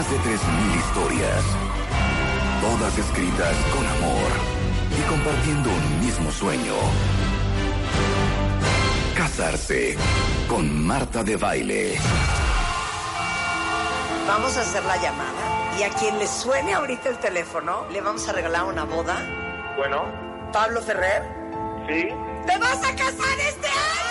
más de 3.000 historias, todas escritas con amor y compartiendo un mismo sueño. Casarse con Marta de Baile. Vamos a hacer la llamada y a quien le suene ahorita el teléfono le vamos a regalar una boda. Bueno, Pablo Ferrer, sí. ¿te vas a casar este año?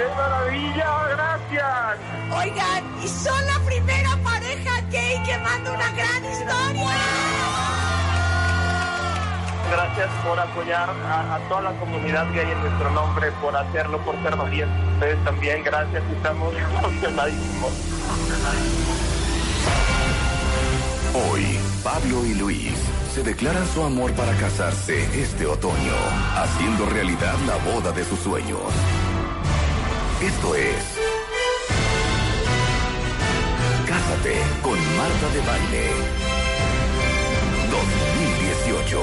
¡Qué maravilla! ¡Gracias! Oigan, y son la primera pareja gay que manda una gran historia. Gracias por apoyar a, a toda la comunidad gay en nuestro nombre, por hacerlo, por ser valientes. Ustedes también, gracias. Estamos emocionadísimos. Hoy, Pablo y Luis se declaran su amor para casarse este otoño, haciendo realidad la boda de sus sueños. Esto es. Cásate con Marta de Baile. 2018.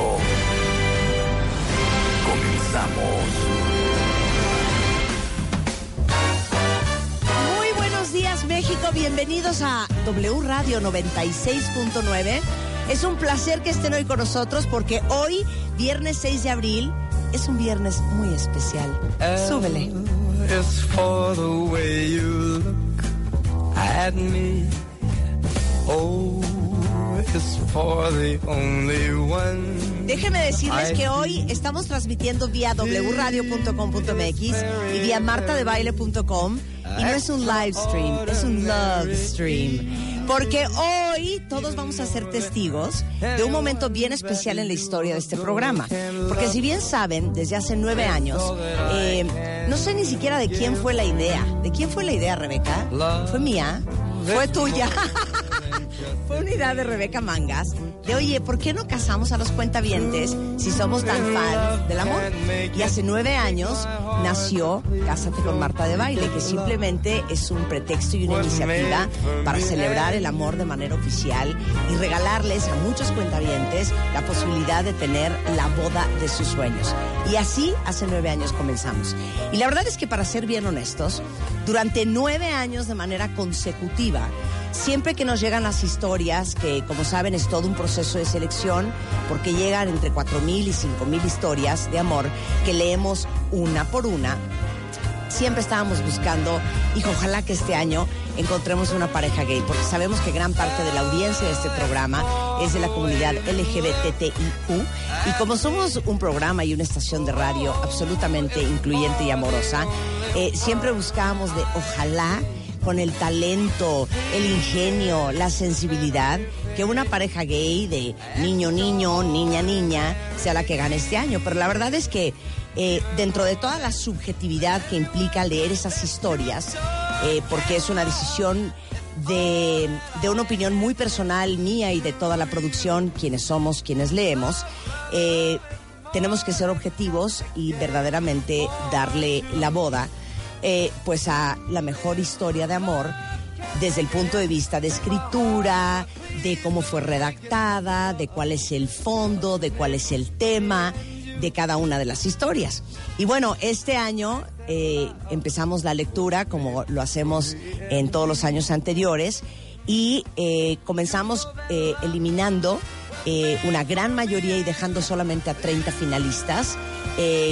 Comenzamos. Muy buenos días México, bienvenidos a W Radio 96.9. Es un placer que estén hoy con nosotros porque hoy, viernes 6 de abril, es un viernes muy especial. Súbele. Is for the way you look at me. Oh, it's for the only one. Déjenme decirles que hoy estamos transmitiendo vía wradio.com.mx y vía martadebaile.com y no es un live stream, es un love stream. Porque hoy todos vamos a ser testigos de un momento bien especial en la historia de este programa. Porque si bien saben, desde hace nueve años, eh, no sé ni siquiera de quién fue la idea. ¿De quién fue la idea, Rebeca? ¿Fue mía? ¿Fue tuya? Fue una idea de Rebeca Mangas de, oye, ¿por qué no casamos a los cuentavientes si somos tan fans del amor? Y hace nueve años nació Cásate con Marta de Baile, que simplemente es un pretexto y una iniciativa para celebrar el amor de manera oficial y regalarles a muchos cuentavientes la posibilidad de tener la boda de sus sueños. Y así hace nueve años comenzamos. Y la verdad es que para ser bien honestos, durante nueve años de manera consecutiva, Siempre que nos llegan las historias, que como saben es todo un proceso de selección, porque llegan entre 4.000 y 5.000 historias de amor que leemos una por una, siempre estábamos buscando, hijo, ojalá que este año encontremos una pareja gay, porque sabemos que gran parte de la audiencia de este programa es de la comunidad LGBTIQ, y como somos un programa y una estación de radio absolutamente incluyente y amorosa, eh, siempre buscábamos de ojalá con el talento, el ingenio, la sensibilidad, que una pareja gay de niño, niño, niña, niña, sea la que gane este año. Pero la verdad es que eh, dentro de toda la subjetividad que implica leer esas historias, eh, porque es una decisión de, de, una opinión muy personal mía y de toda la producción, quienes somos, quienes leemos, eh, tenemos que ser objetivos y verdaderamente darle la boda eh, pues a la mejor historia de amor desde el punto de vista de escritura, de cómo fue redactada, de cuál es el fondo, de cuál es el tema de cada una de las historias. Y bueno, este año eh, empezamos la lectura como lo hacemos en todos los años anteriores y eh, comenzamos eliminando una gran mayoría y dejando solamente a 30 finalistas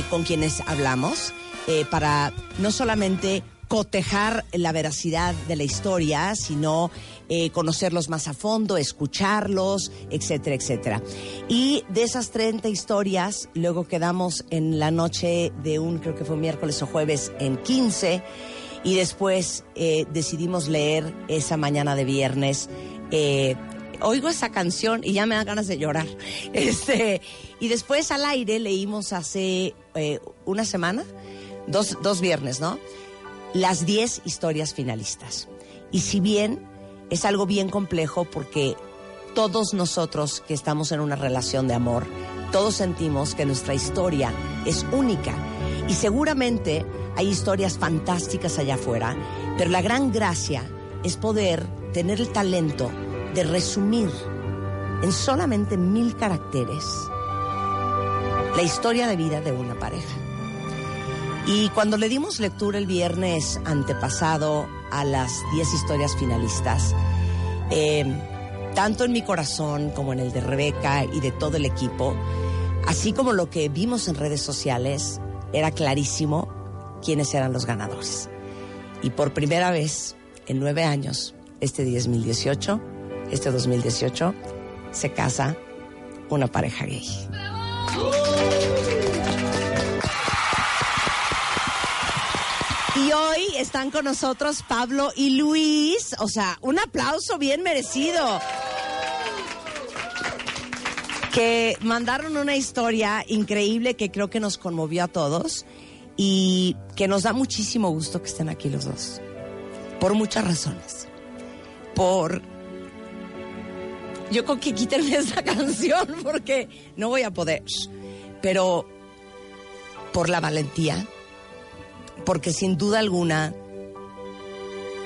con quienes hablamos eh, para no solamente cotejar la veracidad de la historia, sino eh, conocerlos más a fondo, escucharlos, etcétera, etcétera. Y de esas 30 historias, luego quedamos en la noche de un, creo que fue miércoles o jueves, en 15, y después eh, decidimos leer esa mañana de viernes. Oigo esa canción y ya me dan ganas de llorar. Este, y después al aire leímos hace una semana, dos, dos viernes, ¿no? Las 10 historias finalistas. Y si bien es algo bien complejo porque todos nosotros que estamos en una relación de amor, todos sentimos que nuestra historia es única. Y seguramente hay historias fantásticas allá afuera, pero la gran gracia es poder tener el talento de resumir en solamente mil caracteres la historia de vida de una pareja. Y cuando le dimos lectura el viernes antepasado a las 10 historias finalistas, eh, tanto en mi corazón como en el de Rebeca y de todo el equipo, así como lo que vimos en redes sociales, era clarísimo quiénes eran los ganadores. Y por primera vez en nueve años, este 2018, este 2018, se casa una pareja gay. Y hoy están con nosotros Pablo y Luis. O sea, un aplauso bien merecido. Que mandaron una historia increíble que creo que nos conmovió a todos y que nos da muchísimo gusto que estén aquí los dos. Por muchas razones. Por... Yo creo que quítenme esta canción porque no voy a poder. Pero por la valentía, porque sin duda alguna,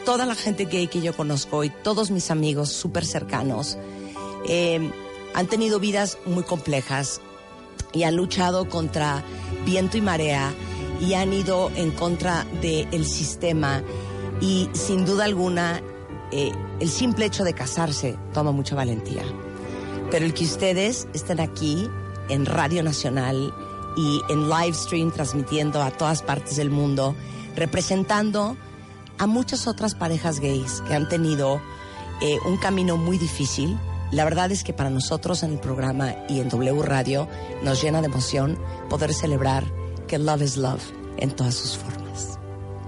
toda la gente gay que yo conozco y todos mis amigos súper cercanos eh, han tenido vidas muy complejas y han luchado contra viento y marea y han ido en contra del sistema y sin duda alguna eh, el simple hecho de casarse toma mucha valentía. Pero el que ustedes estén aquí en Radio Nacional y en live stream transmitiendo a todas partes del mundo, representando a muchas otras parejas gays que han tenido eh, un camino muy difícil. La verdad es que para nosotros en el programa y en W Radio nos llena de emoción poder celebrar que love is love en todas sus formas.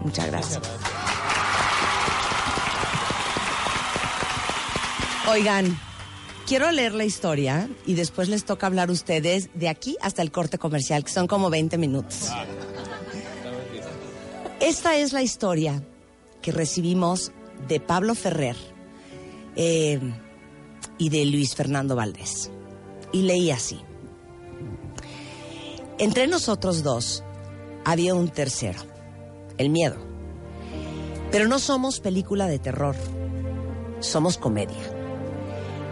Muchas gracias. Oigan, quiero leer la historia y después les toca hablar a ustedes de aquí hasta el corte comercial, que son como 20 minutos. Esta es la historia que recibimos de Pablo Ferrer eh, y de Luis Fernando Valdés. Y leí así. Entre nosotros dos había un tercero, el miedo. Pero no somos película de terror, somos comedia.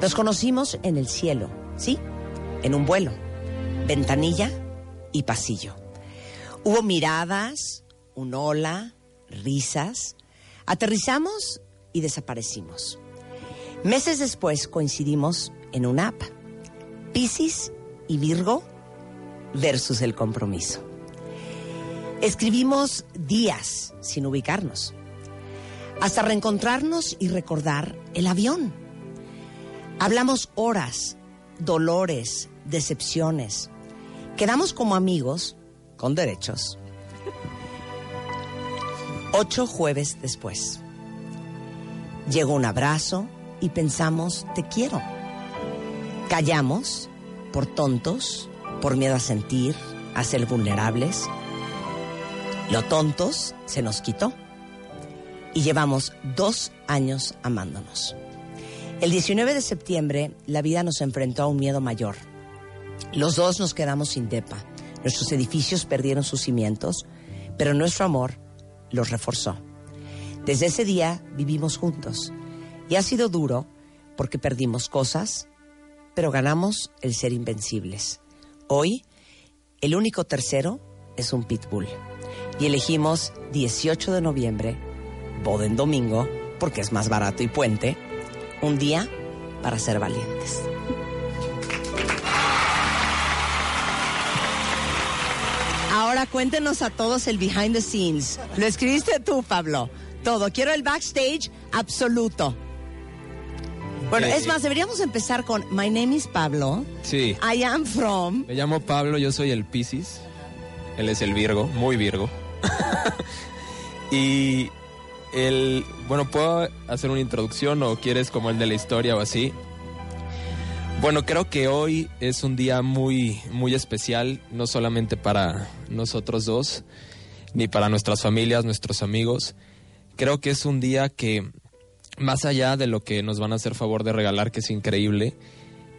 Nos conocimos en el cielo, ¿sí? En un vuelo, ventanilla y pasillo. Hubo miradas, un hola, risas. Aterrizamos y desaparecimos. Meses después coincidimos en una app. Piscis y Virgo versus el compromiso. Escribimos días sin ubicarnos, hasta reencontrarnos y recordar el avión. Hablamos horas, dolores, decepciones. Quedamos como amigos, con derechos. Ocho jueves después. Llegó un abrazo y pensamos, te quiero. Callamos por tontos, por miedo a sentir, a ser vulnerables. Lo tontos se nos quitó y llevamos dos años amándonos. El 19 de septiembre la vida nos enfrentó a un miedo mayor. Los dos nos quedamos sin depa. Nuestros edificios perdieron sus cimientos, pero nuestro amor los reforzó. Desde ese día vivimos juntos y ha sido duro porque perdimos cosas, pero ganamos el ser invencibles. Hoy, el único tercero es un pitbull y elegimos 18 de noviembre, boda en domingo, porque es más barato y puente, un día para ser valientes. Ahora cuéntenos a todos el behind the scenes. Lo escribiste tú, Pablo. Todo. Quiero el backstage absoluto. Bueno, Eh, es más, deberíamos empezar con My name is Pablo. Sí. I am from. Me llamo Pablo, yo soy el Piscis. Él es el Virgo, muy Virgo. y el. Bueno, ¿puedo hacer una introducción o quieres como el de la historia o así? Bueno, creo que hoy es un día muy, muy especial, no solamente para nosotros dos, ni para nuestras familias, nuestros amigos. Creo que es un día que, más allá de lo que nos van a hacer favor de regalar, que es increíble,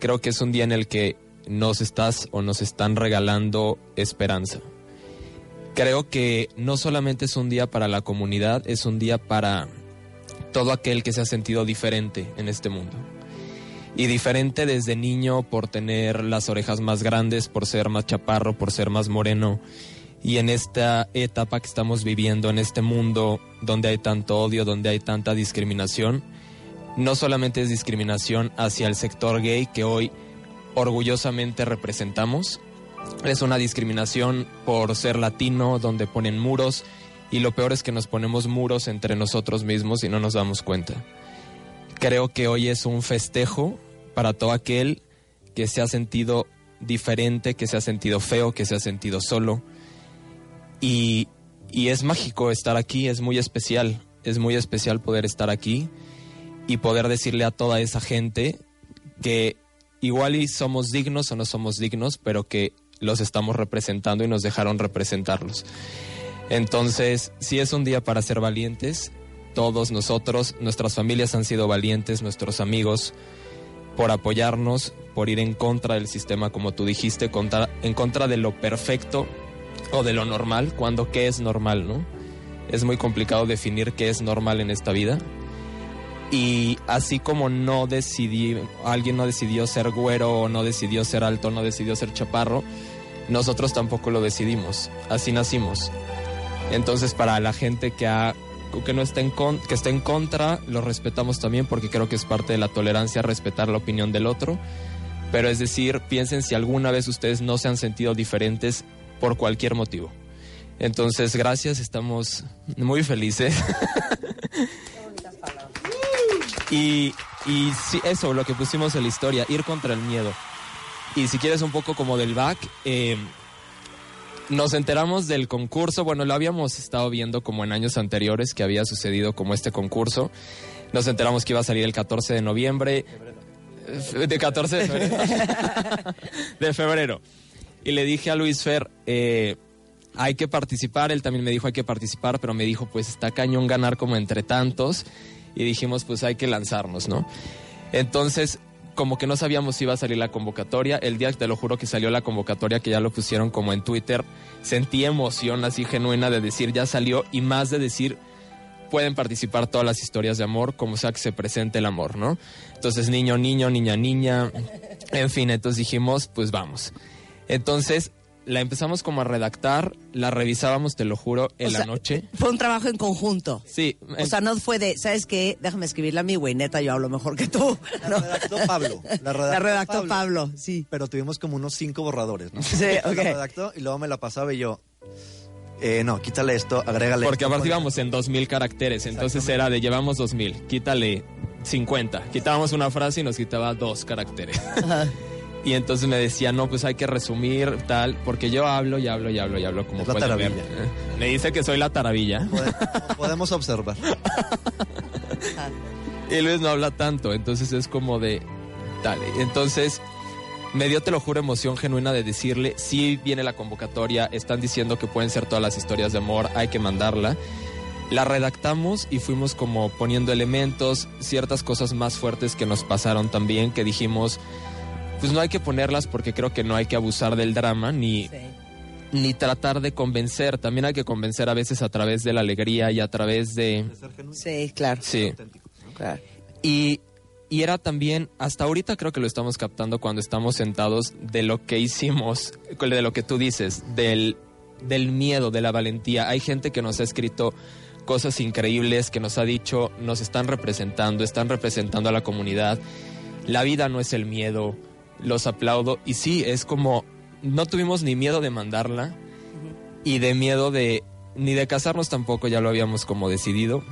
creo que es un día en el que nos estás o nos están regalando esperanza. Creo que no solamente es un día para la comunidad, es un día para todo aquel que se ha sentido diferente en este mundo. Y diferente desde niño por tener las orejas más grandes, por ser más chaparro, por ser más moreno. Y en esta etapa que estamos viviendo, en este mundo donde hay tanto odio, donde hay tanta discriminación, no solamente es discriminación hacia el sector gay que hoy orgullosamente representamos, es una discriminación por ser latino, donde ponen muros, y lo peor es que nos ponemos muros entre nosotros mismos y no nos damos cuenta. Creo que hoy es un festejo para todo aquel que se ha sentido diferente, que se ha sentido feo, que se ha sentido solo. Y, y es mágico estar aquí, es muy especial, es muy especial poder estar aquí y poder decirle a toda esa gente que igual somos dignos o no somos dignos, pero que los estamos representando y nos dejaron representarlos. Entonces, si es un día para ser valientes, todos nosotros, nuestras familias han sido valientes, nuestros amigos, por apoyarnos, por ir en contra del sistema, como tú dijiste, contra, en contra de lo perfecto o de lo normal, cuando qué es normal, ¿no? Es muy complicado definir qué es normal en esta vida. Y así como no decidí, alguien no decidió ser güero, o no decidió ser alto, no decidió ser chaparro, nosotros tampoco lo decidimos. Así nacimos. Entonces, para la gente que que no está en que esté en contra, lo respetamos también porque creo que es parte de la tolerancia respetar la opinión del otro. Pero es decir, piensen si alguna vez ustedes no se han sentido diferentes por cualquier motivo. Entonces, gracias, estamos muy felices. y, y sí, eso, lo que pusimos en la historia, ir contra el miedo. Y si quieres un poco como del back, eh, nos enteramos del concurso, bueno, lo habíamos estado viendo como en años anteriores que había sucedido como este concurso. Nos enteramos que iba a salir el 14 de noviembre. De 14 de febrero. de febrero. Y le dije a Luis Fer, eh, hay que participar. Él también me dijo, hay que participar, pero me dijo, pues está cañón ganar como entre tantos. Y dijimos, pues hay que lanzarnos, ¿no? Entonces como que no sabíamos si iba a salir la convocatoria. El día, te lo juro, que salió la convocatoria, que ya lo pusieron como en Twitter, sentí emoción así genuina de decir, ya salió, y más de decir, pueden participar todas las historias de amor, como sea que se presente el amor, ¿no? Entonces, niño, niño, niña, niña, en fin, entonces dijimos, pues vamos. Entonces, la empezamos como a redactar, la revisábamos, te lo juro, en la noche. Fue un trabajo en conjunto. Sí. O sea, no fue de, ¿sabes qué? Déjame escribirla a mi güey, neta, yo hablo mejor que tú. La redactó Pablo. La redactó, Pablo. sí. Pero tuvimos como unos cinco borradores, ¿no? Sí, ok. La redactó y luego me la pasaba y yo... Eh, no, quítale esto, agrégale Porque esto, aparte íbamos en 2000 caracteres, entonces era de llevamos 2000, quítale 50. Quitábamos una frase y nos quitaba dos caracteres. Y entonces me decía, no, pues hay que resumir tal, porque yo hablo y hablo y hablo y hablo como Es la pueden ver. taravilla. Eh, Me dice que soy la taravilla. Pode- Podemos observar. Y Luis no habla tanto, entonces es como de tal. Entonces me dio, te lo juro, emoción genuina de decirle, sí viene la convocatoria, están diciendo que pueden ser todas las historias de amor, hay que mandarla. La redactamos y fuimos como poniendo elementos, ciertas cosas más fuertes que nos pasaron también, que dijimos, pues no hay que ponerlas porque creo que no hay que abusar del drama ni, ni tratar de convencer, también hay que convencer a veces a través de la alegría y a través de... Sí, claro. Sí. claro. Y, y era también, hasta ahorita creo que lo estamos captando cuando estamos sentados de lo que hicimos, de lo que tú dices, del, del miedo, de la valentía. Hay gente que nos ha escrito cosas increíbles, que nos ha dicho, nos están representando, están representando a la comunidad. La vida no es el miedo, los aplaudo. Y sí, es como, no tuvimos ni miedo de mandarla y de miedo de, ni de casarnos tampoco, ya lo habíamos como decidido.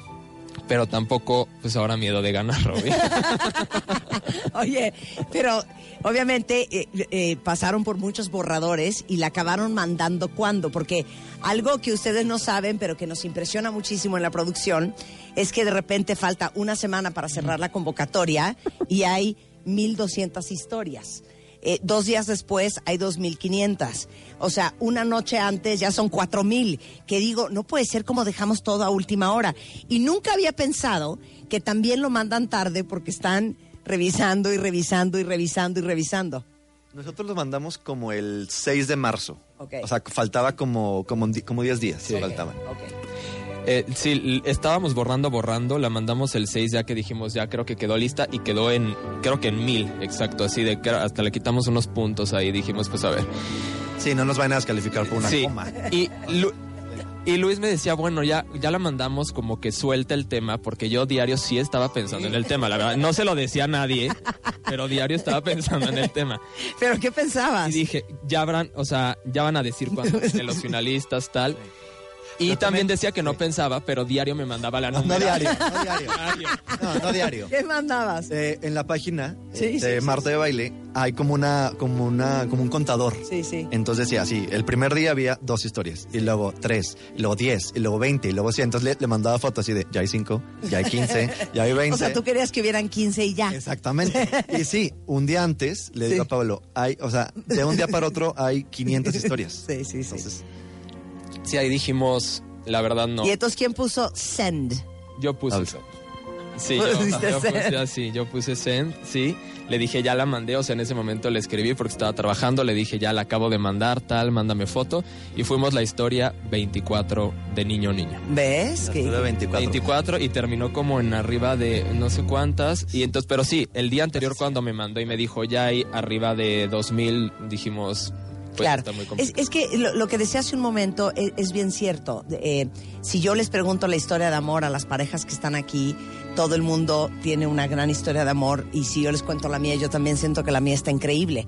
Pero tampoco, pues ahora miedo de ganar, Robbie. Oye, pero obviamente eh, eh, pasaron por muchos borradores y la acabaron mandando cuándo, porque algo que ustedes no saben, pero que nos impresiona muchísimo en la producción, es que de repente falta una semana para cerrar la convocatoria y hay 1.200 historias. Eh, dos días después hay 2.500. O sea, una noche antes ya son 4.000. Que digo, no puede ser como dejamos todo a última hora. Y nunca había pensado que también lo mandan tarde porque están revisando y revisando y revisando y revisando. Nosotros lo mandamos como el 6 de marzo. O sea, faltaba como, como, como 10 días. faltaban. Eh, sí, estábamos borrando, borrando, la mandamos el 6 ya que dijimos, ya creo que quedó lista y quedó en, creo que en mil, exacto, así de que hasta le quitamos unos puntos ahí, dijimos, pues a ver. Sí, no nos van a descalificar por una sí, coma. y, Lu- y Luis me decía, bueno, ya, ya la mandamos como que suelta el tema, porque yo diario sí estaba pensando en el tema, la verdad, no se lo decía a nadie, pero diario estaba pensando en el tema. ¿Pero qué pensabas? Y dije, ya habrán, o sea, ya van a decir cuándo de los finalistas, tal. Y también también- decía que no pensaba, pero diario me mandaba la No, no diario, no diario. No, no diario. ¿Qué mandabas? Eh, en la página Sí, de sí, Marta de Baile hay como una, como una, como un contador. Sí, sí. Entonces decía así, el primer día había dos historias, y luego tres, y luego diez, y luego veinte, y luego cien. Entonces le, le mandaba fotos así de, ya hay cinco, ya hay quince, ya hay veinte. O sea, tú querías que hubieran 15 y ya. Exactamente. Y sí, un día antes le digo Sí. a Pablo, hay, o sea, de un día para otro hay 500 historias. Sí, sí, sí. Entonces, Ahí dijimos, la verdad no. ¿Y entonces quién puso send? Yo puse Al- send. Sí, yo, yo puse así, yo puse send, sí. Le dije, ya la mandé, o sea, en ese momento le escribí porque estaba trabajando, le dije, ya la acabo de mandar, tal, mándame foto. Y fuimos la historia 24 de niño niña. ¿Ves? Que- de 24. 24 y terminó como en arriba de no sé cuántas. Y entonces, pero sí, el día anterior cuando me mandó y me dijo ya hay arriba de 2000, dijimos, pues claro. está muy Es, que lo, lo que decía hace un momento es, es bien cierto. Eh, si yo les pregunto la historia de amor a las parejas que están aquí, todo el mundo tiene una gran historia de amor y si yo les cuento la mía, yo también siento que la mía está increíble.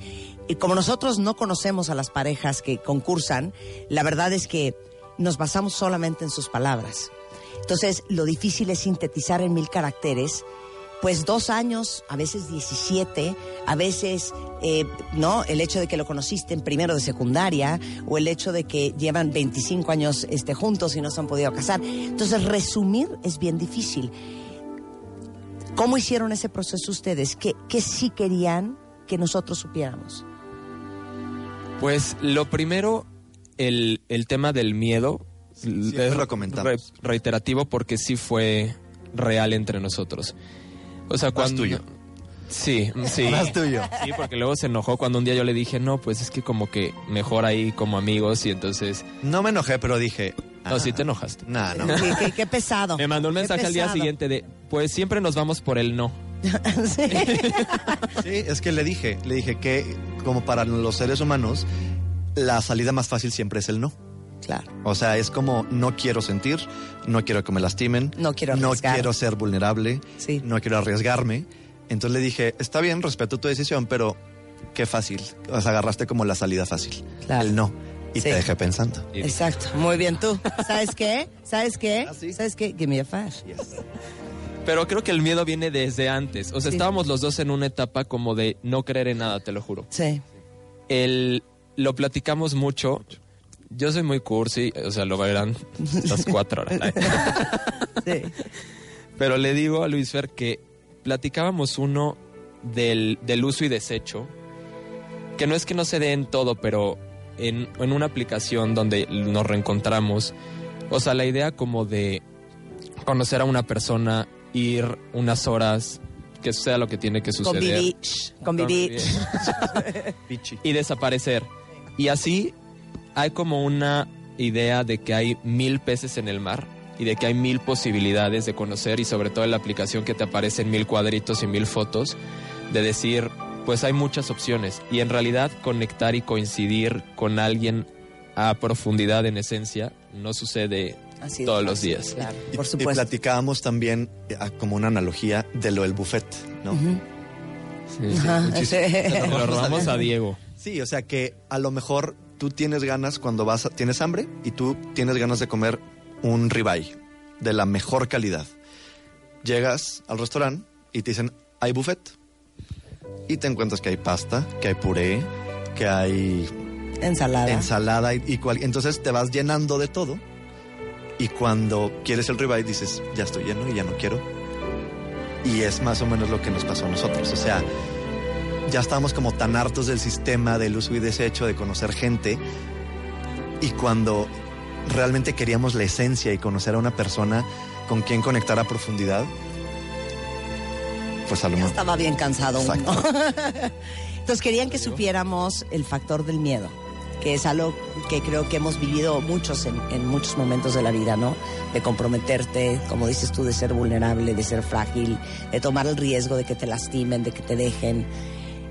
Y como nosotros no conocemos a las parejas que concursan, la verdad es que nos basamos solamente en sus palabras. Entonces, lo difícil es sintetizar en mil caracteres pues dos años, a veces 17, a veces, eh, ¿no? El hecho de que lo conociste en primero de secundaria o el hecho de que llevan 25 años este, juntos y no se han podido casar. Entonces, resumir es bien difícil. ¿Cómo hicieron ese proceso ustedes? ¿Qué, qué sí querían que nosotros supiéramos? Pues lo primero, el, el tema del miedo. Es lo comentamos. re- reiterativo porque sí fue real entre nosotros. O sea, cuando... tuyo. Sí, sí. Más tuyo. Sí, porque luego se enojó cuando un día yo le dije, no, pues es que como que mejor ahí como amigos y entonces... No me enojé, pero dije. No, ah, sí te enojaste. Nah, no. Qué, qué- qué pesado. Me mandó un mensaje al día siguiente de, pues siempre nos vamos por el no. Sí. Sí, es que le dije, le dije que como para los seres humanos, la salida más fácil siempre es el no. Claro. O sea, es como no quiero sentir, no quiero que me lastimen, No quiero no arriesgar. quiero ser vulnerable, Sí. no quiero arriesgarme. Entonces le dije, está bien, respeto tu decisión, pero qué fácil. O sea, agarraste como la salida fácil, Claro. el no. Y Sí. te dejé pensando. Exacto. Muy bien tú. ¿Sabes qué? ¿Sabes qué? ¿Ah, sí? ¿Sabes qué? Give me a five. Pero creo que el miedo viene desde antes. O sea, Sí. estábamos los dos en una etapa como de no creer en nada, te lo juro. Sí. El, lo platicamos mucho. Yo soy muy cursi, o sea, lo verán las cuatro horas. Sí. Pero le digo a Luis Fer que platicábamos uno del, del uso y desecho, que no es que no se dé en todo, pero en, en una aplicación donde nos reencontramos, o sea, la idea como de conocer a una persona, ir unas horas, que suceda lo que tiene que suceder. Convivir. Convivir. Y desaparecer. Y así hay como una idea de que hay mil peces en el mar y de que hay mil posibilidades de conocer y sobre todo en la aplicación que te aparecen mil cuadritos y mil fotos, de decir, pues hay muchas opciones y en realidad conectar y coincidir con alguien a profundidad en esencia no sucede Así todos los días. Claro, Y- por Y supuesto. platicábamos también eh, ah, como una analogía de lo del buffet, ¿no? Sí, sí. Ajá, muchísimo. sí. Se lo robamos a Diego. Sí, o sea que a lo mejor tú tienes ganas cuando vas, a- tienes hambre y tú tienes ganas de comer un ribeye de la mejor calidad. Llegas al restaurante y te dicen, hay buffet. Y te encuentras que hay pasta, que hay puré, que hay Ensalada. ensalada y, y cual- entonces te vas llenando de todo. Y cuando quieres el ribeye dices, ya estoy lleno y ya no quiero. Y es más o menos lo que nos pasó a nosotros. O sea, ya estábamos como tan hartos del sistema del uso y desecho, de conocer gente. Y cuando realmente queríamos la esencia y conocer a una persona con quien conectar a profundidad, pues a lo Ya mejor... estaba bien cansado uno. Exacto. Entonces querían que supiéramos el factor del miedo. que es algo que creo que hemos vivido muchos en, en muchos momentos de la vida, ¿no? De comprometerte, como dices tú, de ser vulnerable, de ser frágil, de tomar el riesgo de que te lastimen, de que te dejen.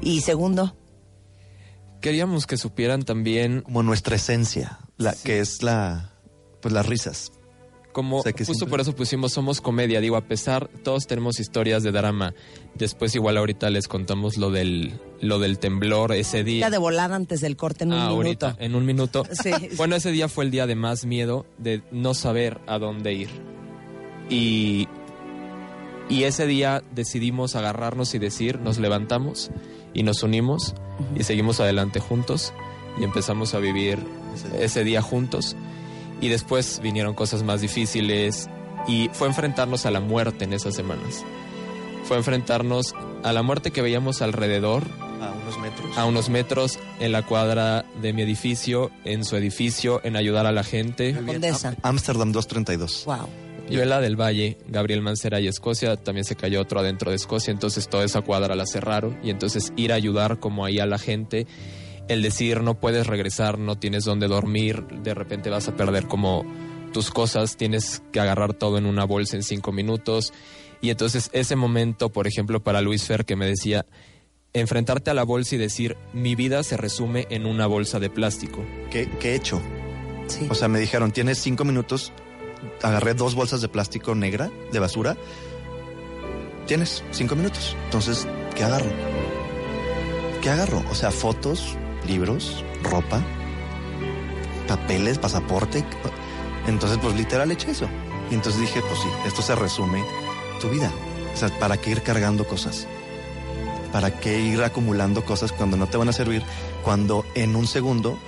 Y segundo, Queríamos que supieran también Como nuestra esencia, la que es la, pues las risas. como O sea, que justo siempre- por eso pusimos somos comedia, digo, a pesar todos tenemos historias de drama. Después igual ahorita les contamos lo del lo del temblor ese día. ya de volada antes del corte en un Ah, minuto. ahorita, en un minuto. Sí. Bueno, ese día fue el día de más miedo, de no saber a dónde ir. Y, y ese día decidimos agarrarnos y decir, nos levantamos y nos unimos y seguimos adelante juntos y empezamos a vivir Ese- ese día juntos. Y después vinieron cosas más difíciles y fue enfrentarnos a la muerte en esas semanas. Fue enfrentarnos a la muerte que veíamos alrededor, A unos metros. a unos metros en la cuadra de mi edificio, en su edificio, en ayudar a la gente. Condesa. Amsterdam 232. Wow. Yo en la del Valle, Gabriel Mancera y Escocia, también se cayó otro adentro de Escocia, entonces toda esa cuadra la cerraron y entonces ir a ayudar como ahí a la gente, el decir no puedes regresar, no tienes dónde dormir, de repente vas a perder como tus cosas, tienes que agarrar todo en una bolsa en cinco minutos y entonces ese momento, por ejemplo, para Luis Fer que me decía, enfrentarte a la bolsa y decir mi vida se resume en una bolsa de plástico. ¿Qué, qué he hecho? Sí. O sea, me dijeron, tienes cinco minutos. Agarré dos bolsas de plástico negra, de basura. Tienes cinco minutos. Entonces, ¿qué agarro? ¿Qué agarro? O sea, fotos, libros, ropa, papeles, pasaporte. Entonces, pues literal eché eso. Y entonces dije, pues sí, esto se resume tu vida. O sea, ¿para qué ir cargando cosas? ¿Para qué ir acumulando cosas cuando no te van a servir? Cuando en un segundo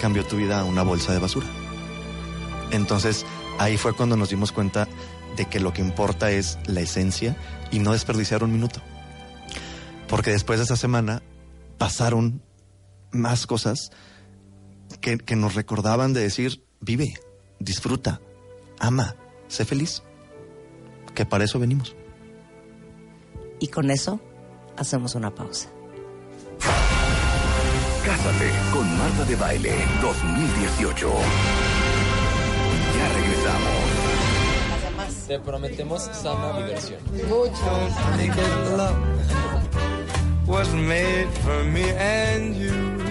cambió tu vida a una bolsa de basura. Entonces, ahí fue cuando nos dimos cuenta de que lo que importa es la esencia y no desperdiciar un minuto. Porque después de esa semana pasaron más cosas que, que nos recordaban de decir, vive, disfruta, ama, sé feliz. Que para eso venimos. Y con eso hacemos una pausa. Cásate con Marta de Baile 2018. Ya regresamos. Te prometemos sana diversión. Love was made for me and you.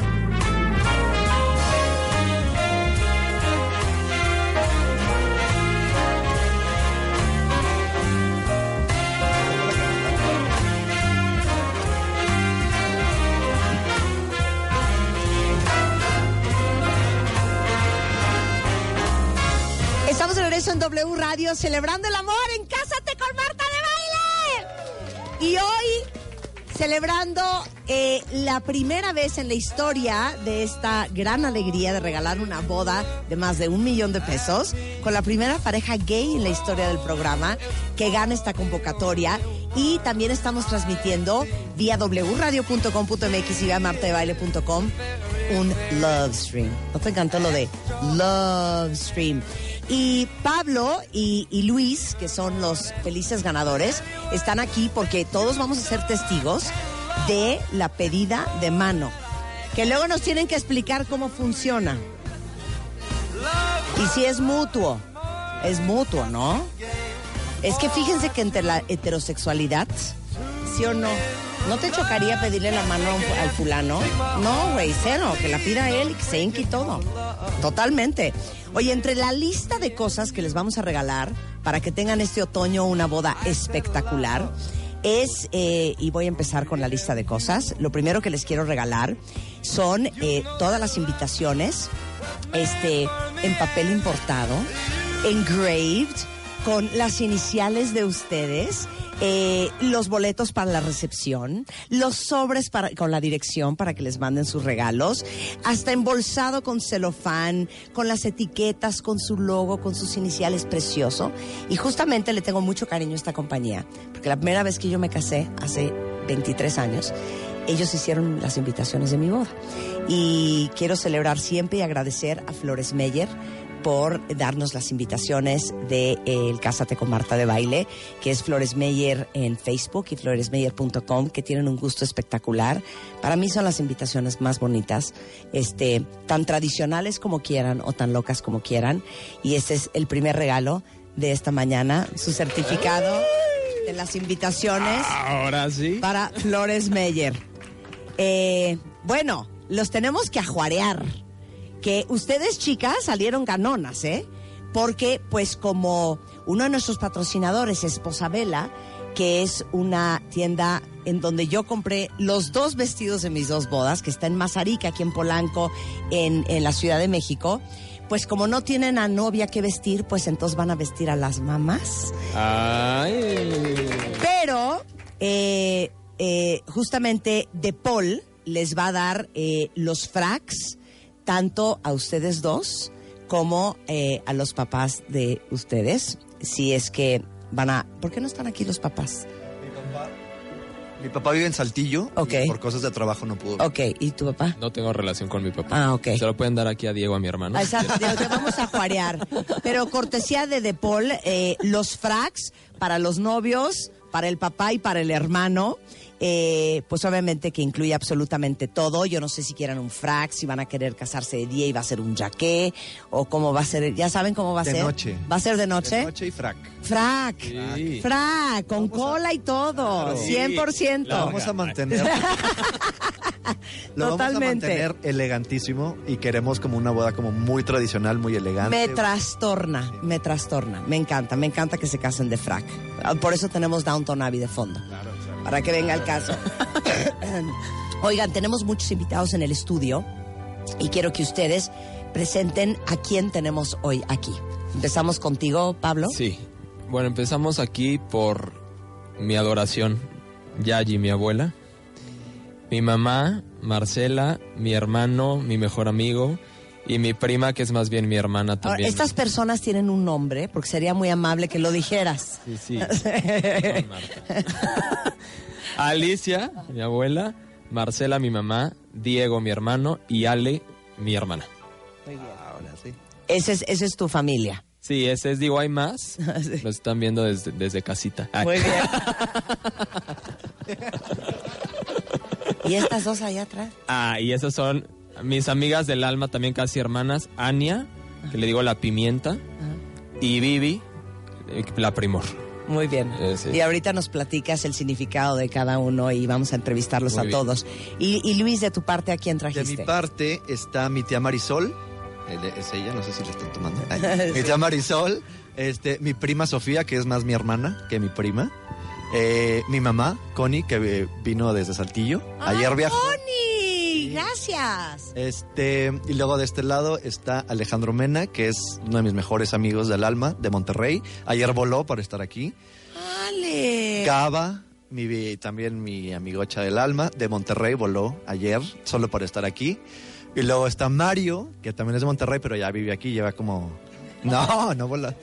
En W Radio celebrando el amor en Cásate con Marta de Baile. Y hoy celebrando eh, la primera vez en la historia de esta gran alegría de regalar una boda de más de un millón de pesos con la primera pareja gay en la historia del programa que gana esta convocatoria. Y también estamos transmitiendo vía wradio.com.mx y vía martadebaile.com un love stream. ¿No te encantó lo de love stream? Y Pablo y, y Luis, que son los felices ganadores, están aquí porque todos vamos a ser testigos de la pedida de mano. Que luego nos tienen que explicar cómo funciona. Y si es mutuo. Es mutuo, ¿no? Es que fíjense que entre la heterosexualidad, ¿sí o no? ¿No te chocaría pedirle la mano al fulano? No, güey, cero, que la pida él y que se hinque y todo. Totalmente. Oye, entre la lista de cosas que les vamos a regalar para que tengan este otoño una boda espectacular, es, eh, y voy a empezar con la lista de cosas, lo primero que les quiero regalar son eh, todas las invitaciones este, en papel importado, engraved, con las iniciales de ustedes, eh, los boletos para la recepción, los sobres para, con la dirección para que les manden sus regalos, hasta embolsado con celofán, con las etiquetas, con su logo, con sus iniciales precioso. Y justamente le tengo mucho cariño a esta compañía, porque la primera vez que yo me casé, hace 23 años, ellos hicieron las invitaciones de mi boda. Y quiero celebrar siempre y agradecer a Flores Meyer por darnos las invitaciones de eh, el Cásate con Marta de Baile, que es Flores Meyer en Facebook y floresmeyer.com, que tienen un gusto espectacular. Para mí son las invitaciones más bonitas, este, tan tradicionales como quieran o tan locas como quieran. Y este es el primer regalo de esta mañana, su certificado de las invitaciones Ahora sí. para Flores Meyer. Eh, bueno, los tenemos que ajuarear. Que ustedes, chicas, salieron ganonas, ¿eh? Porque, pues, como uno de nuestros patrocinadores es Posabela, que es una tienda en donde yo compré los dos vestidos de mis dos bodas, que está en Mazarica, aquí en Polanco, en, en la Ciudad de México. Pues como no tienen a novia que vestir, pues entonces van a vestir a las mamás. Ay. Pero eh, eh, justamente De Paul les va a dar eh, los fracs tanto a ustedes dos como eh, a los papás de ustedes. Si es que van a... ¿Por qué no están aquí los papás? Mi papá vive en Saltillo. Ok. y por cosas de trabajo no pudo. Ok, ¿y tu papá? No tengo relación con mi papá. Ah, ok. Se lo pueden dar aquí a Diego, a mi hermano. Ah, Exacto, te- vamos a juarear. Pero cortesía de De Paul, eh, los fracs para los novios, para el papá y para el hermano. Eh, pues obviamente que incluye absolutamente todo. Yo no sé si quieran un frac, si van a querer casarse de día y va a ser un jaqué, o cómo va a ser. ¿Ya saben cómo va a De ser? noche. ¿Va a ser de noche? De noche y frac. Frac. Sí. Frac, con cola y todo. Claro. 100%. Lo vamos a mantener. Lo vamos a Totalmente. mantener elegantísimo y queremos como una boda como muy tradicional, muy elegante. Me trastorna, me trastorna. Me encanta, me encanta que se casen de frac. Por eso tenemos Downton Abbey de fondo. Para que venga el caso. Oigan, tenemos muchos invitados en el estudio y quiero que ustedes presenten a quién tenemos hoy aquí. Empezamos contigo, Pablo. Sí. Bueno, empezamos aquí por mi adoración. Yayi, mi abuela. Mi mamá, Marcela, mi hermano, mi mejor amigo. Y mi prima, que es más bien mi hermana Ahora, también. estas personas tienen un nombre, porque sería muy amable que lo dijeras. Sí, sí. Alicia, mi abuela. Marcela, mi mamá. Diego, mi hermano. Y Ale, mi hermana. Ahora sí. Ese es, esa es tu familia. Sí, ese es, digo, hay más. Lo están viendo desde, desde casita. Ay. Muy bien. ¿Y estas dos allá atrás? Ah, y esas son mis amigas del alma, también casi hermanas. Ania, que le digo la pimienta. Y Vivi, eh, la primor. Muy bien. Eh, sí. Y ahorita nos platicas el significado de cada uno y vamos a entrevistarlos Muy a bien. todos. Y, y Luis, de tu parte, ¿a quién De trajiste? mi parte está mi tía Marisol. De- Es ella, no sé si la están tomando. Ay, Mi tía Marisol, este, mi prima Sofía, que es más mi hermana que mi prima. Eh, mi mamá, Connie, que eh, vino desde Saltillo. Ayer viajó. ¡Connie! Gracias. Este, y luego de este lado está Alejandro Mena, que es uno de mis mejores amigos del alma, de Monterrey. Ayer voló para estar aquí. ¡Ale! Gaba, mi, también mi amigocha del alma, de Monterrey, voló ayer, solo para estar aquí. Y luego está Mario, que también es de Monterrey, pero ya vive aquí, lleva como... No, no vola.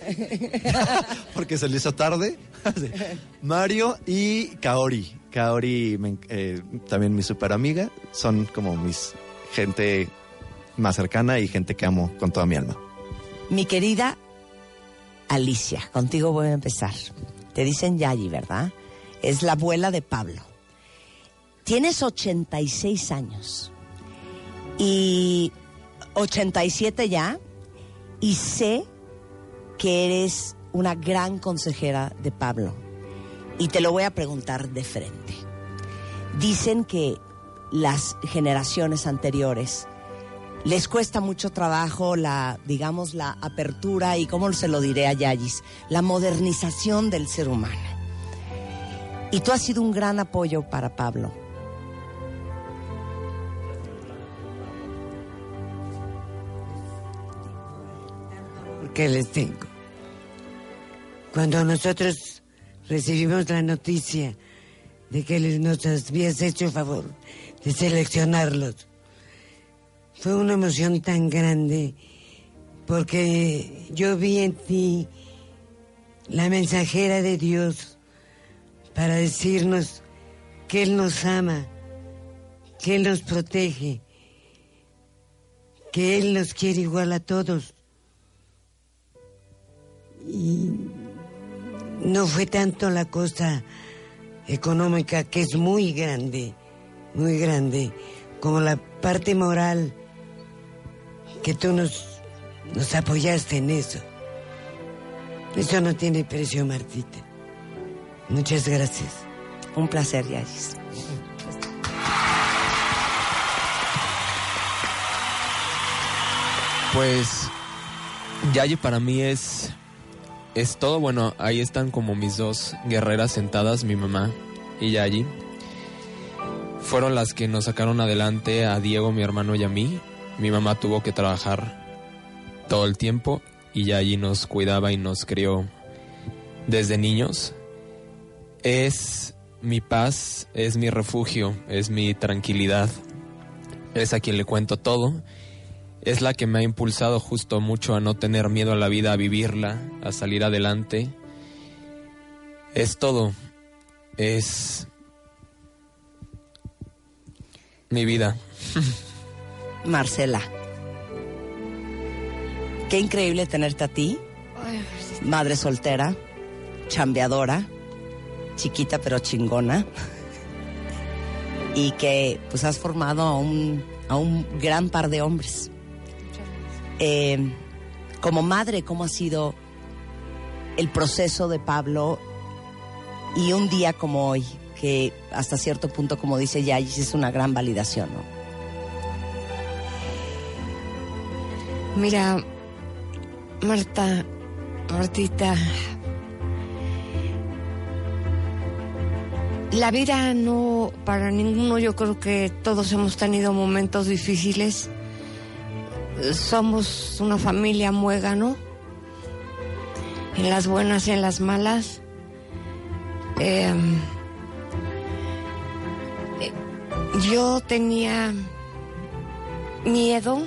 Porque se le hizo tarde. Mario y Kaori. Kaori, eh, también mi super amiga. Son como mis gente más cercana y gente que amo con toda mi alma. Mi querida Alicia, contigo voy a empezar. Te dicen Yayi, ¿verdad? Es la abuela de Pablo. Tienes 86 años y 87 ya y sé que eres una gran consejera de Pablo y te lo voy a preguntar de frente. Dicen que las generaciones anteriores les cuesta mucho trabajo la, digamos, la apertura y, ¿cómo se lo diré a Yayis? La modernización del ser humano. Y tú has sido un gran apoyo para Pablo. que les tengo. Cuando nosotros recibimos la noticia de que nos habías hecho favor de seleccionarlos, fue una emoción tan grande porque yo vi en ti la mensajera de Dios para decirnos que Él nos ama, que Él nos protege, que Él nos quiere igual a todos. Y no fue tanto la cosa económica, que es muy grande, muy grande, como la parte moral, que tú nos, nos apoyaste en eso. Eso no tiene precio, Martita. Muchas gracias. Un placer, Yayis. Pues Yayi para mí es es todo. Bueno, ahí están como mis dos guerreras sentadas, mi mamá y Yayi. Fueron las que nos sacaron adelante a Diego, mi hermano y a mí. Mi mamá tuvo que trabajar todo el tiempo y Yayi nos cuidaba y nos crió desde niños. Es mi paz, es mi refugio, es mi tranquilidad. Es a quien le cuento todo es la que me ha impulsado justo mucho a no tener miedo a la vida, a vivirla, a salir adelante. Es todo. Es mi vida. Marcela. Qué increíble tenerte a ti, madre soltera, chambeadora, chiquita pero chingona, y que pues has formado a un, a un gran par de hombres. Eh, como madre, ¿cómo ha sido el proceso de Pablo y un día como hoy, que hasta cierto punto, como dice Yayis, es una gran validación, ¿no? Mira, Marta, Martita, la vida no, para ninguno, yo creo que todos hemos tenido momentos difíciles somos una familia muégano, en las buenas y en las malas. Em, yo tenía miedo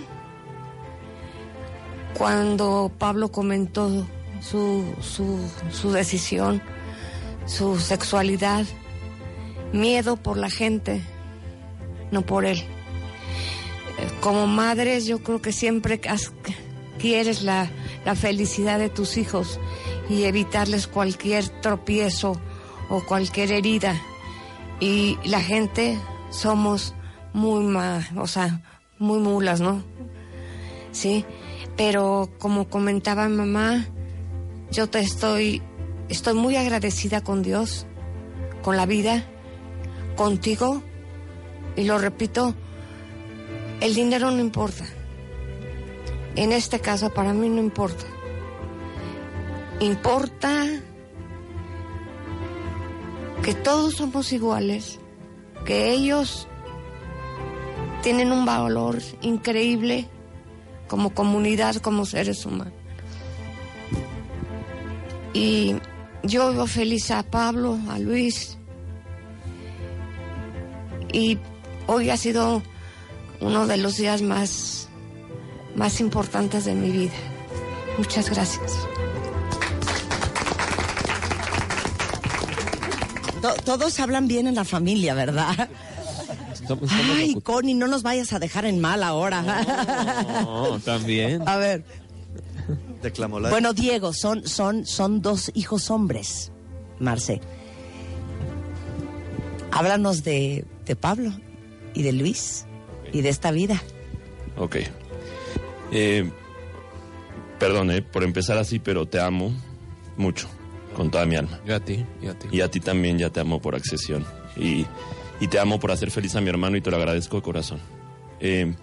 cuando Pablo comentó su, su, su decisión, su sexualidad, miedo por la gente, no por él como madres yo creo que siempre quieres la, felicidad de tus hijos y evitarles cualquier tropiezo o cualquier herida. Y la gente somos muy, o sea, muy mulas, ¿no? Sí, pero como comentaba mamá, yo te estoy, estoy muy agradecida con Dios, con la vida, contigo, y lo repito, el dinero no importa. En este caso para mí no importa. Importa que todos somos iguales, que ellos tienen un valor increíble como comunidad, como seres humanos. Y yo veo feliz a Pablo, a Luis. Y hoy ha sido uno de los días más, más importantes de mi vida. Muchas gracias. todos hablan bien en la familia, ¿verdad? Ay, Connie, no nos vayas a dejar en mal ahora. No, también. A ver. Declamó la... Bueno, Diego, son, son, son dos hijos hombres, Marce. Háblanos de, de Pablo y de Luis y de esta vida. Ok. Eh, perdón eh, por empezar así, pero te amo mucho, con toda mi alma. Yo a ti, y a ti. Y a ti también ya te amo por accesión. Y, y te amo por hacer feliz a mi hermano y te lo agradezco de corazón. Eh,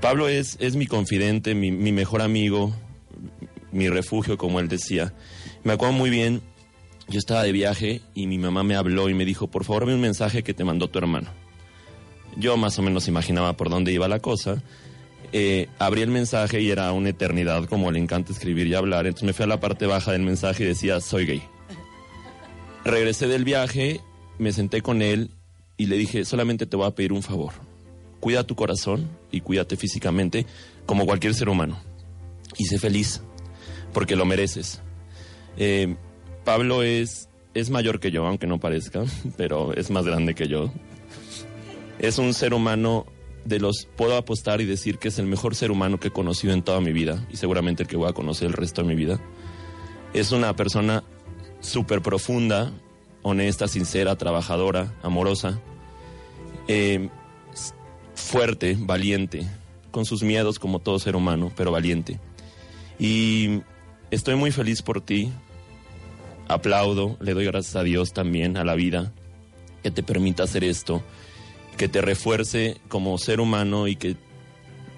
Pablo es, es mi confidente, mi, mi mejor amigo, mi refugio, como él decía. Me acuerdo muy bien, yo estaba de viaje y mi mamá me habló y me dijo, por favor, dame un mensaje que te mandó tu hermano. Yo más o menos imaginaba por dónde iba la cosa. Eh, abrí el mensaje y era una eternidad, como le encanta escribir y hablar. Entonces me fui a la parte baja del mensaje y decía, soy gay. Regresé del viaje, me senté con él y le dije, solamente te voy a pedir un favor. Cuida tu corazón y cuídate físicamente como cualquier ser humano. Y sé feliz, porque lo mereces. Eh, Pablo es, es mayor que yo, aunque no parezca, pero es más grande que yo. Es un ser humano de los, puedo apostar y decir que es el mejor ser humano que he conocido en toda mi vida y seguramente el que voy a conocer el resto de mi vida. Es una persona súper profunda, honesta, sincera, trabajadora, amorosa, eh, fuerte, valiente, con sus miedos como todo ser humano, pero valiente. Y estoy muy feliz por ti. Aplaudo, le doy gracias a Dios también, a la vida, que te permita hacer esto, que te refuerce como ser humano y que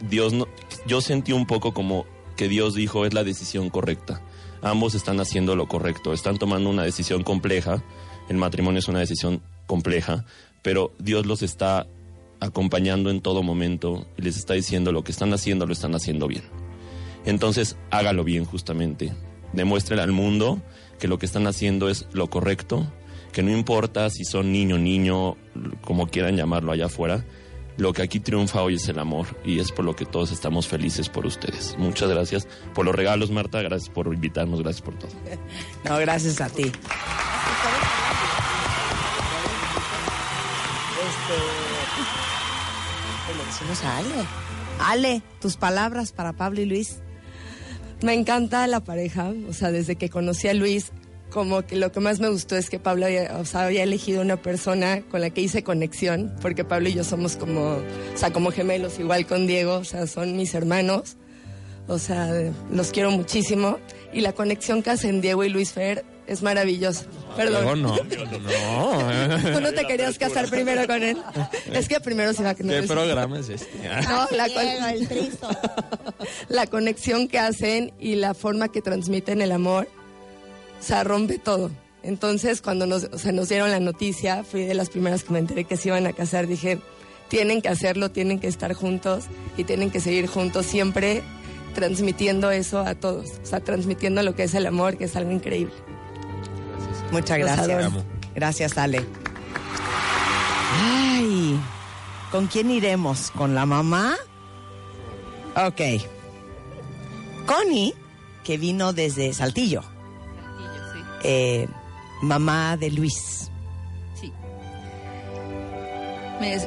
Dios no, yo sentí un poco como que Dios dijo es la decisión correcta. Ambos están haciendo lo correcto, están tomando una decisión compleja. El matrimonio es una decisión compleja, pero Dios los está acompañando en todo momento y les está diciendo lo que están haciendo lo están haciendo bien. Entonces, hágalo bien justamente. Demuéstrele al mundo que lo que están haciendo es lo correcto, que no importa si son niño, niño, como quieran llamarlo allá afuera, lo que aquí triunfa hoy es el amor y es por lo que todos estamos felices por ustedes. Muchas gracias por los regalos, Marta, gracias por invitarnos, gracias por todo. No, gracias a ti. Este, le decimos a Ale. Ale, tus palabras para Pablo y Luis. Me encanta la pareja, o sea, desde que conocí a Luis, como que lo que más me gustó es que Pablo había, o sea, había elegido una persona con la que hice conexión, porque Pablo y yo somos como, o sea, como gemelos, igual con Diego, o sea, son mis hermanos, o sea, los quiero muchísimo, y la conexión que hacen Diego y Luis Fer es maravillosa. Perdón. Luego no. No. Tú no te querías casar primero con él. Es que primero se va a que no ¿Qué programa es este? No, la, con- la conexión que hacen y la forma que transmiten el amor, o sea, rompe todo. Entonces, cuando nos, o sea, nos dieron la noticia, fui de las primeras que me enteré que se iban a casar. Dije, tienen que hacerlo, tienen que estar juntos y tienen que seguir juntos siempre transmitiendo eso a todos. O sea, transmitiendo lo que es el amor, que es algo increíble. Muchas gracias. Gracias, Ale. Ay, ¿con quién iremos? ¿Con la mamá? Ok. Connie, que vino desde Saltillo. Eh, mamá de Luis. Sí.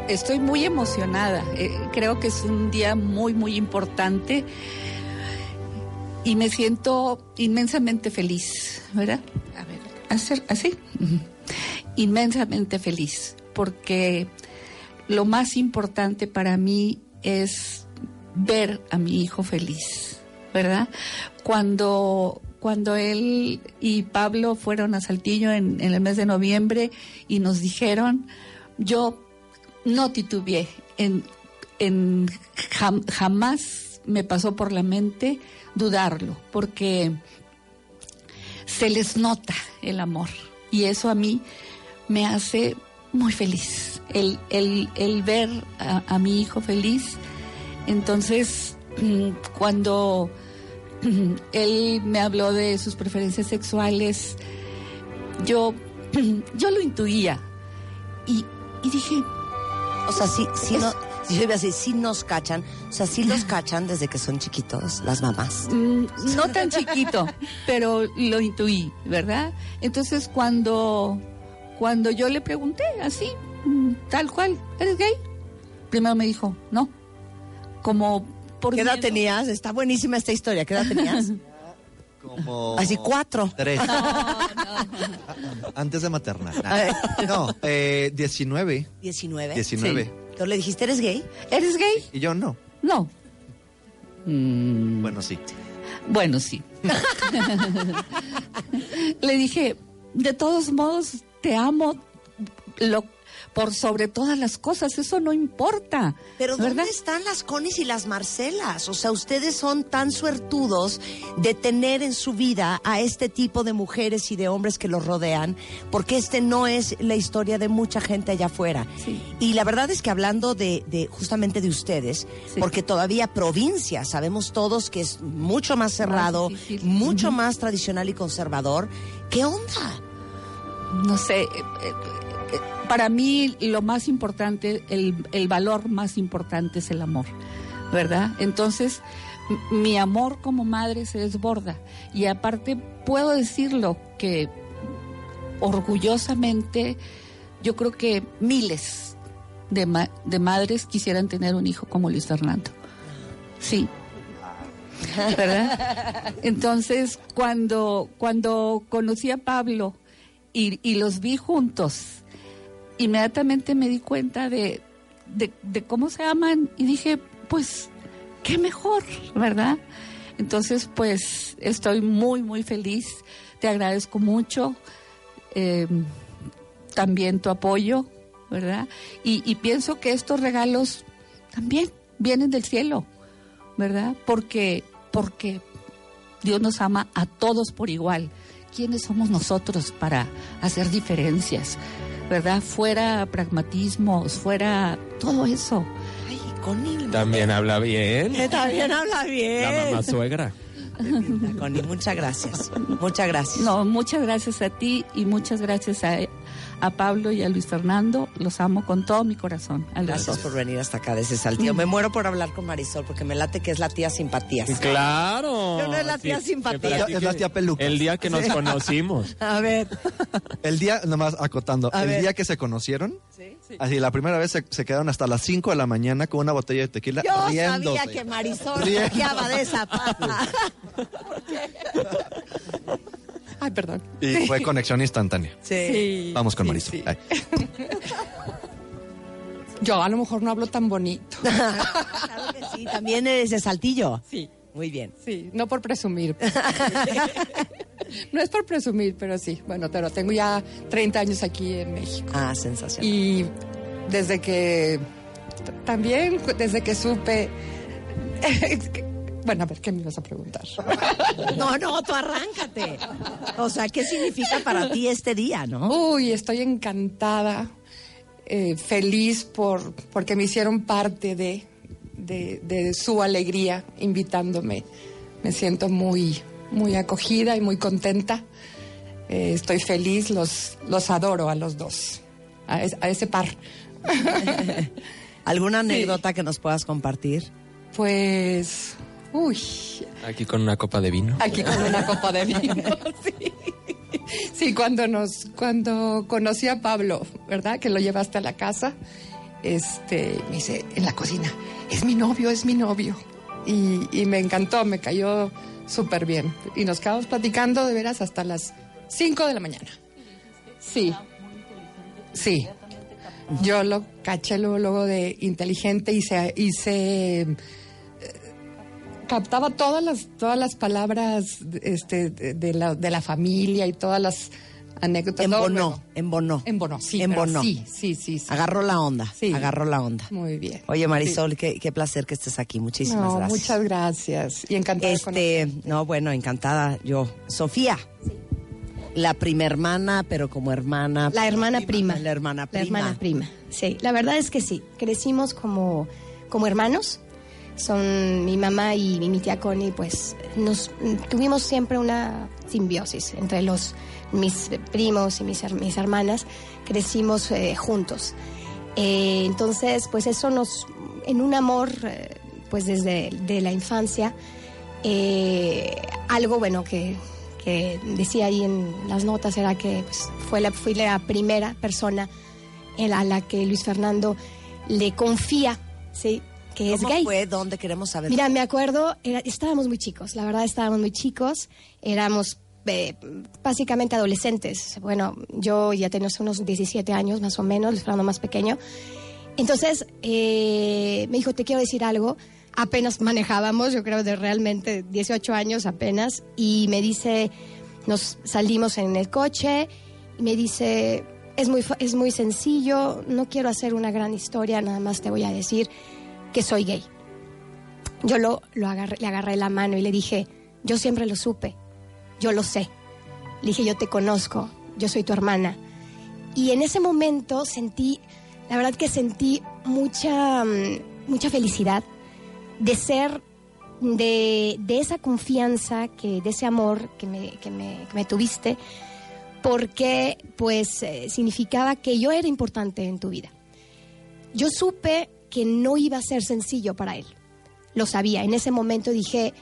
Estoy muy emocionada. Eh, creo que es un día muy, muy importante y me siento inmensamente feliz, ¿verdad? A ver, hacer así. Inmensamente feliz porque lo más importante para mí es ver a mi hijo feliz, ¿verdad? Cuando cuando él y Pablo fueron a Saltillo en, el mes de noviembre y nos dijeron, yo no titubeé, en, en jam- jamás me pasó por la mente dudarlo, porque se les nota el amor y eso a mí me hace muy feliz, el, el, el ver a, mi hijo feliz. Entonces, mm, cuando él me habló de sus preferencias sexuales, yo, yo lo intuía y, y dije, O sea, sí, sí, no, si yo iba a decir, sí nos cachan. O sea, sí los cachan desde que son chiquitos, las mamás. Mm, no tan chiquito, pero lo intuí, ¿verdad? Entonces cuando, cuando yo le pregunté así, mm, tal cual, ¿eres gay? Primero me dijo, no. Como por ¿Qué edad miedo. tenías? Está buenísima esta historia. ¿Qué edad tenías? Como Así cuatro. Tres. Antes de materna. No, eh, 19. 19. 19. Entonces le dijiste, ¿eres gay? ¿Eres gay? Y yo no. No. Bueno, sí. Bueno, sí. Le dije, de todos modos, te amo lo, por sobre todas las cosas, eso no importa. Pero ¿verdad? ¿dónde están las Conis y las Marcelas? O sea, ustedes son tan suertudos de tener en su vida a este tipo de mujeres y de hombres que los rodean, porque este no es la historia de mucha gente allá afuera. Y la verdad es que hablando de, de justamente de ustedes, porque todavía provincia, sabemos todos que es mucho más cerrado, mucho más tradicional y conservador. ¿Qué onda? no sé, eh, eh, eh, para mí lo más importante, el, el valor más importante es el amor, ¿verdad? Entonces, mi amor como madre se desborda y aparte puedo decirlo que orgullosamente yo creo que miles de, ma- de madres quisieran tener un hijo como Luis Fernando. Sí. ¿verdad? Entonces, cuando, cuando conocí a Pablo y, y los vi juntos, inmediatamente me di cuenta de, de, cómo se aman y dije, pues, qué mejor, ¿verdad? Entonces, pues, estoy muy, muy feliz. Te agradezco mucho. eh, también tu apoyo, ¿verdad? Y, y pienso que estos regalos también vienen del cielo, ¿verdad? Porque, porque Dios nos ama a todos por igual. ¿Quiénes somos nosotros para hacer diferencias? ¿Verdad? Fuera pragmatismos, fuera todo eso. Ay, Connie. También habla bien. Que también habla bien. La mamá suegra. Connie, muchas gracias. Muchas gracias. No, muchas gracias a ti y muchas gracias a, a Pablo y a Luis Fernando. Los amo con todo mi corazón. a Gracias dos. por venir hasta acá de ese saltillo. Me muero por hablar con Marisol porque me late que es la tía simpatías. Claro. Yo no es la tía Sí, simpatía. Es la tía peluca. El día que nos Sí. conocimos. A ver. El día, nomás acotando, A el ver. día que se conocieron, así la primera vez se, se quedaron hasta las 5 de la mañana con una botella de tequila Yo riéndose. sabía que Marisol de esa pata. Ay, perdón. Y fue conexión instantánea. Sí. Vamos con sí, Marisol. sí. Yo a lo mejor no hablo tan bonito. Claro que sí, también eres de Saltillo. Sí. Muy bien. Sí, no por presumir. no es por presumir, pero sí. Bueno, pero tengo ya 30 años aquí en México. Ah, sensacional. Y desde que, también desde que supe, bueno, a ver, ¿qué me ibas a preguntar? No, no, tú arráncate. O sea, ¿qué significa para ti este día, no? Uy, estoy encantada, eh, feliz por, porque me hicieron parte de, de, de su alegría invitándome. Me siento muy, muy acogida y muy contenta. Eh, estoy feliz, los, los adoro a los dos, a, es- a ese par. ¿Alguna anécdota que nos puedas compartir? Pues, uy, Aquí con una copa de vino. aquí con una copa de vino. Sí. Sí, cuando nos, cuando conocí a Pablo, ¿verdad? Que lo llevaste a la casa, este, me dice en la cocina, es mi novio, es mi novio. Y, y me encantó, me cayó súper bien. Y nos quedamos platicando de veras hasta las 5 de la mañana. Sí. Sí. Yo lo caché luego, luego de inteligente y se, y se captaba todas las, todas las palabras este, de, de la, de la familia y todas las anécdotas. Embonó, embonó. Embonó, sí. Embonó. Sí, sí, sí, sí. Agarró la onda. Sí. Agarró la onda. Muy bien. Oye, Marisol, qué, qué placer que estés aquí. Muchísimas No, gracias. muchas gracias. Y encantada Este, no, bueno, encantada yo. Sofía. La prima hermana, pero como hermana. La hermana prima. La hermana La prima. hermana prima. Sí, la verdad es que sí. Crecimos como, como hermanos. Son mi mamá y mi tía Connie, pues nos tuvimos siempre una simbiosis entre los mis primos y mis, mis hermanas. Crecimos eh, juntos. Eh, entonces, pues eso nos, en un amor, eh, pues desde de la infancia, algo bueno que, que decía ahí en las notas era que pues, fue fui la primera persona a la que Luis Fernando le confía, ¿sí? Que es ¿Cómo gay. fue? ¿Dónde queremos saber? Mira, me acuerdo, era- estábamos muy chicos, la verdad estábamos muy chicos, éramos eh, básicamente adolescentes. Bueno, yo ya tenía unos 17 años más o menos, Fernando más pequeño. Entonces, eh, me dijo, te quiero decir algo. Apenas manejábamos, yo creo de realmente 18 años apenas, y me dice, nos salimos en el coche, y me dice, es muy, es muy sencillo, no quiero hacer una gran historia, nada más te voy a decir que soy gay. Yo lo, lo le agarré la mano y le dije, yo siempre lo supe, yo lo sé. Le dije, yo te conozco, yo soy tu hermana. Y en ese momento sentí, la verdad que sentí mucha, mm, mucha felicidad de ser, de, de esa confianza, que, de ese amor que me, que me, que me tuviste, porque pues eh, significaba que yo era importante en tu vida. Yo supe que no iba a ser sencillo para él. Lo sabía. En ese momento dije,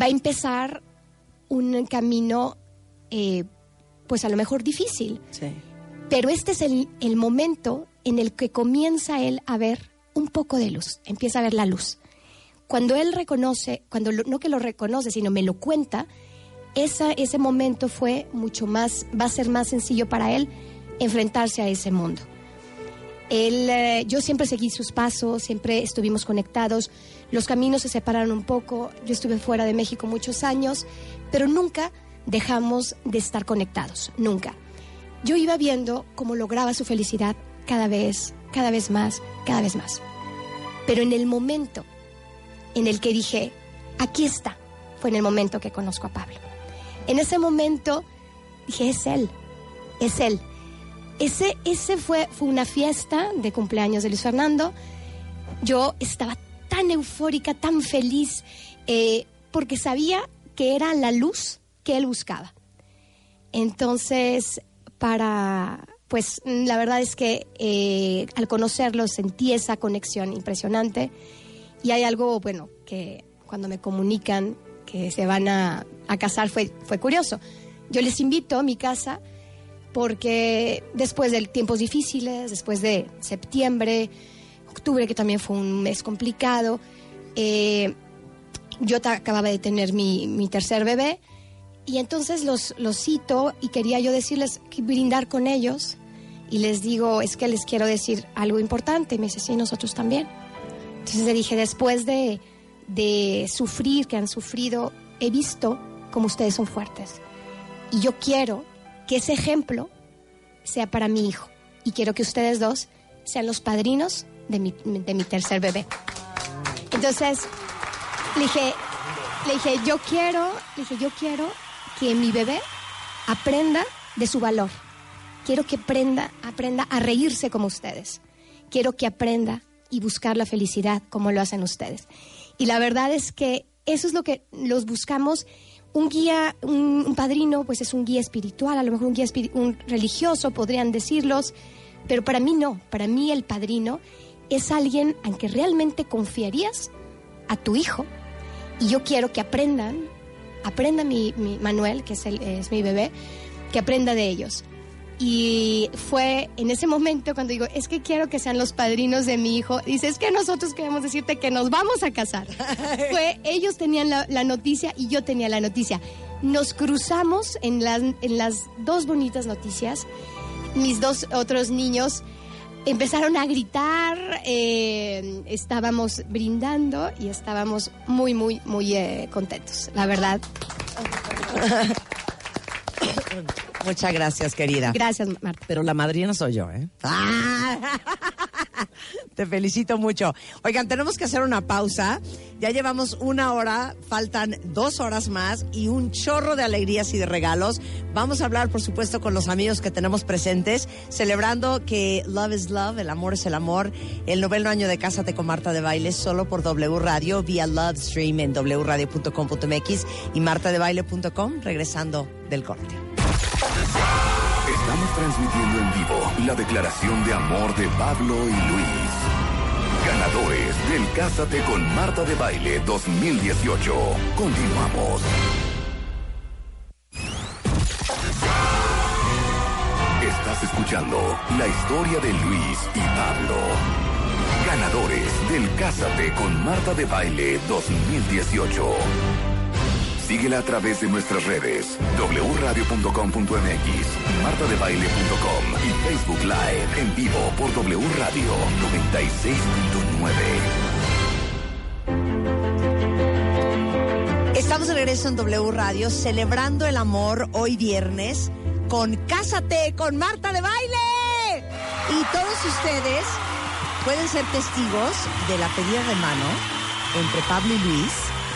va a empezar un camino, eh, pues a lo mejor difícil. Sí. Pero este es el, el momento en el que comienza él a ver un poco de luz, empieza a ver la luz. cuando él reconoce, cuando lo- no que lo reconoce, sino me lo cuenta, esa, ese momento fue mucho más, va a ser más sencillo para él enfrentarse a ese mundo. Eh, yo siempre seguí sus pasos, siempre estuvimos conectados, los caminos se separaron un poco, yo estuve fuera de México muchos años, pero nunca dejamos de estar conectados, nunca. Yo iba viendo cómo lograba su felicidad cada vez, cada vez más, cada vez más. Pero en el momento en el que dije, aquí está, fue en el momento que conozco a Pablo. En ese momento dije, es él, es él. Ese, ese fue, fue una fiesta de cumpleaños de Luis Fernando. Yo estaba tan eufórica, tan feliz, eh, porque sabía que era la luz que él buscaba. Entonces, para, pues la verdad es que eh, al conocerlo sentí esa conexión impresionante y hay algo, bueno, que cuando me comunican que se van a, a casar fue, fue curioso. Yo les invito a mi casa porque después de tiempos difíciles, después de septiembre, octubre, que también fue un mes complicado, eh, yo acababa de tener mi, mi tercer bebé y entonces los, los cito y quería yo decirles, brindar con ellos y les digo, es que les quiero decir algo importante. Y me dice, sí, nosotros también. Entonces le dije, después de, de sufrir, que han sufrido, he visto cómo ustedes son fuertes. Y yo quiero que ese ejemplo sea para mi hijo. Y quiero que ustedes dos sean los padrinos de mi, tercer bebé. Entonces, le dije, le dije, yo quiero, le dije, yo quiero que mi bebé aprenda de su valor. Quiero que aprenda, aprenda a reírse como ustedes. Quiero que aprenda y buscar la felicidad como lo hacen ustedes. Y la verdad es que eso es lo que los buscamos. Un guía, un, padrino, pues es un guía espiritual, a lo mejor un guía un religioso, podrían decirlos, pero para mí no. Para mí el padrino es alguien en que realmente confiarías a tu hijo. Y yo quiero que aprendan, aprenda mi, mi Manuel, que es, el- es mi bebé, que aprenda de ellos. Y fue en ese momento cuando digo, es que quiero que sean los padrinos de mi hijo. Dice, es que nosotros queremos decirte que nos vamos a casar. fue, ellos tenían la, la noticia y yo tenía la noticia. Nos cruzamos en las, en las dos bonitas noticias. Mis dos otros niños empezaron a gritar, eh, estábamos brindando y estábamos muy, muy, muy eh, contentos, la verdad. Muchas gracias, querida. Gracias, Marta. Pero la madrina soy yo, ¿eh? Te felicito mucho. Oigan, tenemos que hacer una pausa. Ya llevamos una hora, faltan dos horas más y un chorro de alegrías y de regalos. Vamos a hablar, por supuesto, con los amigos que tenemos presentes, celebrando que Love is Love, el amor es el amor, el noveno año de Cásate con Marta de Baile, solo por W Radio, vía Love Stream en wradio.com.mx y martadebaile.com, regresando del corte. Estamos transmitiendo en vivo la declaración de amor de Pablo y Luis. Ganadores del Cásate con Marta de Baile 2018. Continuamos. Estás escuchando la historia de Luis y Pablo. Ganadores del Cásate con Marta de Baile 2018. Síguela a través de nuestras redes wradio.com.mx, martadebaile.com y Facebook Live en vivo por W Radio 96.9. Estamos de regreso en W Radio celebrando el amor hoy viernes con Cásate con Marta de Baile. Y todos ustedes pueden ser testigos de la pedida de mano entre Pablo y Luis,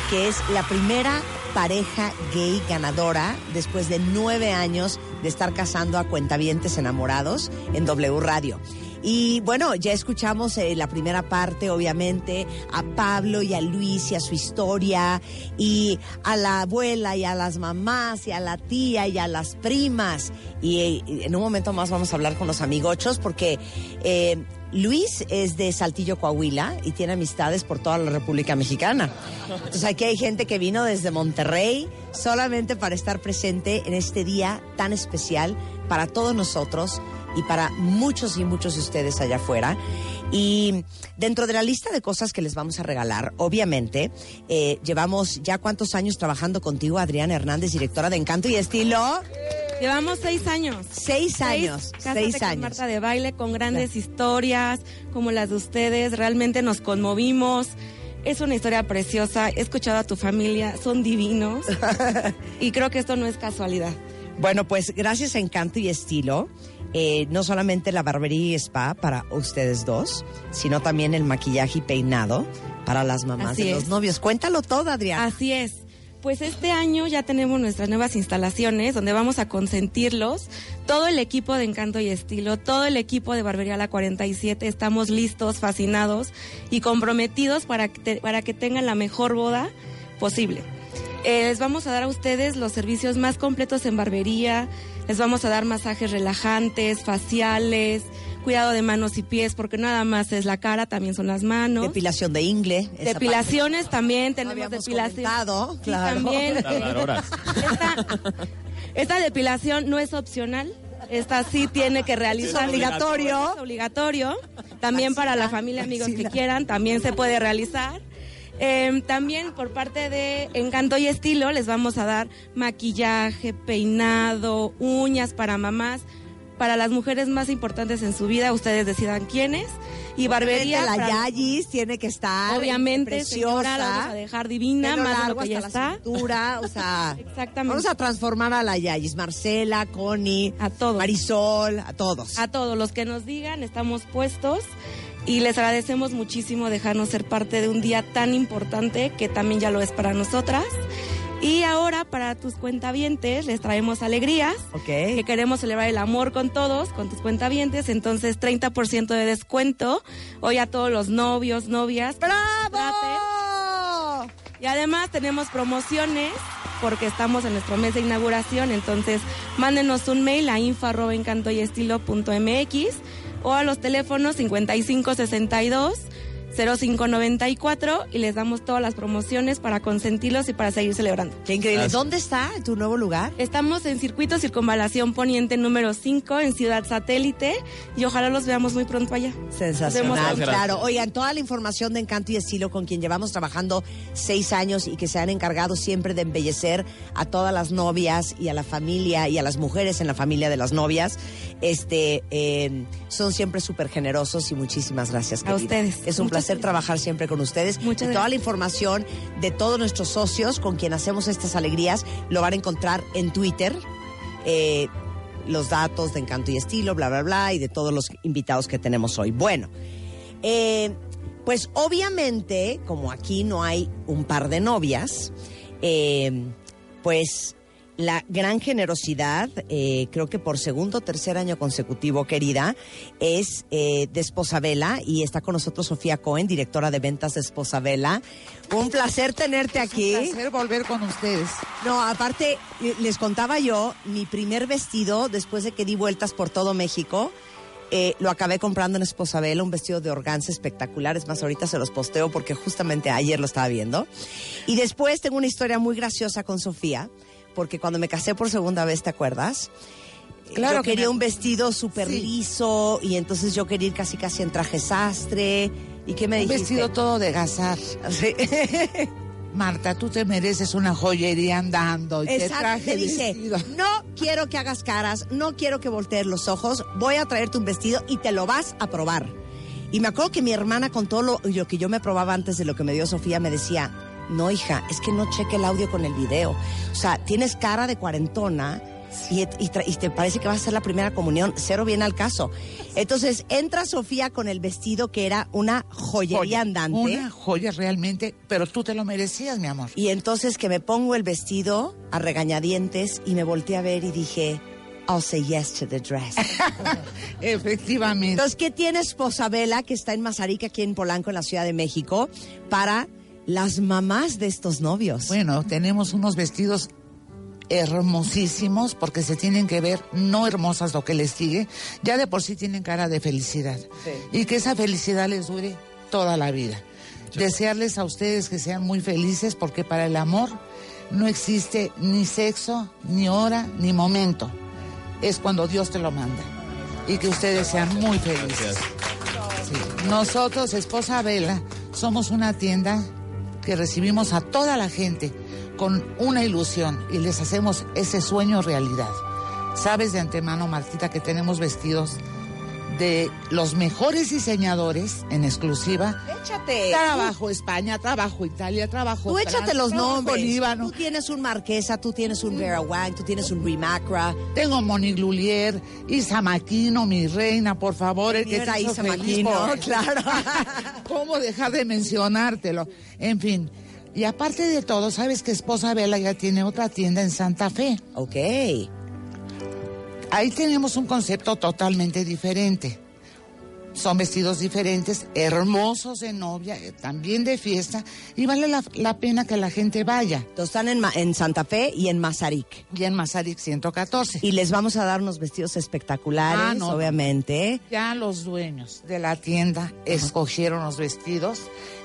que es la primera pareja gay ganadora después de nueve años de estar casando a cuentavientes enamorados en W Radio. Y bueno, ya escuchamos eh, la primera parte, obviamente, a Pablo y a Luis y a su historia, y a la abuela y a las mamás y a la tía y a las primas. Y, eh, en un momento más vamos a hablar con los amigochos porque eh, Luis es de Saltillo, Coahuila, y tiene amistades por toda la República Mexicana. Entonces aquí hay gente que vino desde Monterrey solamente para estar presente en este día tan especial para todos nosotros y para muchos y muchos de ustedes allá afuera. Y dentro de la lista de cosas que les vamos a regalar, obviamente, eh, llevamos ya cuántos años trabajando contigo, Adriana Hernández, directora de Encanto y Estilo. Llevamos seis años. Seis años. Seis con años. Marta de baile con grandes historias como las de ustedes. Realmente nos conmovimos. Es una historia preciosa. He escuchado a tu familia. Son divinos. y creo que esto no es casualidad. Bueno, pues gracias a Encanto y Estilo, eh, no solamente la barbería y spa para ustedes dos, sino también el maquillaje y peinado para las mamás Así de es. los novios. Cuéntalo todo, Adriana. Así es. Pues este año ya tenemos nuestras nuevas instalaciones donde vamos a consentirlos. Todo el equipo de Encanto y Estilo, todo el equipo de Barbería La 47, estamos listos, fascinados y comprometidos para que, para que tengan la mejor boda posible. Eh, les vamos a dar a ustedes los servicios más completos en barbería, les vamos a dar masajes relajantes, faciales, cuidado de manos y pies, porque nada más es la cara, también son las manos. Depilación de ingle. Depilaciones también, tenemos habíamos depilación. Sí, claro. también. Esta, esta depilación no es opcional. Esta sí tiene que realizar. Es obligatorio. Es obligatorio. También para la familia, amigos que quieran, también se puede realizar. Eh, también por parte de Encanto y Estilo les vamos a dar maquillaje, peinado, uñas para mamás, para las mujeres más importantes en su vida, ustedes decidan quiénes. Y barbería. Obviamente la para- Yayis tiene que estar Obviamente, preciosa. señora, la vamos a dejar divina, más de lo largo que ya está. cintura, o sea, Exactamente. vamos a transformar a la Yayis, Marcela, Connie, a todos. Marisol, a todos. A todos los que nos digan, estamos puestos y les agradecemos muchísimo dejarnos ser parte de un día tan importante que también ya lo es para nosotras. Y ahora para tus cuentavientes les traemos alegrías, que queremos celebrar el amor con todos, con tus cuentavientes, entonces 30% de descuento hoy a todos los novios, novias. ¡Bravo! Y además tenemos promociones porque estamos en nuestro mes de inauguración, entonces mándenos un mail a info@encantoyestilo.mx o a los teléfonos 5562 0594 y les damos todas las promociones para consentirlos y para seguir celebrando. Qué increíble. ¿Dónde está tu nuevo lugar? Estamos en Circuito Circunvalación Poniente número 5 en Ciudad Satélite y ojalá los veamos muy pronto allá. Sensacional, claro. Oigan, toda la información de Encanto y Estilo con quien llevamos trabajando seis años y que se han encargado siempre de embellecer a todas las novias y a la familia y a las mujeres en la familia de las novias, este, eh, son siempre súper generosos y muchísimas gracias. A querida. ustedes. Es un placer trabajar siempre con ustedes. Muchas y toda gracias. la información de todos nuestros socios con quien hacemos estas alegrías lo van a encontrar en Twitter. Eh, los datos de Encanto y Estilo, bla, bla, bla, y de todos los invitados que tenemos hoy. Bueno, eh, pues obviamente, como aquí no hay un par de novias, eh, pues la gran generosidad, eh, creo que por segundo o tercer año consecutivo, querida, es eh, de Esposabela y está con nosotros Sofía Cohen, directora de ventas de Esposabela. Un placer tenerte aquí. Un placer volver con ustedes. No, aparte, eh, les contaba yo, mi primer vestido, después de que di vueltas por todo México, eh, lo acabé comprando en Esposabela, un vestido de organza espectacular. Es más, ahorita se los posteo porque justamente ayer lo estaba viendo. Y después tengo una historia muy graciosa con Sofía, porque cuando me casé por segunda vez, ¿te acuerdas? Claro yo que quería me- un vestido súper Sí. liso y entonces yo quería ir casi casi en traje sastre. ¿Y qué me Un dijiste? vestido todo de gazar. Marta, tú te mereces una joyería andando. Y te Exacto, traje dice, vestido. no quiero que hagas caras, no quiero que voltees los ojos, voy a traerte un vestido y te lo vas a probar. Y me acuerdo que mi hermana con todo lo, lo que yo me probaba antes de lo que me dio Sofía me decía, no hija, es que no cheque el audio con el video. O sea, tienes cara de cuarentona y, y tra- y te parece que va a ser la primera comunión, cero viene al caso. Entonces entra Sofía con el vestido que era una joyería Joya, andante. Una joya realmente, pero tú te lo merecías, mi amor. Y entonces que me pongo el vestido a regañadientes y me volteé a ver y dije, I'll say yes to the dress. Efectivamente. Entonces, ¿qué tiene Esposabela, que está en Mazarica, aquí en Polanco, en la Ciudad de México, para las mamás de estos novios? Bueno, tenemos unos vestidos hermosísimos porque se tienen que ver no hermosas lo que les sigue, ya de por sí tienen cara de felicidad y que esa felicidad les dure toda la vida. Desearles a ustedes que sean muy felices porque para el amor no existe ni sexo, ni hora, ni momento. Es cuando Dios te lo manda y que ustedes sean muy felices. Sí, Nosotros, Esposa Vela, somos una tienda que recibimos a toda la gente con una ilusión y les hacemos ese sueño realidad. Sabes de antemano, Martita, que tenemos vestidos de los mejores diseñadores en exclusiva. Échate. Trabajo España, trabajo Italia, trabajo Tú échate los nombres. Líbano. Tú tienes un Marquesa, tú tienes un Vera Wang, tú tienes un Rimacra. Tengo Monique Lulier, Isa Maquino, mi reina, por favor. El que te hizo Isa Maquino, claro. ¿Cómo dejar de mencionártelo? En fin. Y aparte de todo, sabes que Esposa Vela ya tiene otra tienda en Santa Fe. Ok. Ahí tenemos un concepto totalmente diferente. Son vestidos diferentes, hermosos de novia, eh, también de fiesta, y vale la, la pena que la gente vaya. Entonces están en, Santa Fe y en Mazarik. Y en Mazarik 114. Y les vamos a dar unos vestidos espectaculares, Ah, no, obviamente. Ya los dueños de la tienda escogieron los vestidos.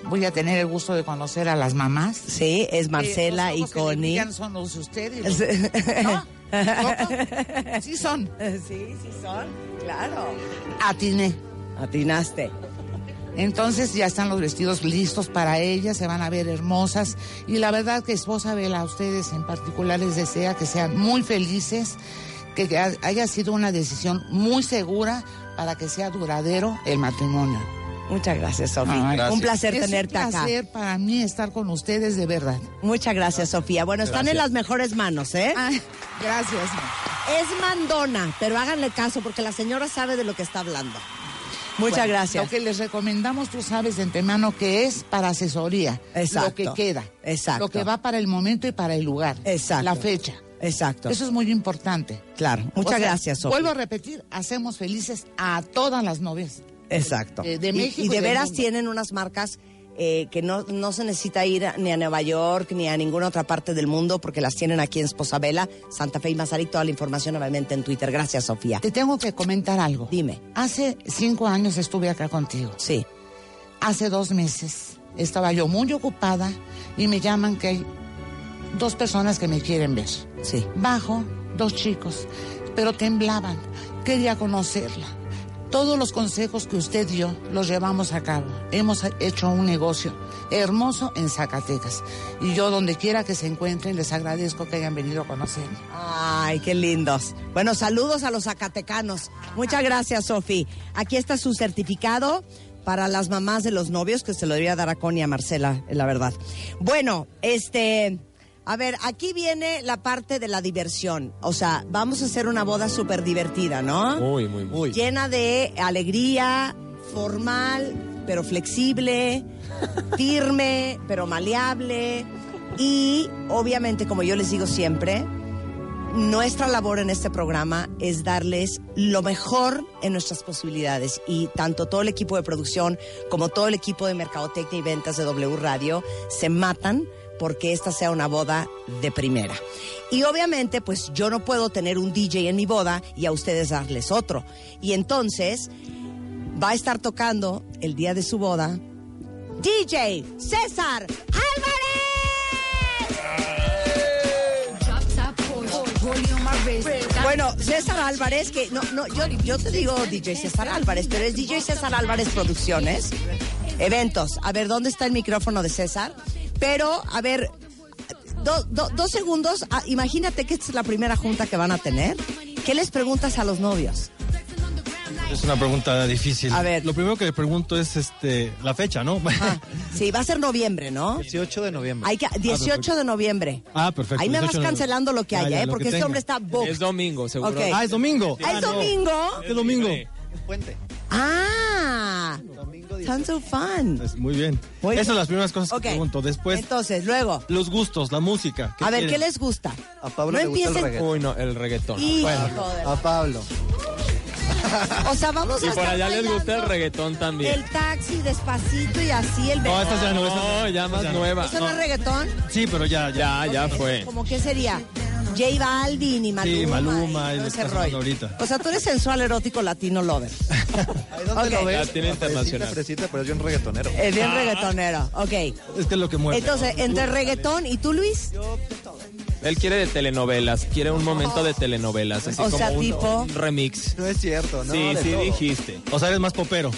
Voy a tener el gusto de conocer a las mamás. Sí, es Marcela Eh, los y ojos Connie. son los de usted y los- ¿No? ¿Cómo? Sí son. Sí, sí son, claro. Atiné. Atinaste. Entonces ya están los vestidos listos para ellas, se van a ver hermosas. Y la verdad que esposa Vela, a ustedes en particular les desea que sean muy felices, que ha- haya sido una decisión muy segura para que sea duradero el matrimonio. Muchas gracias, Sofía. Un placer es tenerte un acá. placer para mí estar con ustedes de verdad. Muchas gracias, Sofía. Bueno, están en las mejores manos, ¿eh? gracias. Es mandona, pero háganle caso porque la señora sabe de lo que está hablando. Muchas Bueno, gracias. Lo que les recomendamos, tú sabes de antemano que es para asesoría. Exacto. Lo que queda. Exacto. Lo que va para el momento y para el lugar. Exacto. La fecha. Exacto. Eso es muy importante. Claro. Muchas O sea, gracias, Sofía. Vuelvo a repetir, hacemos felices a todas las novias. Exacto. De- de Y- México y, y de veras mundo. tienen unas marcas eh, que no, no se necesita ir ni a Nueva York ni a ninguna otra parte del mundo porque las tienen aquí en Esposabela, Santa Fe y Mazarik. Toda la información obviamente en Twitter. Gracias, Sofía. Te tengo que comentar algo. Dime. Hace cinco años estuve acá contigo. Sí. Hace dos meses estaba yo muy ocupada y me llaman que hay dos personas que me quieren ver. Sí. Bajo, dos chicos, pero temblaban. Quería conocerla. Todos los consejos que usted dio los llevamos a cabo. Hemos hecho un negocio hermoso en Zacatecas. Y yo, donde quiera que se encuentren, les agradezco que hayan venido a conocerme. Ay, qué lindos. Bueno, saludos a los zacatecanos. Muchas gracias, Sofi. Aquí está su certificado para las mamás de los novios, que se lo debería dar a Connie y a Marcela, la verdad. Bueno, este... A ver, aquí viene la parte de la diversión. O sea, vamos a hacer una boda súper divertida, ¿no? Muy, muy, muy. Llena de alegría, formal, pero flexible, firme, pero maleable. Y obviamente, como yo les digo siempre, nuestra labor en este programa es darles lo mejor en nuestras posibilidades. Y tanto todo el equipo de producción como todo el equipo de mercadotecnia y ventas de W Radio se matan porque esta sea una boda de primera. Y obviamente, pues yo no puedo tener un DJ en mi boda y a ustedes darles otro. Y entonces va a estar tocando el día de su boda DJ César Álvarez. Bueno, César Álvarez, que no, no, yo, yo te digo DJ César Álvarez, pero es DJ César Álvarez Producciones, eventos. A ver, ¿dónde está el micrófono de César? Pero, a ver, do- do- dos segundos. Ah, imagínate que esta es la primera junta que van a tener. ¿Qué les preguntas a los novios? Es una pregunta difícil. A ver. Lo primero que le pregunto es este la fecha, ¿no? Sí, va a ser noviembre, ¿no? 18 de noviembre. Hay que, 18 de noviembre. Ah, perfecto. Ahí me vas 18 de cancelando lo que Ya, haya, ya, ¿eh? Porque que este tenga. hombre está booked. Es domingo, seguro. Ah, es domingo. ¿Ah, es domingo? ¿Qué domingo? Puente. Ah, sounds so fun. Es muy bien. Muy Esas bien. son las primeras cosas Ok. que pregunto. Después, Entonces, luego, los gustos, la música. a ver, ¿qué les gusta? A Pablo No le gusta el empiecen- reggaetón. Uy, no, el reggaetón. Hijo Bueno. A Pablo. O sea, vamos a Y por allá les gusta el reggaetón también. El taxi despacito y así el No, esta ya no, esta No, ya más ya nueva. ¿Eso no es reggaetón? Sí, pero ya, ya. Ya, ya fue. ¿Cómo qué sería? J Balvin y Maluma. Sí, Maluma y todo ese rollo. ahorita. O sea, tú eres sensual, erótico, latino, lover. Ahí donde Ok. lo ves. Ya tiene fresita, internacional. fresita, pero es bien reggaetonero. Es bien reggaetonero. Ok. Es que es lo que mueve. Entonces, entre reggaetón y tú, Luis. Él quiere de telenovelas, quiere un momento de telenovelas, así O como sea, un, tipo- un remix. No es cierto, ¿no? sí, de sí todo. dijiste. O sea, eres más popero.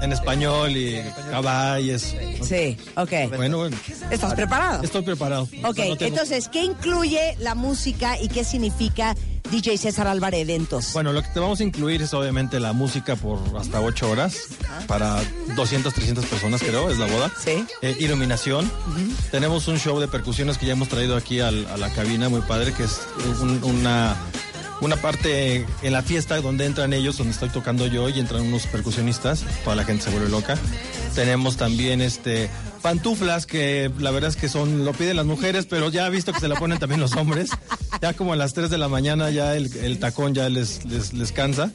En español y caballos. Sí, ok. Bueno, bueno. ¿Estás preparado? Estoy preparado. Ok, No tengo- entonces, ¿qué incluye la música y qué significa DJ César Álvarez Eventos? Bueno, lo que te vamos a incluir es obviamente la música por hasta 8 horas para 200, 300 personas, creo, es la boda. Sí. Eh, iluminación. Tenemos un show de percusiones que ya hemos traído aquí al- a la cabina, muy padre, que es un- una, una parte en la fiesta donde entran ellos, donde estoy tocando yo y entran unos percusionistas. Toda la gente se vuelve loca. Tenemos también este pantuflas que la verdad es que son lo piden las mujeres, pero ya he visto que se la ponen también los hombres. Ya como a las 3 de la mañana ya el, el tacón ya les, les, les cansa.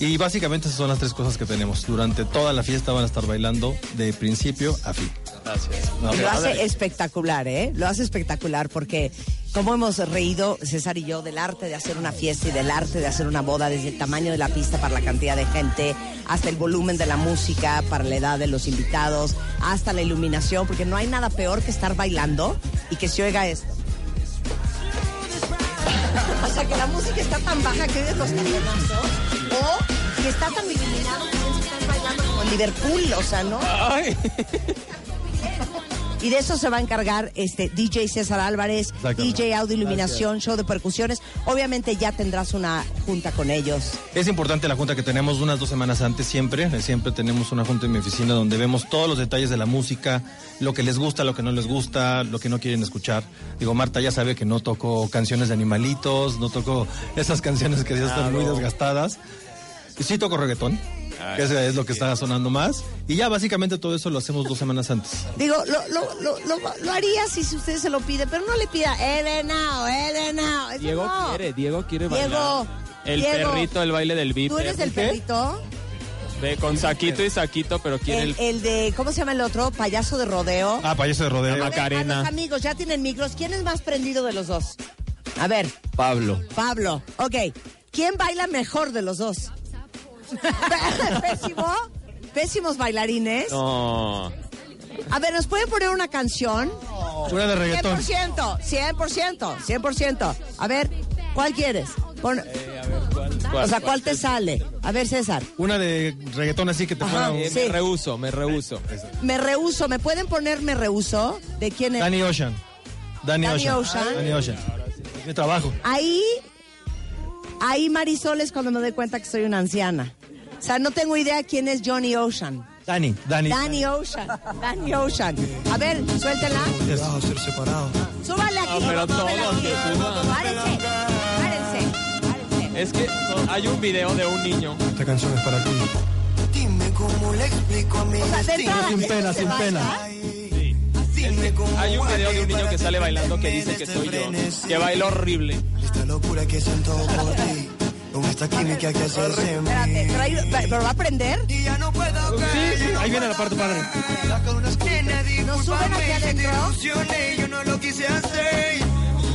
Y básicamente esas son las tres cosas que tenemos. Durante toda la fiesta van a estar bailando de principio a fin. Gracias. Lo hace espectacular, ¿eh? Lo hace espectacular porque como hemos reído César y yo del arte de hacer una fiesta y del arte de hacer una boda, desde el tamaño de la pista para la cantidad de gente, hasta el volumen de la música, para la edad de los invitados, hasta la iluminación, porque no hay nada peor que estar bailando y que se oiga esto. O sea, que la música está tan baja que oyes los taconazos, o que está tan iluminado que estás bailando como en Liverpool, o sea, ¿no? Y de eso se va a encargar este DJ César Álvarez. DJ Audio Iluminación, show de percusiones. Obviamente ya tendrás una junta con ellos. Es importante la junta que tenemos unas dos semanas antes siempre. eh, Siempre tenemos una junta en mi oficina donde vemos todos los detalles de la música, lo que les gusta, lo que no les gusta, lo que no quieren escuchar. Digo, Marta ya sabe que no toco canciones de animalitos, no toco esas canciones que ya están muy desgastadas. Y sí toco reggaetón, que ese es lo que está sonando más. Y ya básicamente todo eso lo hacemos dos semanas antes. Digo, lo, lo, lo, lo, lo haría si si usted se lo pide, pero no le pida Elena, Elena. Eso Diego no. quiere, Diego quiere Diego, bailar. El Diego, perrito, el baile del viper. ¿Tú eres el perrito? Ve, con saquito y saquito, pero quiere El, el... el de, ¿cómo se llama el otro? Payaso de rodeo. Ah, payaso de rodeo. La a Macarena. los amigos, ya tienen micros. ¿Quién es más prendido de los dos? A ver, Pablo. Pablo. Ok. ¿Quién baila mejor de los dos? Pésimo. Pésimos bailarines. No. A ver, ¿nos pueden poner una canción? Una de reggaetón. 100%, 100%, 100%. A ver, ¿cuál quieres? Pon- o sea, ¿cuál te sale? A ver, César. Una de reggaetón así que te Ajá, ponga un- Eh, sí. Me rehuso, me rehuso. Me rehuso. ¿Me pueden poner me rehuso? ¿De quién es? Danny Ocean. Danny, Danny Ocean. Ocean. Danny Ocean. Mi trabajo. Ahí, ahí Marisol es cuando me doy cuenta que soy una anciana. O sea, no tengo idea quién es Johnny Ocean. Danny, Danny. Danny Ocean. Danny Ocean. A ver, suéltela. ser separado. Súbale aquí. No, pero todos aquí. se suban. Párense, párense. Es que hay un video de un niño. Esta canción es para ti. Dime cómo le explico a mi O sea, Sin pena, ¿se sin pena. Hay un video de un niño que sale bailando que dice que soy yo. Que baila horrible. Esta locura que siento por ti. Con esta química que haces en mí. Espérate, pero, ahí- ¿pero va a aprender? Y ya no puedo caer. Sí, sí, ahí viene la parte padre. Nena, ¿Nos suben adentro? yo no lo quise hacer.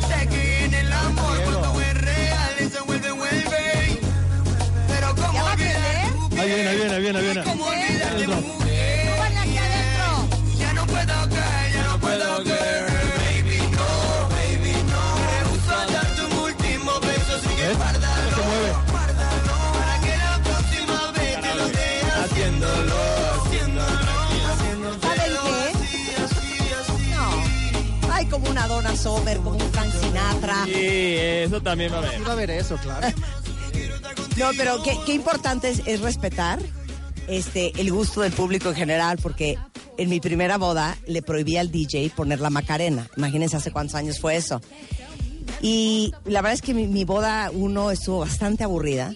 Sé que en el amor cuando es real se vuelve, vuelve. Pero ¿Ya como viene, ahí viene, ahí viene, ahí viene. Summer, como un Frank Sinatra. Sí, eso también va a ver. Iba a ver eso, claro. No, pero qué, qué importante es, es respetar este, el gusto del público en general, porque en mi primera boda le prohibí al DJ poner la Macarena. Imagínense hace cuántos años fue eso. Y la verdad es que mi, mi boda uno estuvo bastante aburrida.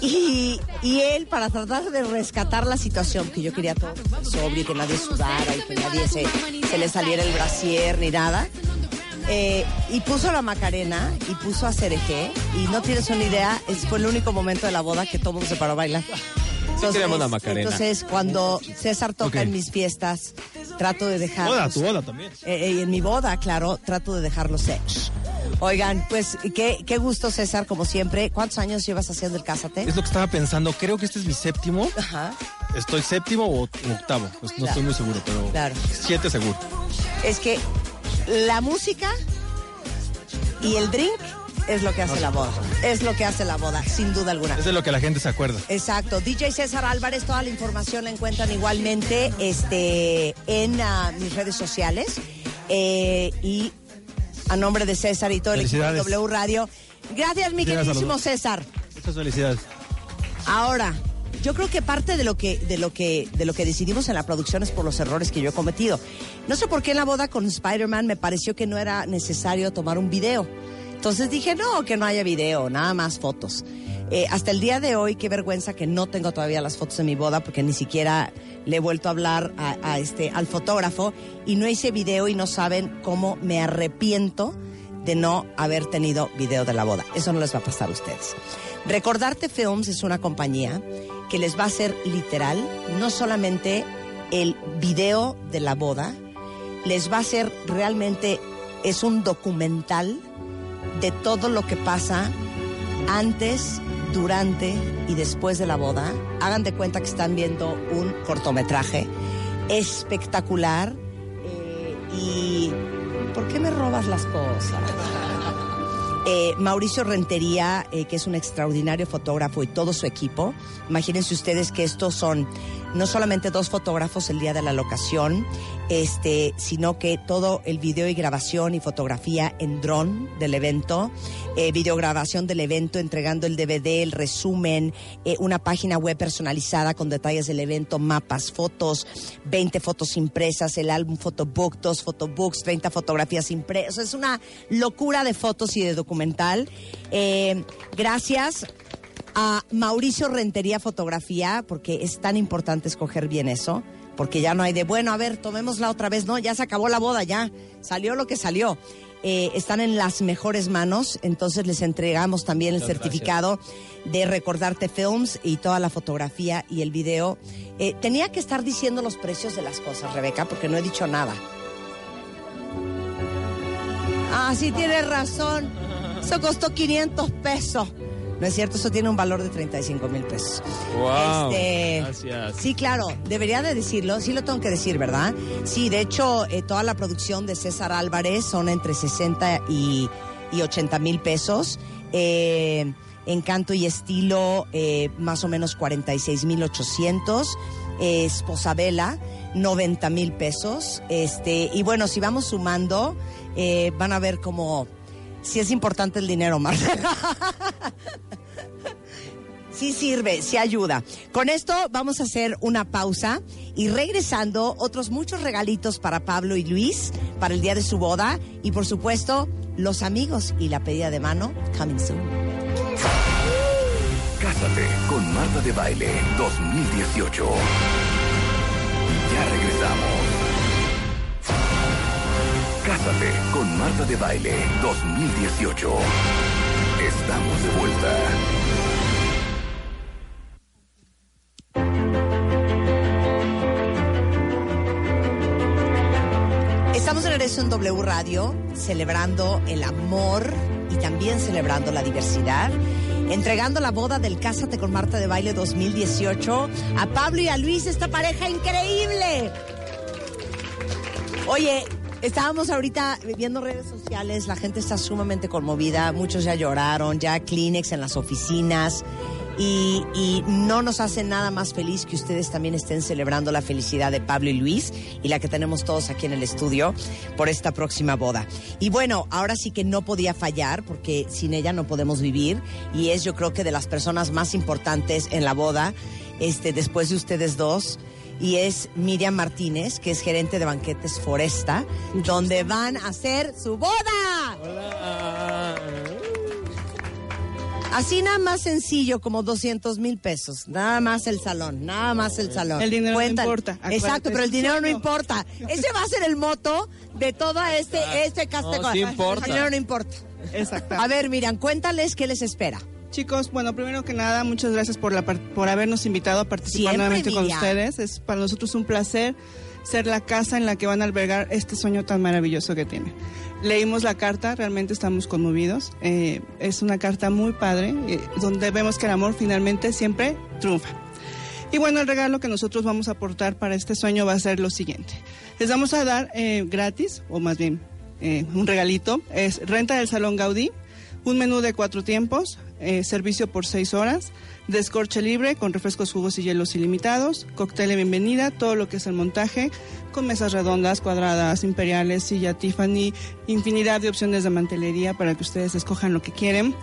Y, y él, para tratar de rescatar la situación, que yo quería todo sobrio, que nadie sudara y que nadie se, se le saliera el brasier ni nada, eh, y puso la Macarena y puso a Cereje, y no tienes una idea, es, fue el único momento de la boda que todo el mundo se paró a bailar. la Macarena. Entonces, cuando César toca en mis fiestas, trato de dejar... Boda, tu boda también. Eh, eh, en mi boda, claro, trato de dejarlo ser. Oigan, pues qué, qué gusto, César, como siempre. ¿Cuántos años llevas haciendo el Cásate? Es lo que estaba pensando. Creo que este es mi séptimo. Ajá. Estoy séptimo o octavo. Pues no Claro. estoy muy seguro, pero Claro. siete seguro. Es que la música y el drink es lo que hace la boda. Es lo que hace la boda, sin duda alguna. Es de lo que la gente se acuerda. Exacto. DJ César Álvarez, toda la información la encuentran igualmente este, en ah, mis redes sociales. Eh, y a nombre de César y todo el equipo de. W Radio. Gracias, mi queridísimo. César. Muchas felicidades. Ahora, yo creo que parte de lo que, de lo que, de lo que decidimos en la producción es por los errores que yo he cometido. No sé por qué en la boda con Spider-Man me pareció que no era necesario tomar un video. Entonces dije, no, que no haya video, nada más fotos. Eh, hasta el día de hoy, qué vergüenza que no tengo todavía las fotos de mi boda porque ni siquiera le he vuelto a hablar a, este, al fotógrafo y no hice video y no saben cómo me arrepiento de no haber tenido video de la boda. Eso no les va a pasar a ustedes. Recordarte Films es una compañía que les va a hacer literal, no solamente el video de la boda, les va a hacer realmente, es un documental de todo lo que pasa antes, durante y después de la boda. Hagan de cuenta que están viendo un cortometraje espectacular eh, y... ¿Por qué me robas las cosas? Eh, Mauricio Rentería, eh, que es un extraordinario fotógrafo y todo su equipo. Imagínense ustedes que estos son no solamente dos fotógrafos el día de la locación, este, sino que todo el video y grabación y fotografía en dron del evento, eh, videograbación del evento, entregando el DVD, el resumen, eh, una página web personalizada con detalles del evento, mapas, fotos, 20 fotos impresas, el álbum photobook, dos photobooks, 30 fotografías impresas. Es una locura de fotos y de documental. Eh, gracias a Mauricio Rentería Fotografía, porque es tan importante escoger bien eso, porque ya no hay de, bueno, a ver, tomémosla otra vez, no, ya se acabó la boda, ya salió lo que salió. Eh, están en las mejores manos, entonces les entregamos también el Muchas certificado de Recordarte Films y toda la fotografía y el video. Eh, tenía que estar diciendo los precios de las cosas, Rebeca, porque no he dicho nada. Ah, sí, tienes razón. Eso costó 500 pesos. No es cierto, eso tiene un valor de 35 mil pesos. Wow. Este, Gracias. Sí, claro, debería de decirlo, sí lo tengo que decir, ¿verdad? Sí, de hecho, eh, toda la producción de César Álvarez son entre 60 y, y 80 mil pesos. Eh, Encanto y estilo, eh, más o menos 46 mil 800. Eh, Esposabela, 90 mil pesos. Este, y bueno, si vamos sumando, eh, van a ver como si es importante el dinero, Marta. Sí sirve, sí ayuda. Con esto vamos a hacer una pausa y regresando otros muchos regalitos para Pablo y Luis para el día de su boda y por supuesto los amigos y la pedida de mano coming soon. Cásate con Marta de Baile 2018. Ya regresamos. Cásate con Marta de Baile 2018. Estamos de vuelta. Estamos de regreso en W Radio celebrando el amor y también celebrando la diversidad. Entregando la boda del Cásate con Marta de Baile 2018 a Pablo y a Luis, esta pareja increíble. Oye, estábamos ahorita viendo redes sociales, la gente está sumamente conmovida, muchos ya lloraron, ya Kleenex en las oficinas. Y, no nos hace nada más feliz que ustedes también estén celebrando la felicidad de Pablo y Luis y la que tenemos todos aquí en el estudio por esta próxima boda. Y bueno, ahora sí que no podía fallar porque sin ella no podemos vivir y es yo creo que de las personas más importantes en la boda, este, después de ustedes dos y es Miriam Martínez, que es gerente de banquetes Foresta, donde van a hacer su boda. Así nada más sencillo, como 200 mil pesos. Nada más el salón, nada más el salón. El dinero no importa, acuérdate, Exacto, pero el dinero no importa. Ese va a ser el moto de todo este, este cast- No, sí importa. El dinero no importa. Exacto. A ver, Miriam, cuéntales qué les espera. Chicos, bueno, primero que nada, muchas gracias por, la, por habernos invitado a participar Siempre, nuevamente con ustedes. Es para nosotros un placer ser la casa en la que van a albergar este sueño tan maravilloso que tiene. Leímos la carta, realmente estamos conmovidos. Eh, es una carta muy padre, eh, donde vemos que el amor finalmente siempre triunfa. Y bueno, el regalo que nosotros vamos a aportar para este sueño va a ser lo siguiente. Les vamos a dar eh, gratis, o más bien un regalito, es renta del Salón Gaudí Un menú de cuatro tiempos, eh, servicio por seis horas, descorche libre con refrescos, jugos y hielos ilimitados, cóctel de bienvenida, todo lo que es el montaje, con mesas redondas, cuadradas, imperiales, silla Tiffany, infinidad de opciones de mantelería para que ustedes escojan lo que quieren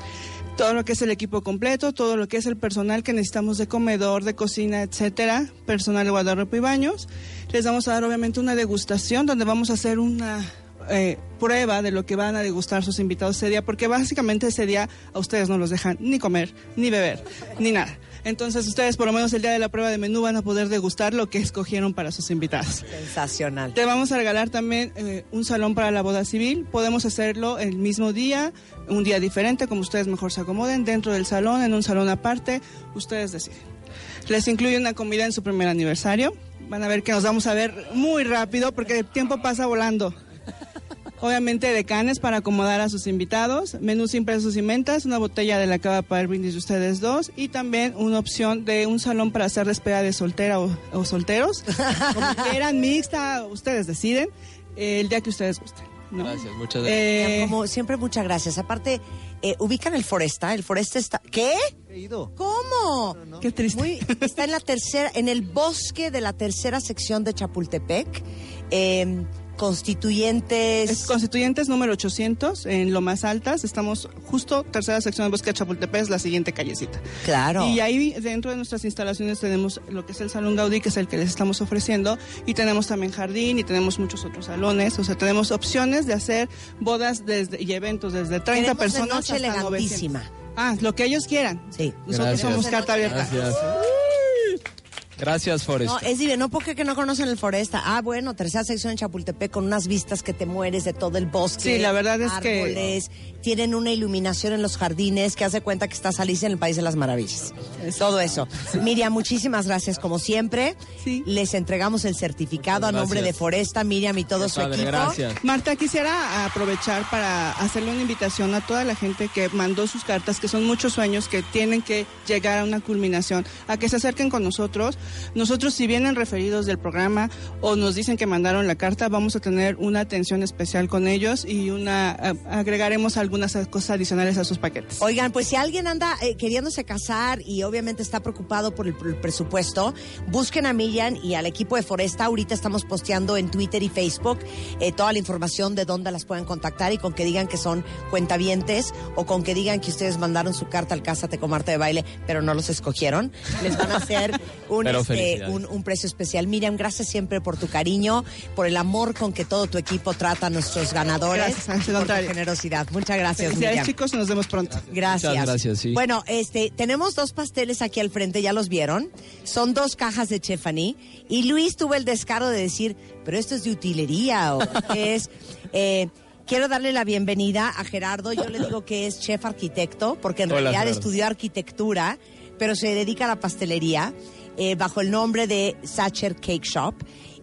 todo lo que es el equipo completo, todo lo que es el personal que necesitamos de comedor, de cocina, etcétera, personal de guardarropa y baños. Les vamos a dar obviamente una degustación donde vamos a hacer una eh, prueba de lo que van a degustar sus invitados ese día, porque básicamente ese día a ustedes no los dejan ni comer, ni beber, ni nada. Entonces ustedes por lo menos el día de la prueba de menú van a poder degustar lo que escogieron para sus invitados. Sensacional. Te vamos a regalar también eh, un salón para la boda civil. Podemos hacerlo el mismo día, un día diferente, como ustedes mejor se acomoden, dentro del salón, en un salón aparte, ustedes deciden. Les incluye una comida en su primer aniversario. Van a ver que nos vamos a ver muy rápido porque el tiempo pasa volando. Obviamente decanes para acomodar a sus invitados, menús impresos y mentas, una botella de la cava para el brindis de ustedes dos y también una opción de un salón para hacer despedida de soltera o, solteros. Como quieran, mixta, ustedes deciden eh, el día que ustedes gusten. ¿no? Gracias, muchas Eh, gracias. como siempre, muchas gracias. Aparte, eh, ubican el Foresta. El Foresta está. ¿Qué? ¿Cómo? Qué triste. Muy- está en la tercera, en el bosque de la tercera sección de Chapultepec. Eh, constituyentes. Es Constituyentes número 800 en Lomas Altas. Estamos justo tercera sección del bosque de Chapultepec, es la siguiente callecita. Claro. Y ahí dentro de nuestras instalaciones tenemos lo que es el Salón Gaudí, que es el que les estamos ofreciendo, y tenemos también jardín y tenemos muchos otros salones. O sea, tenemos opciones de hacer bodas desde, y eventos desde 30 Queremos de personas noche hasta elegantísima. 900. Ah, lo que ellos quieran. Sí. Nosotros Gracias. somos carta abierta. Gracias. Gracias, Forrest. No, es divino. No creer que no conocen el Foresta. Ah, bueno, tercera sección en Chapultepec con unas vistas que te mueres de todo el bosque. Sí, la verdad es que- árboles, Tienen una iluminación en los jardines que hace cuenta que estás Alicia en el País de las Maravillas. Todo eso. Miriam, muchísimas gracias como siempre. Les entregamos el certificado a nombre de gracias. Foresta, Miriam y todo su equipo. Marta, quisiera aprovechar para hacerle una invitación a toda la gente que mandó sus cartas, que son muchos sueños que tienen que llegar a una culminación, a que se acerquen con nosotros. Nosotros, si vienen referidos del programa o nos dicen que mandaron la carta, vamos a tener una atención especial con ellos y una a- agregaremos algunas cosas adicionales a sus paquetes. Oigan, pues si alguien anda eh, queriéndose casar y obviamente está preocupado por el, por el presupuesto, busquen a Miriam y al equipo de Foresta. Ahorita estamos posteando en Twitter y Facebook eh, toda la información de dónde las pueden contactar y con que digan que son cuentavientes o con que digan que ustedes mandaron su carta al Cásate con Marta de Baile, pero no los escogieron. Les van a hacer un, Pero este, felicidades. un, un precio especial. Miriam, gracias siempre por tu cariño, por el amor con que todo tu equipo trata a nuestros ganadores, Gracias, por tu generosidad. Muchas gracias, Felicidades, Miriam. chicos, nos vemos pronto. Gracias. Muchas gracias, sí. Bueno, este, tenemos dos pasteles aquí al frente, ya los vieron. Son dos cajas de Chefany. Y Luis tuvo el descaro de decir, pero esto es de utilería o es. Eh, quiero darle la bienvenida a Gerardo. Yo le digo que es chef arquitecto, porque en Hola, realidad Gerardo. estudió arquitectura, pero se dedica a la pastelería eh, bajo el nombre de Sacher Cake Shop.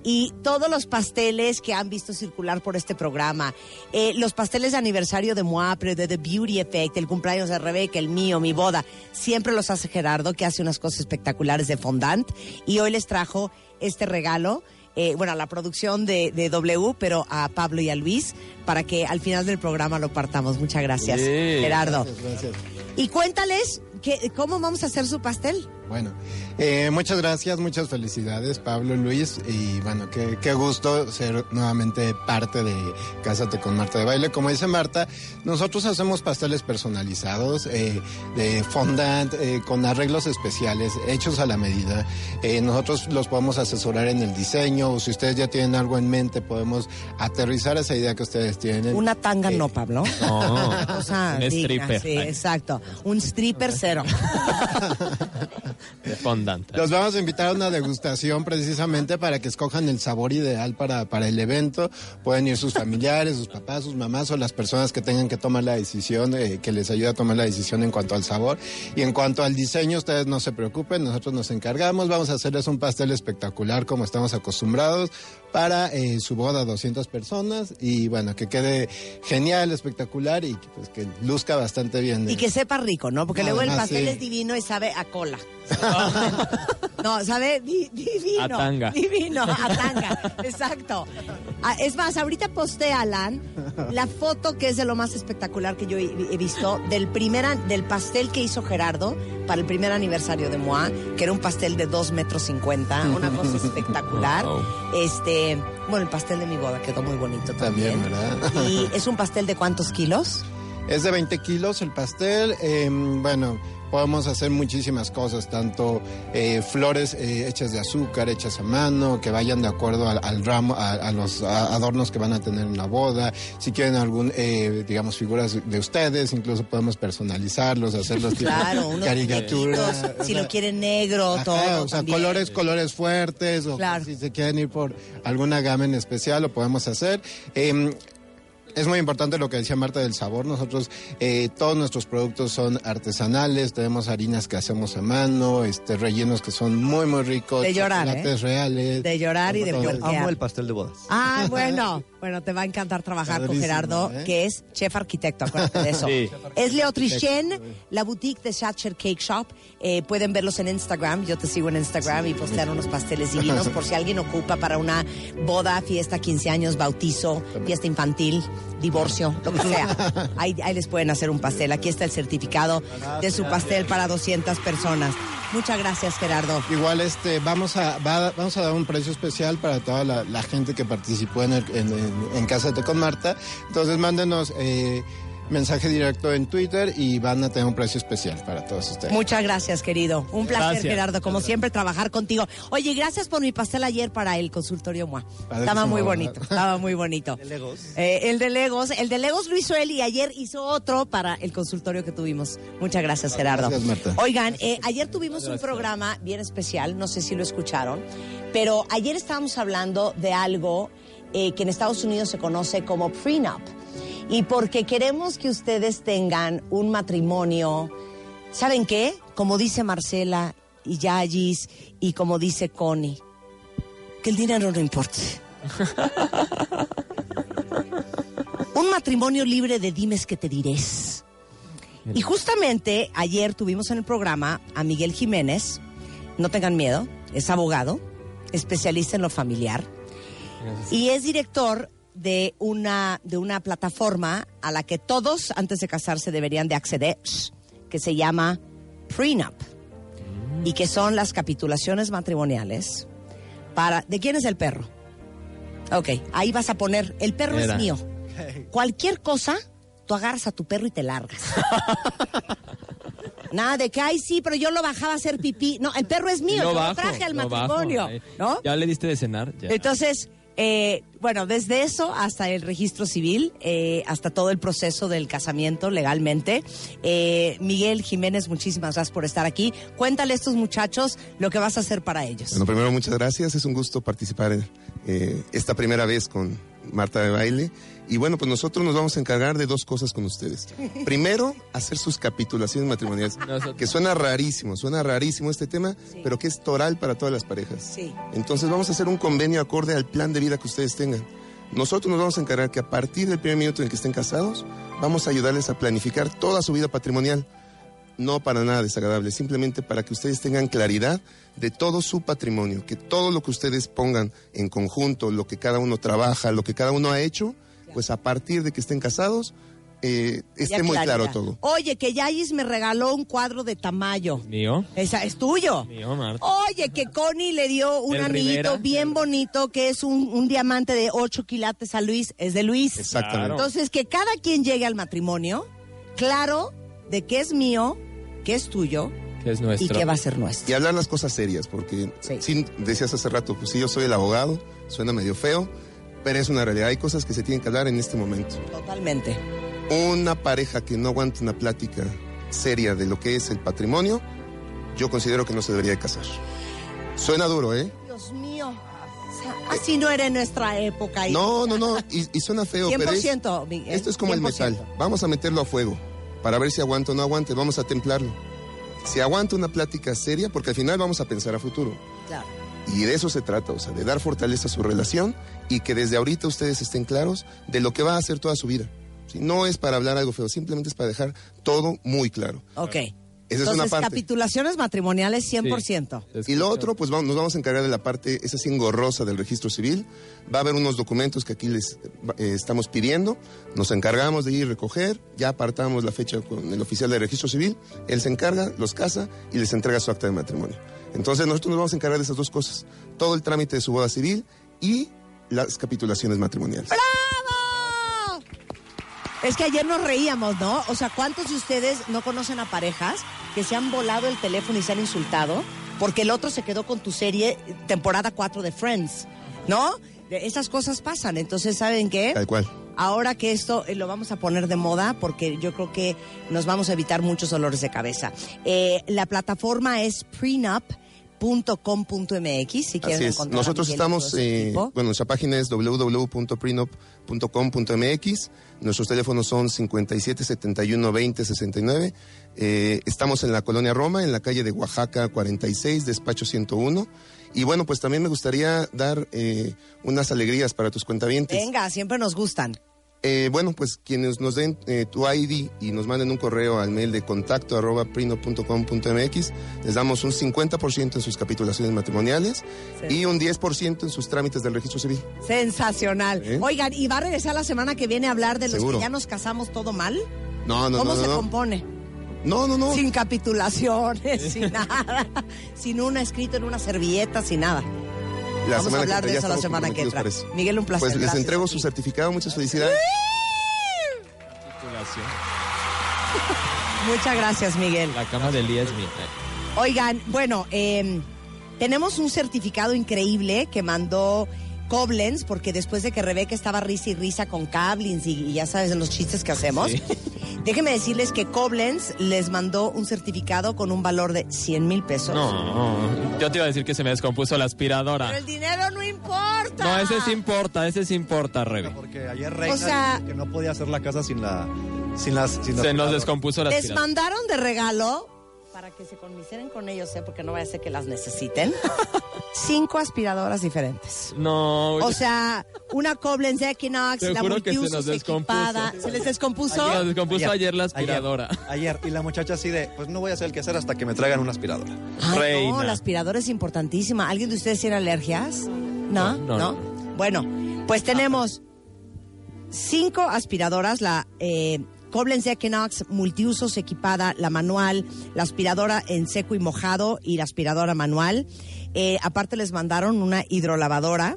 Y todos los pasteles que han visto circular por este programa, eh, los pasteles de aniversario de Moapre, de The Beauty Effect, el cumpleaños de Rebeca, el mío, mi boda, siempre los hace Gerardo, que hace unas cosas espectaculares de fondant. Y hoy les trajo este regalo, eh, bueno, a la producción de, de W, pero a Pablo y a Luis, para que al final del programa lo partamos. Muchas gracias, Sí, Gerardo. gracias, gracias. Y cuéntales que, cómo vamos a hacer su pastel. Bueno, eh, muchas gracias, muchas felicidades, Pablo, Luis, y bueno, qué, qué gusto ser nuevamente parte de Cásate con Marta de Baile. Como dice Marta, nosotros hacemos pasteles personalizados, eh, de fondant, eh, con arreglos especiales, hechos a la medida. Eh, nosotros los podemos asesorar en el diseño, o si ustedes ya tienen algo en mente, podemos aterrizar esa idea que ustedes tienen. Una tanga no, Pablo. No, Una cosa un digna, stripper. Sí, exacto. Un stripper cero. De. Los vamos a invitar a una degustación precisamente para que escojan el sabor ideal para, para el evento. Pueden ir sus familiares, sus papás, sus mamás o las personas que tengan que tomar la decisión, eh, que les ayude a tomar la decisión en cuanto al sabor. Y en cuanto al diseño, ustedes no se preocupen, nosotros nos encargamos. Vamos a hacerles un pastel espectacular como estamos acostumbrados para eh, su boda 200 personas y bueno, que quede genial, espectacular y pues, que luzca bastante bien. Y que sepa rico, ¿no? Porque luego el pastel sí. es divino y sabe a cola. No, sabe Di- divino. A tanga. Divino, a tanga. Exacto. Ah, es más, ahorita posté, Alan, la foto que es de lo más espectacular que yo he, visto del, primer, del pastel que hizo Gerardo para el primer aniversario de Moa, que era un pastel de 2 metros 50, una cosa espectacular. Wow. Bueno, el pastel de mi boda quedó muy bonito también. También, ¿verdad? ¿Y es un pastel de cuántos kilos? Es de 20 kilos el pastel. eh, bueno, podemos hacer muchísimas cosas, tanto eh, flores eh, hechas de azúcar, hechas a mano, que vayan de acuerdo al, al ramo, a, a los a- adornos que van a tener en la boda. Si quieren algún, eh, digamos, figuras de ustedes, incluso podemos personalizarlos, hacerlos tipo Claro, unos caricatura. muñequitos, si lo quieren negro, Ajá, todo. o sea, también. colores, colores fuertes, o Claro. si se quieren ir por alguna gama en especial, lo podemos hacer. Es muy importante lo que decía Marta del sabor. Nosotros, eh, todos nuestros productos son artesanales, tenemos harinas que hacemos a mano, este, rellenos que son muy, muy ricos. De llorar, chocolates ¿eh? reales. De llorar y de voltear. Amo el pastel de bodas. Ah, bueno. Bueno, te va a encantar trabajar con Gerardo, ¿eh? que es chef arquitecto, acuérdate de eso. Sí. Es Leo Trichen, la boutique de Satcher Cake Shop. Eh, pueden verlos en Instagram. Yo te sigo en Instagram y postear unos pasteles divinos por si alguien ocupa para una boda, fiesta, 15 años, bautizo, fiesta infantil, divorcio, lo que sea. Ahí, ahí les pueden hacer un pastel. Aquí está el certificado de su pastel para 200 personas. Muchas gracias, Gerardo. Igual este vamos a va- vamos a dar un precio especial para toda la, la gente que participó en, el, en, en- en Cásate con Marta. Entonces mándenos eh, mensaje directo en Twitter y van a tener un precio especial para todos ustedes. Muchas gracias, querido. Un placer, Gracias. Gerardo, como siempre, trabajar contigo. Oye, gracias por mi pastel ayer para el consultorio MUA. Estaba muy bonito, estaba muy bonito. ¿El de Legos? el de Legos. El de Legos lo hizo él y ayer hizo otro para el consultorio que tuvimos. Muchas gracias, Gerardo. Gracias, Marta. Oigan, eh, ayer tuvimos un programa bien especial, no sé si lo escucharon, pero ayer estábamos hablando de algo eh, que en Estados Unidos se conoce como prenup. Y porque queremos que ustedes tengan un matrimonio, ¿saben qué? Como dice Marcela y Yayis y como dice Connie, que el dinero no importe. un matrimonio libre de dimes que te dirés. Y justamente ayer tuvimos en el programa a Miguel Jiménez, no tengan miedo, es abogado, especialista en lo familiar y es director de una, de una plataforma a la que todos antes de casarse deberían de acceder, que se llama Prenup y que son las capitulaciones matrimoniales para... ¿De quién es el perro? Ok, ahí vas a poner, el perro Era. es mío. Cualquier cosa, tú agarras a tu perro y te largas. Nada de que, ay, sí, pero yo lo bajaba a hacer pipí. No, el perro es mío, Lo yo bajo, lo traje al lo matrimonio. ¿Ya le diste de cenar? Ya. Entonces, eh, bueno, desde eso hasta el registro civil, eh, hasta todo el proceso del casamiento legalmente. Eh, Miguel Jiménez, muchísimas gracias por estar aquí. Cuéntale a estos muchachos lo que vas a hacer para ellos. Bueno, primero muchas gracias, es un gusto participar eh, esta primera vez con Marta de Baile. Y bueno, pues nosotros nos vamos a encargar de dos cosas con ustedes. Primero, hacer sus capitulaciones matrimoniales, que suena rarísimo, suena rarísimo este tema, pero que es toral para todas las parejas. Sí. Entonces vamos a hacer un convenio acorde al plan de vida que ustedes tengan. Nosotros nos vamos a encargar que a partir del primer minuto en que estén casados, vamos a ayudarles a planificar toda su vida patrimonial. No para nada desagradable, simplemente para que ustedes tengan claridad de todo su patrimonio, que todo lo que ustedes pongan en conjunto, lo que cada uno trabaja, lo que cada uno ha hecho, pues a partir de que estén casados, eh, esté Ya muy claro todo. Oye, que Yayis me regaló un cuadro de Tamayo. ¿Mío? Esa es tuyo. Mío, Marta. Oye, que Connie le dio un El anillito Rivera. bien bonito que es un, un diamante de 8 quilates a Luis. Es de Luis. Exactamente. Entonces, que cada quien llegue al matrimonio claro de que es mío, que es tuyo Que es nuestro. y que va a ser nuestro. Y hablar las cosas serias, porque sí. decías hace rato, pues sí, yo soy el abogado, suena medio feo, pero es una realidad. Hay cosas que se tienen que hablar en este momento. Totalmente. Una pareja que no aguanta una plática seria de lo que es el patrimonio, yo considero que no se debería de casar. Suena duro, ¿eh? Dios mío. O sea, así no era en nuestra época. No, no, no, y, y suena feo, pero es- 100%, Miguel, esto es como el 100%. metal. Vamos a meterlo a fuego para ver si aguanta o no aguante, vamos a templarlo. Si aguanta una plática seria, porque al final vamos a pensar a futuro. Claro. Y de eso se trata, o sea, de dar fortaleza a su relación y que desde ahorita ustedes estén claros de lo que va a hacer toda su vida. ¿sí? No es para hablar algo feo, simplemente es para dejar todo muy claro. Ok. Esa es una parte. capitulaciones matrimoniales 100%. Y lo otro, pues vamos, nos vamos a encargar de la parte, esa sí engorrosa del registro civil. Va a haber unos documentos que aquí les eh, estamos pidiendo. Nos encargamos de ir a recoger. Ya apartamos la fecha con el oficial de registro civil. Él se encarga, los casa y les entrega su acta de matrimonio. Entonces nosotros nos vamos a encargar de esas dos cosas. Todo el trámite de su boda civil y las capitulaciones matrimoniales. Es que ayer nos reíamos, ¿no? O sea, ¿cuántos de ustedes no conocen a parejas que se han volado el teléfono y se han insultado porque el otro se quedó con tu serie temporada 4 de Friends, ¿no? Esas cosas pasan. Entonces, ¿saben qué? Tal cual. Ahora que esto eh, lo vamos a poner de moda porque yo creo que nos vamos a evitar muchos dolores de cabeza. Eh, la plataforma es prenup.com.mx si quieren Así es. encontrar Nosotros estamos, eh, bueno, nuestra página es www.prenup.com.mx. Nuestros teléfonos son 57 71 20 69. Eh, estamos en la colonia Roma, en la calle de Oaxaca 46, despacho 101. Y bueno, pues también me gustaría dar eh, unas alegrías para tus cuentavientes. Venga, siempre nos gustan. Eh, bueno, pues quienes nos den eh, tu ID y nos manden un correo al mail de contacto arroba prino.com.mx, les damos un 50% en sus capitulaciones matrimoniales Sí. y un 10% en sus trámites del registro civil. Sensacional. ¿Eh? Oigan, ¿y va a regresar la semana que viene a hablar de los Seguro. que ya nos casamos todo mal? No, no, ¿Cómo no, no, se no. compone? No, no, no. Sin capitulaciones, sin nada. Sin un escrito en una servilleta, sin nada. La Vamos a hablar de eso la semana que entra. Miguel, un placer. Pues les gracias. entrego su certificado, muchas felicidades. Muchas gracias, Miguel. La cama del día es mía. Oigan, bueno, eh, tenemos un certificado increíble que mandó Koblenz, porque después de que Rebeca estaba risa y risa con Kablins y, y ya sabes de los chistes que hacemos, déjenme decirles que Koblenz les mandó un certificado con un valor de 100 mil pesos. No, yo te iba a decir que se me descompuso la aspiradora. Pero el dinero no importa. No, ese sí importa, ese sí importa, Rebe. Porque ayer Reina O sea- dijo que no podía hacer la casa sin la... Sin las, sin Se nos descompuso la Les aspiradora. mandaron de regalo, para que se conmiseren con ellos, ¿eh? porque no vaya a ser que las necesiten, cinco aspiradoras diferentes. No. O sea, una Koblenz Equinox, Te la juro que se nos descompuso. ¿Se les descompuso? Se nos descompuso ayer la aspiradora. Ayer, y la muchacha así de, pues no voy a hacer el quehacer hasta que me traigan una aspiradora. Ay, no, la aspiradora es importantísima. ¿Alguien de ustedes tiene alergias? ¿No? No, ¿No? no, Bueno, pues tenemos cinco aspiradoras, la eh, Koblenz Equinox multiusos equipada, la manual, la aspiradora en seco y mojado y la aspiradora manual. Eh, aparte les mandaron una hidrolavadora,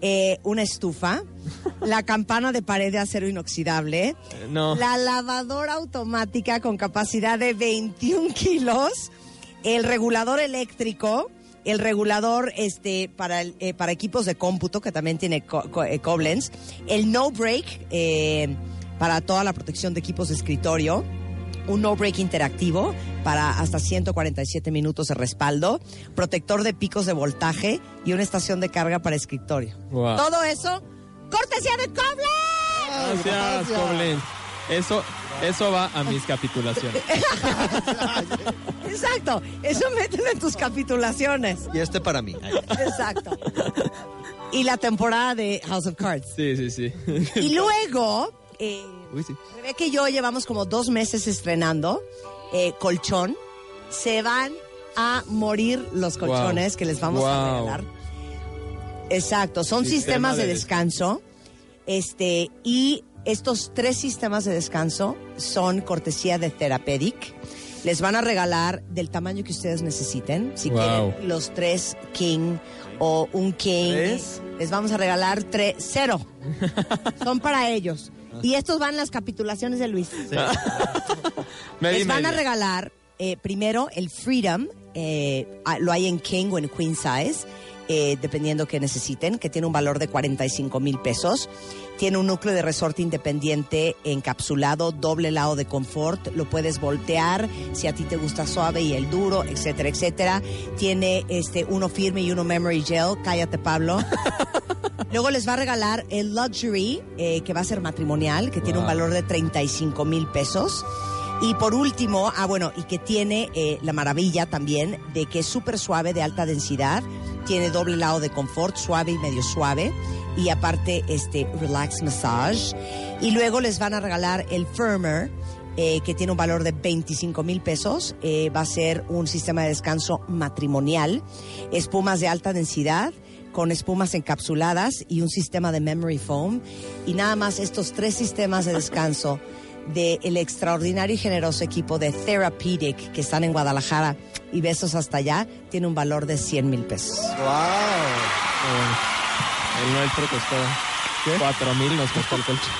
eh, una estufa, la campana de pared de acero inoxidable, No. la lavadora automática con capacidad de 21 kilos, el regulador eléctrico, el regulador este para el- eh, para equipos de cómputo que también tiene Co- Co- eh, Koblenz, el no break eh, para toda la protección de equipos de escritorio. Un no break interactivo para hasta 147 minutos de respaldo, protector de picos de voltaje y una estación de carga para escritorio. Wow. Todo eso, cortesía de Koblenz. Gracias, Koblenz. Eso, eso va a mis capitulaciones. Exacto, eso mételo en tus capitulaciones. Y este para mí. Exacto. Y la temporada de House of Cards. Sí, sí, sí. Y luego, eh, Uy, sí. Rebeca y yo llevamos como dos meses estrenando eh, colchón. Se van a morir los Wow. colchones que les vamos a regalar. Exacto, son Sistema sistemas de, de descanso. Este, y estos tres sistemas de descanso son cortesía de Therapedic. Les van a regalar del tamaño que ustedes necesiten. Si Wow. quieren los tres King o un King, ¿Tres? les vamos a regalar tres, cero. son para ellos. Y estos van las capitulaciones de Luis. Les van a regalar eh, primero el Freedom, eh, lo hay en King o en Queen Size, eh, dependiendo que necesiten, que tiene un valor de 45 mil pesos. Tiene un núcleo de resorte independiente encapsulado, doble lado de confort, lo puedes voltear si a ti te gusta suave y el duro, etcétera, etcétera. Tiene este uno firme y uno memory gel, cállate Pablo. Luego les va a regalar el Luxury, eh, que va a ser matrimonial, que tiene un valor de 35 mil pesos. Y por último, ah bueno, y que tiene eh, la maravilla también de que es súper suave, de alta densidad, tiene doble lado de confort, suave y medio suave, y aparte este relax massage. Y luego les van a regalar el firmer, eh, que tiene un valor de 25 mil pesos. Eh, va a ser un sistema de descanso matrimonial, espumas de alta densidad con espumas encapsuladas y un sistema de memory foam. Y nada más estos tres sistemas de descanso del extraordinario y generoso equipo de Therapeutic que están en Guadalajara y besos hasta allá, tiene un valor de 100 mil pesos. El nuestro costó cuatro mil, nos costó el colchón.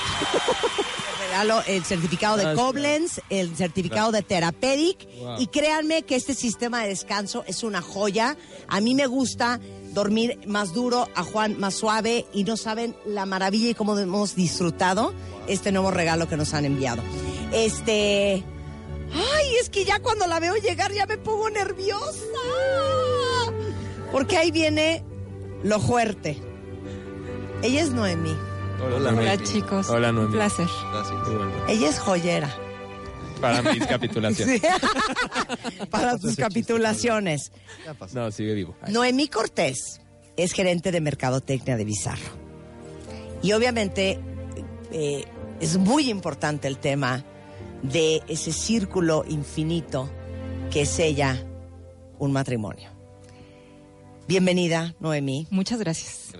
regalo el certificado de Gracias. Koblenz, el certificado de Therapeutic Wow. y créanme que este sistema de descanso es una joya. A mí me gusta dormir más duro, a Juan más suave y no saben la maravilla y cómo hemos disfrutado este nuevo regalo que nos han enviado. Este, ay, es que ya cuando la veo llegar ya me pongo nerviosa. Porque ahí viene lo fuerte. Ella es Noemí. Hola, Hola, chicos. Hola, Noemí. Un placer. Ella es joyera. Para mis capitulaciones. Sí. Para sus capitulaciones. No, sigue vivo. Noemí Cortés es gerente de Mercadotecnia de Bizarro. Y obviamente eh, es muy importante el tema de ese círculo infinito que es ella un matrimonio. Bienvenida, Noemí. Muchas gracias.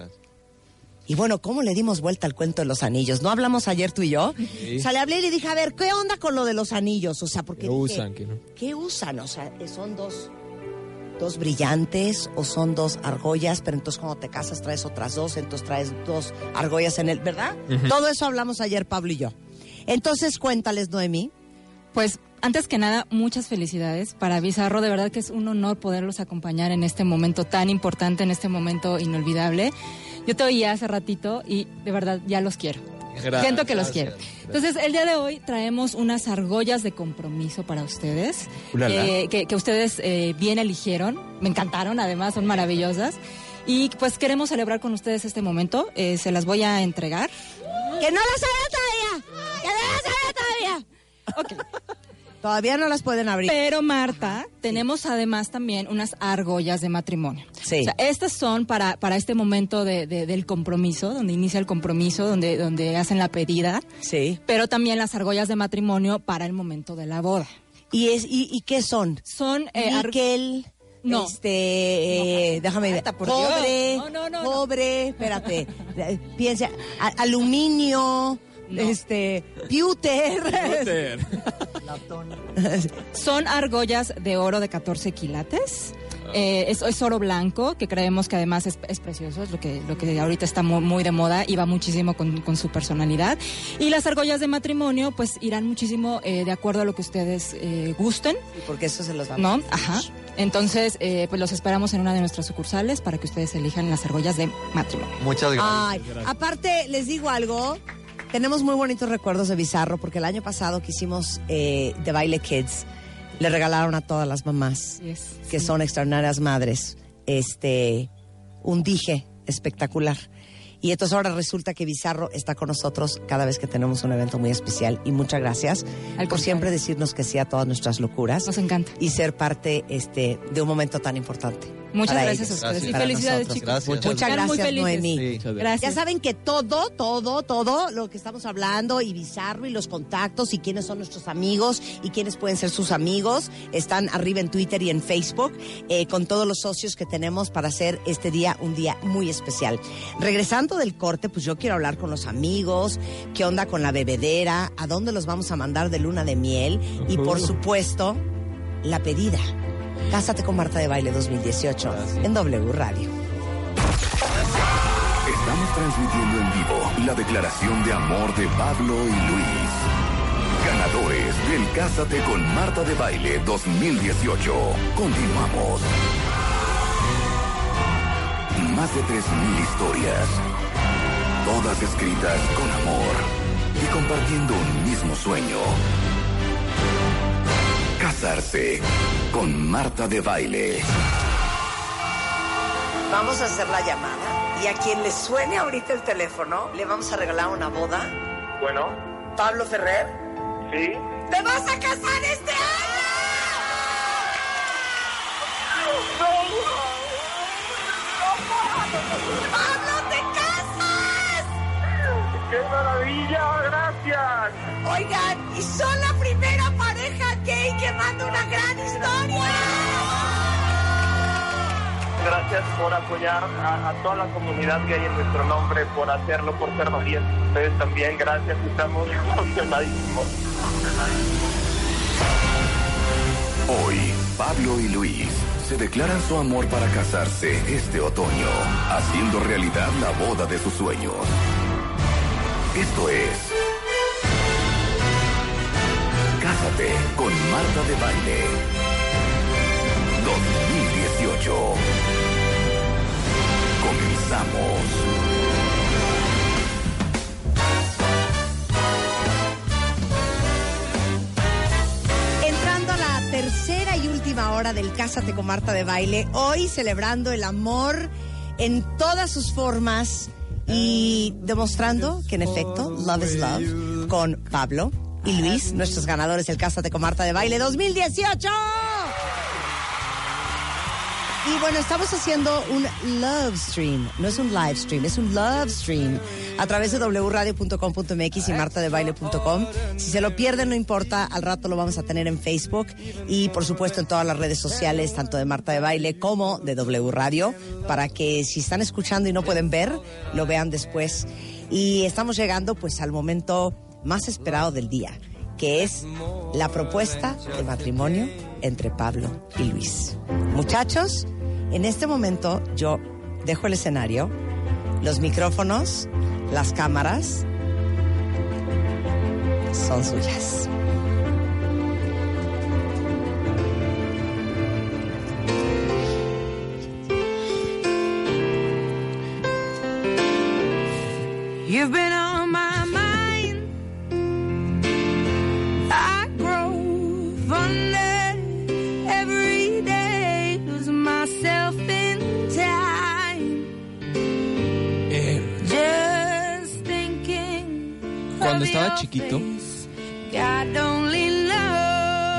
Y bueno, ¿cómo le dimos vuelta al cuento de los anillos? ¿No hablamos ayer tú y yo? Sí. O sea, le hablé y le dije, a ver, ¿qué onda con lo de los anillos? O sea, porque ¿Qué dije, usan? ¿Qué no? ¿Qué usan? O sea, ¿son dos, dos brillantes o son dos argollas? Pero entonces cuando te casas traes otras dos, entonces traes dos argollas en el, ¿verdad? Todo eso hablamos ayer, Pablo y yo. Entonces, cuéntales, Noemí. Pues antes que nada, muchas felicidades para Bizarro. De verdad que es un honor poderlos acompañar en este momento tan importante, en este momento inolvidable. Yo te oía hace ratito y de verdad ya los quiero. Gracias. Siento que los quiero. Entonces, el día de hoy traemos unas argollas de compromiso para ustedes, eh, que, que ustedes eh, bien eligieron. Me encantaron, además, son maravillosas. Y pues queremos celebrar con ustedes este momento. Eh, se las voy a entregar. ¡Que no las haga todavía! ¡Que no las haga todavía! Todavía no las pueden abrir. Pero Marta, tenemos además también unas argollas de matrimonio. Sí. O sea, estas son para, para este momento de- de- del compromiso, donde inicia el compromiso, donde, donde hacen la pedida. Sí. Pero también las argollas de matrimonio para el momento de la boda. ¿Y, es, y, y qué son? Son eh. No. Este, eh, déjame ver. por Dios. No, no, no, no. cobre, espérate. Piensa, a- este, pewter. Son argollas de oro de 14 quilates. Eh, es, es oro blanco, que creemos que además es, es precioso, es lo que, lo que ahorita está muy, muy de moda y va muchísimo con, con su personalidad. Y las argollas de matrimonio, pues irán muchísimo eh, de acuerdo a lo que ustedes eh, gusten. Porque eso se los damos. ¿No? Ajá. Entonces, eh, pues los esperamos en una de nuestras sucursales para que ustedes elijan las argollas de matrimonio. Muchas Ay, aparte, les digo algo. Tenemos muy bonitos recuerdos de Bizarro porque el año pasado que hicimos eh, The Baile Kids, le regalaron a todas las mamás Yes. que son extraordinarias madres este un dije espectacular. Y entonces ahora resulta que Bizarro está con nosotros cada vez que tenemos un evento muy especial. Y muchas gracias por siempre decirnos que sí a todas nuestras locuras. Nos encanta. Y ser parte este, de un momento tan importante. Muchas gracias a ellos, ustedes. Y felicidades, nosotros. chicos. Muchas, gracias. Noemí. Sí. Muchas gracias. Ya saben que todo, todo, todo lo que estamos hablando y Bizarro y los contactos y quiénes son nuestros amigos y quiénes pueden ser sus amigos están arriba en Twitter y en Facebook eh, con todos los socios que tenemos para hacer este día un día muy especial. Regresando del corte, pues yo quiero hablar con los amigos, qué onda con la bebedera, a dónde los vamos a mandar de luna de miel y por supuesto la pedida. Cásate con Marta de Baile 2018 en W Radio. Estamos transmitiendo en vivo la declaración de amor de Pablo y Luis. Ganadores del Cásate con Marta de Baile 2018. Continuamos. Más de 3.000 historias. Todas escritas con amor y compartiendo un mismo sueño. Casarse con Marta de Baile. Vamos a hacer la llamada y a quien le suene ahorita el teléfono le vamos a regalar una boda. Bueno, Pablo Ferrer. sí. ¡Te vas a casar este año! ¡Pablo, te casas! ¡Qué maravilla! ¡Gracias! Oigan, y son la primera pareja gay que manda una gran historia. Gracias por apoyar a, a toda la comunidad gay en nuestro nombre, por hacerlo, por ser valientes. Ustedes también, gracias. Estamos emocionadísimos. Hoy, Pablo y Luis se declaran su amor para casarse este otoño, haciendo realidad la boda de sus sueños. Esto es. Cásate con Marta de Baile. 2018. Comenzamos. Entrando a la tercera y última hora del Cásate con Marta de Baile, hoy celebrando el amor en todas sus formas y demostrando que en efecto, love is love, con Pablo y Luis, nuestros ganadores del Cásate con Marta de Baile 2018. Y bueno, estamos haciendo un love stream, no es un live stream, es un love stream a través de wradio.com.mx y martadebaile.com. Si se lo pierden, no importa, al rato lo vamos a tener en Facebook y por supuesto en todas las redes sociales, tanto de Marta de Baile como de W Radio, para que si están escuchando y no pueden ver, lo vean después. Y estamos llegando pues al momento más esperado del día, que es la propuesta de matrimonio entre Pablo y Luis. Muchachos, en este momento yo dejo el escenario, los micrófonos, las cámaras son suyas. Cuando estaba chiquito,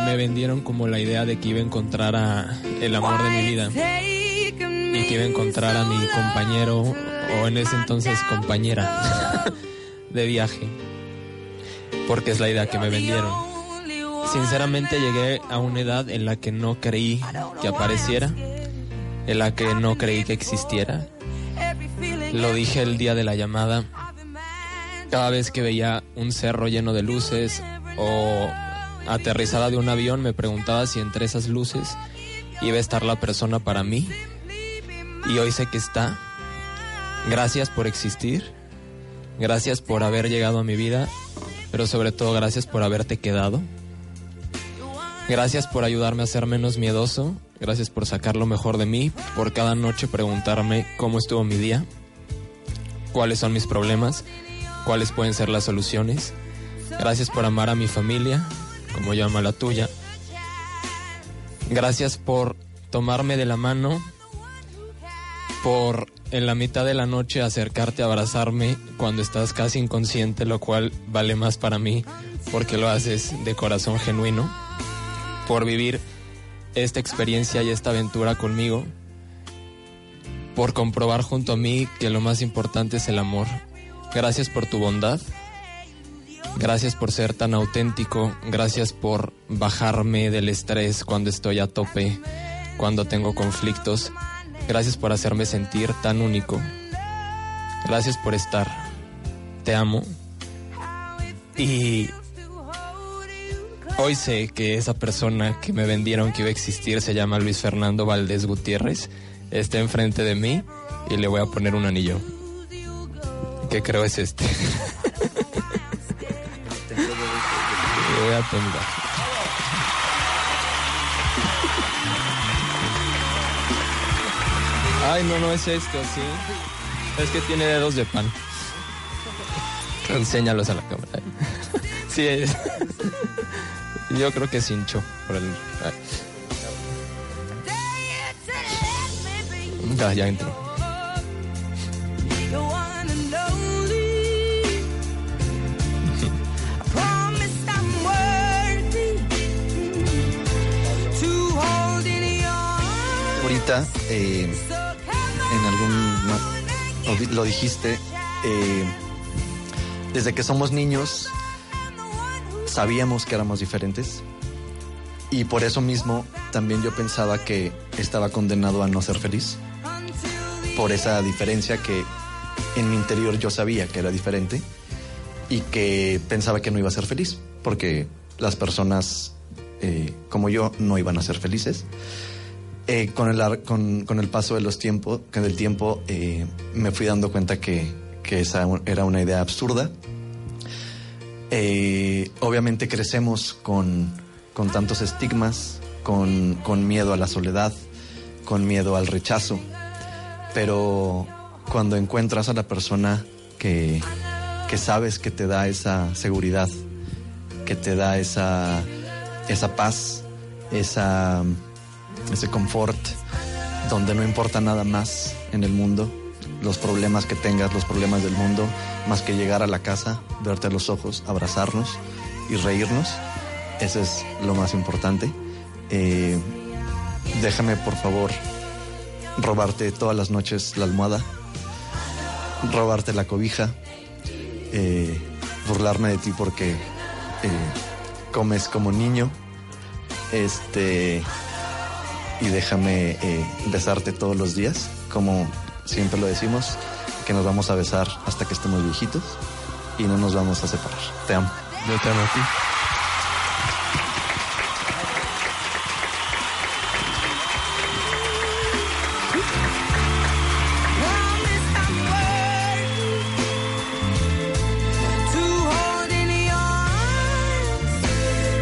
me vendieron como la idea de que iba a encontrar a el amor de mi vida y que iba a encontrar a mi compañero o en ese entonces compañera de viaje porque es la idea que me vendieron. Sinceramente llegué a una edad en la que no creí que apareciera en la que no creí que existiera. Lo dije el día de la llamada cada vez que veía un cerro lleno de luces o aterrizada de un avión me preguntaba si entre esas luces iba a estar la persona para mí y hoy sé que está. Gracias por existir, gracias por haber llegado a mi vida, pero sobre todo gracias por haberte quedado. Gracias por ayudarme a ser menos miedoso, gracias por sacar lo mejor de mí, por cada noche preguntarme cómo estuvo mi día, cuáles son mis problemas, cuáles pueden ser las soluciones. Gracias por amar a mi familia, como yo amo a la tuya. Gracias por tomarme de la mano, por en la mitad de la noche acercarte a abrazarme cuando estás casi inconsciente, lo cual vale más para mí porque lo haces de corazón genuino, por vivir esta experiencia y esta aventura conmigo, por comprobar junto a mí que lo más importante es el amor. Gracias por tu bondad, gracias por ser tan auténtico, gracias por bajarme del estrés cuando estoy a tope, cuando tengo conflictos. Gracias por hacerme sentir tan único. Gracias por estar. Te amo. Y hoy sé que esa persona que me vendieron que iba a existir se llama Luis Fernando Valdés Gutiérrez. Está enfrente de mí y le voy a poner un anillo. Que creo es este. voy a temblar. Ay, no, no es esto, sí. Es que tiene dedos de pan. Enséñalos a la cámara. Sí, es. Yo creo que es hincho por. Ya, ya entró. Ahorita, eh, en algún. lo dijiste, eh, desde que somos niños sabíamos que éramos diferentes y por eso mismo también yo pensaba que estaba condenado a no ser feliz. Por esa diferencia que en mi interior yo sabía que era diferente y que pensaba que no iba a ser feliz, porque las personas eh, como yo no iban a ser felices. Eh, con, el, con, con el paso de los tiempos, que del tiempo eh, me fui dando cuenta que, que esa era una idea absurda. Eh, obviamente crecemos con, con tantos estigmas, con, con miedo a la soledad, con miedo al rechazo, pero cuando encuentras a la persona que, que sabes que te da esa seguridad, que te da esa, esa paz, esa, ese confort, donde no importa nada más en el mundo, los problemas que tengas, los problemas del mundo, más que llegar a la casa, verte a los ojos, abrazarnos y reírnos. Eso es lo más importante. Eh, déjame, por favor, robarte todas las noches la almohada, robarte la cobija, eh, burlarme de ti porque eh, comes como niño, este, y déjame eh, besarte todos los días, como siempre lo decimos, que nos vamos a besar hasta que estemos viejitos y no nos vamos a separar. Te amo. Yo te amo a ti.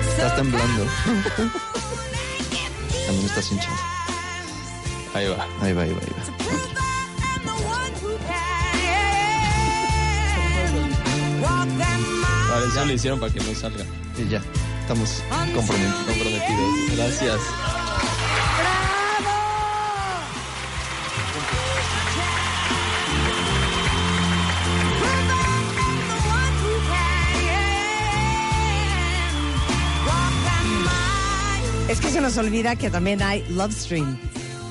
Estás temblando. También estás hinchado. Ahí va. Ahí va, ahí va, ahí va. Vale, eso lo hicieron para que no salga. Y ya, estamos comprometidos. comprometidos. Gracias. Se nos olvida que también hay Love Stream.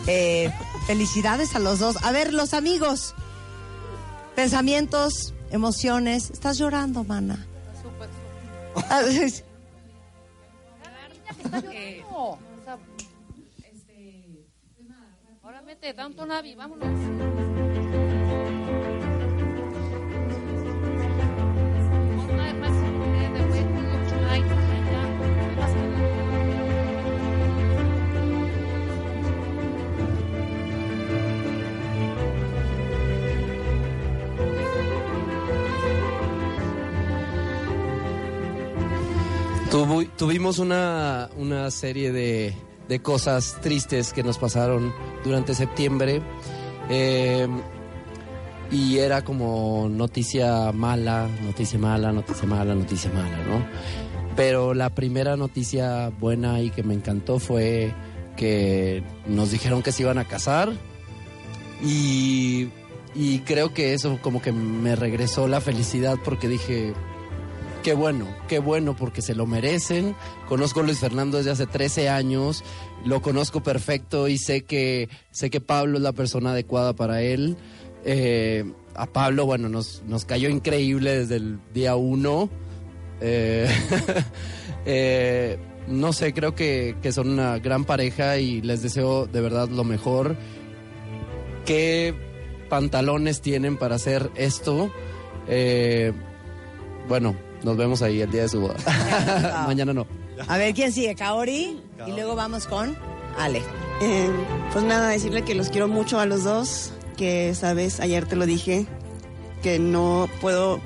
Eh, felicidades a los dos. A ver, los amigos. Pensamientos, emociones. Estás llorando, mana. O sea, este, ahora mete tanto Navi, vámonos. Tuvimos una, una serie de, de cosas tristes que nos pasaron durante septiembre. eh, y era como noticia mala, noticia mala, noticia mala, noticia mala, ¿no? Pero la primera noticia buena y que me encantó fue que nos dijeron que se iban a casar. Y, y creo que eso como que me regresó la felicidad porque dije, Qué bueno, qué bueno, porque se lo merecen. Conozco a Luis Fernando desde hace 13 años, lo conozco perfecto y sé que, sé que Pablo es la persona adecuada para él. Eh, a Pablo, bueno, nos, nos cayó increíble desde el día uno. Eh, eh, no sé, creo que, que son una gran pareja y les deseo de verdad lo mejor. ¿Qué pantalones tienen para hacer esto? Eh, bueno, nos vemos ahí el día de su boda. Mañana no. A ver, ¿quién sigue? Kaori. Y luego vamos con Ale. Eh, pues nada, decirle que los quiero mucho a los dos, que sabes, ayer te lo dije, que no puedo,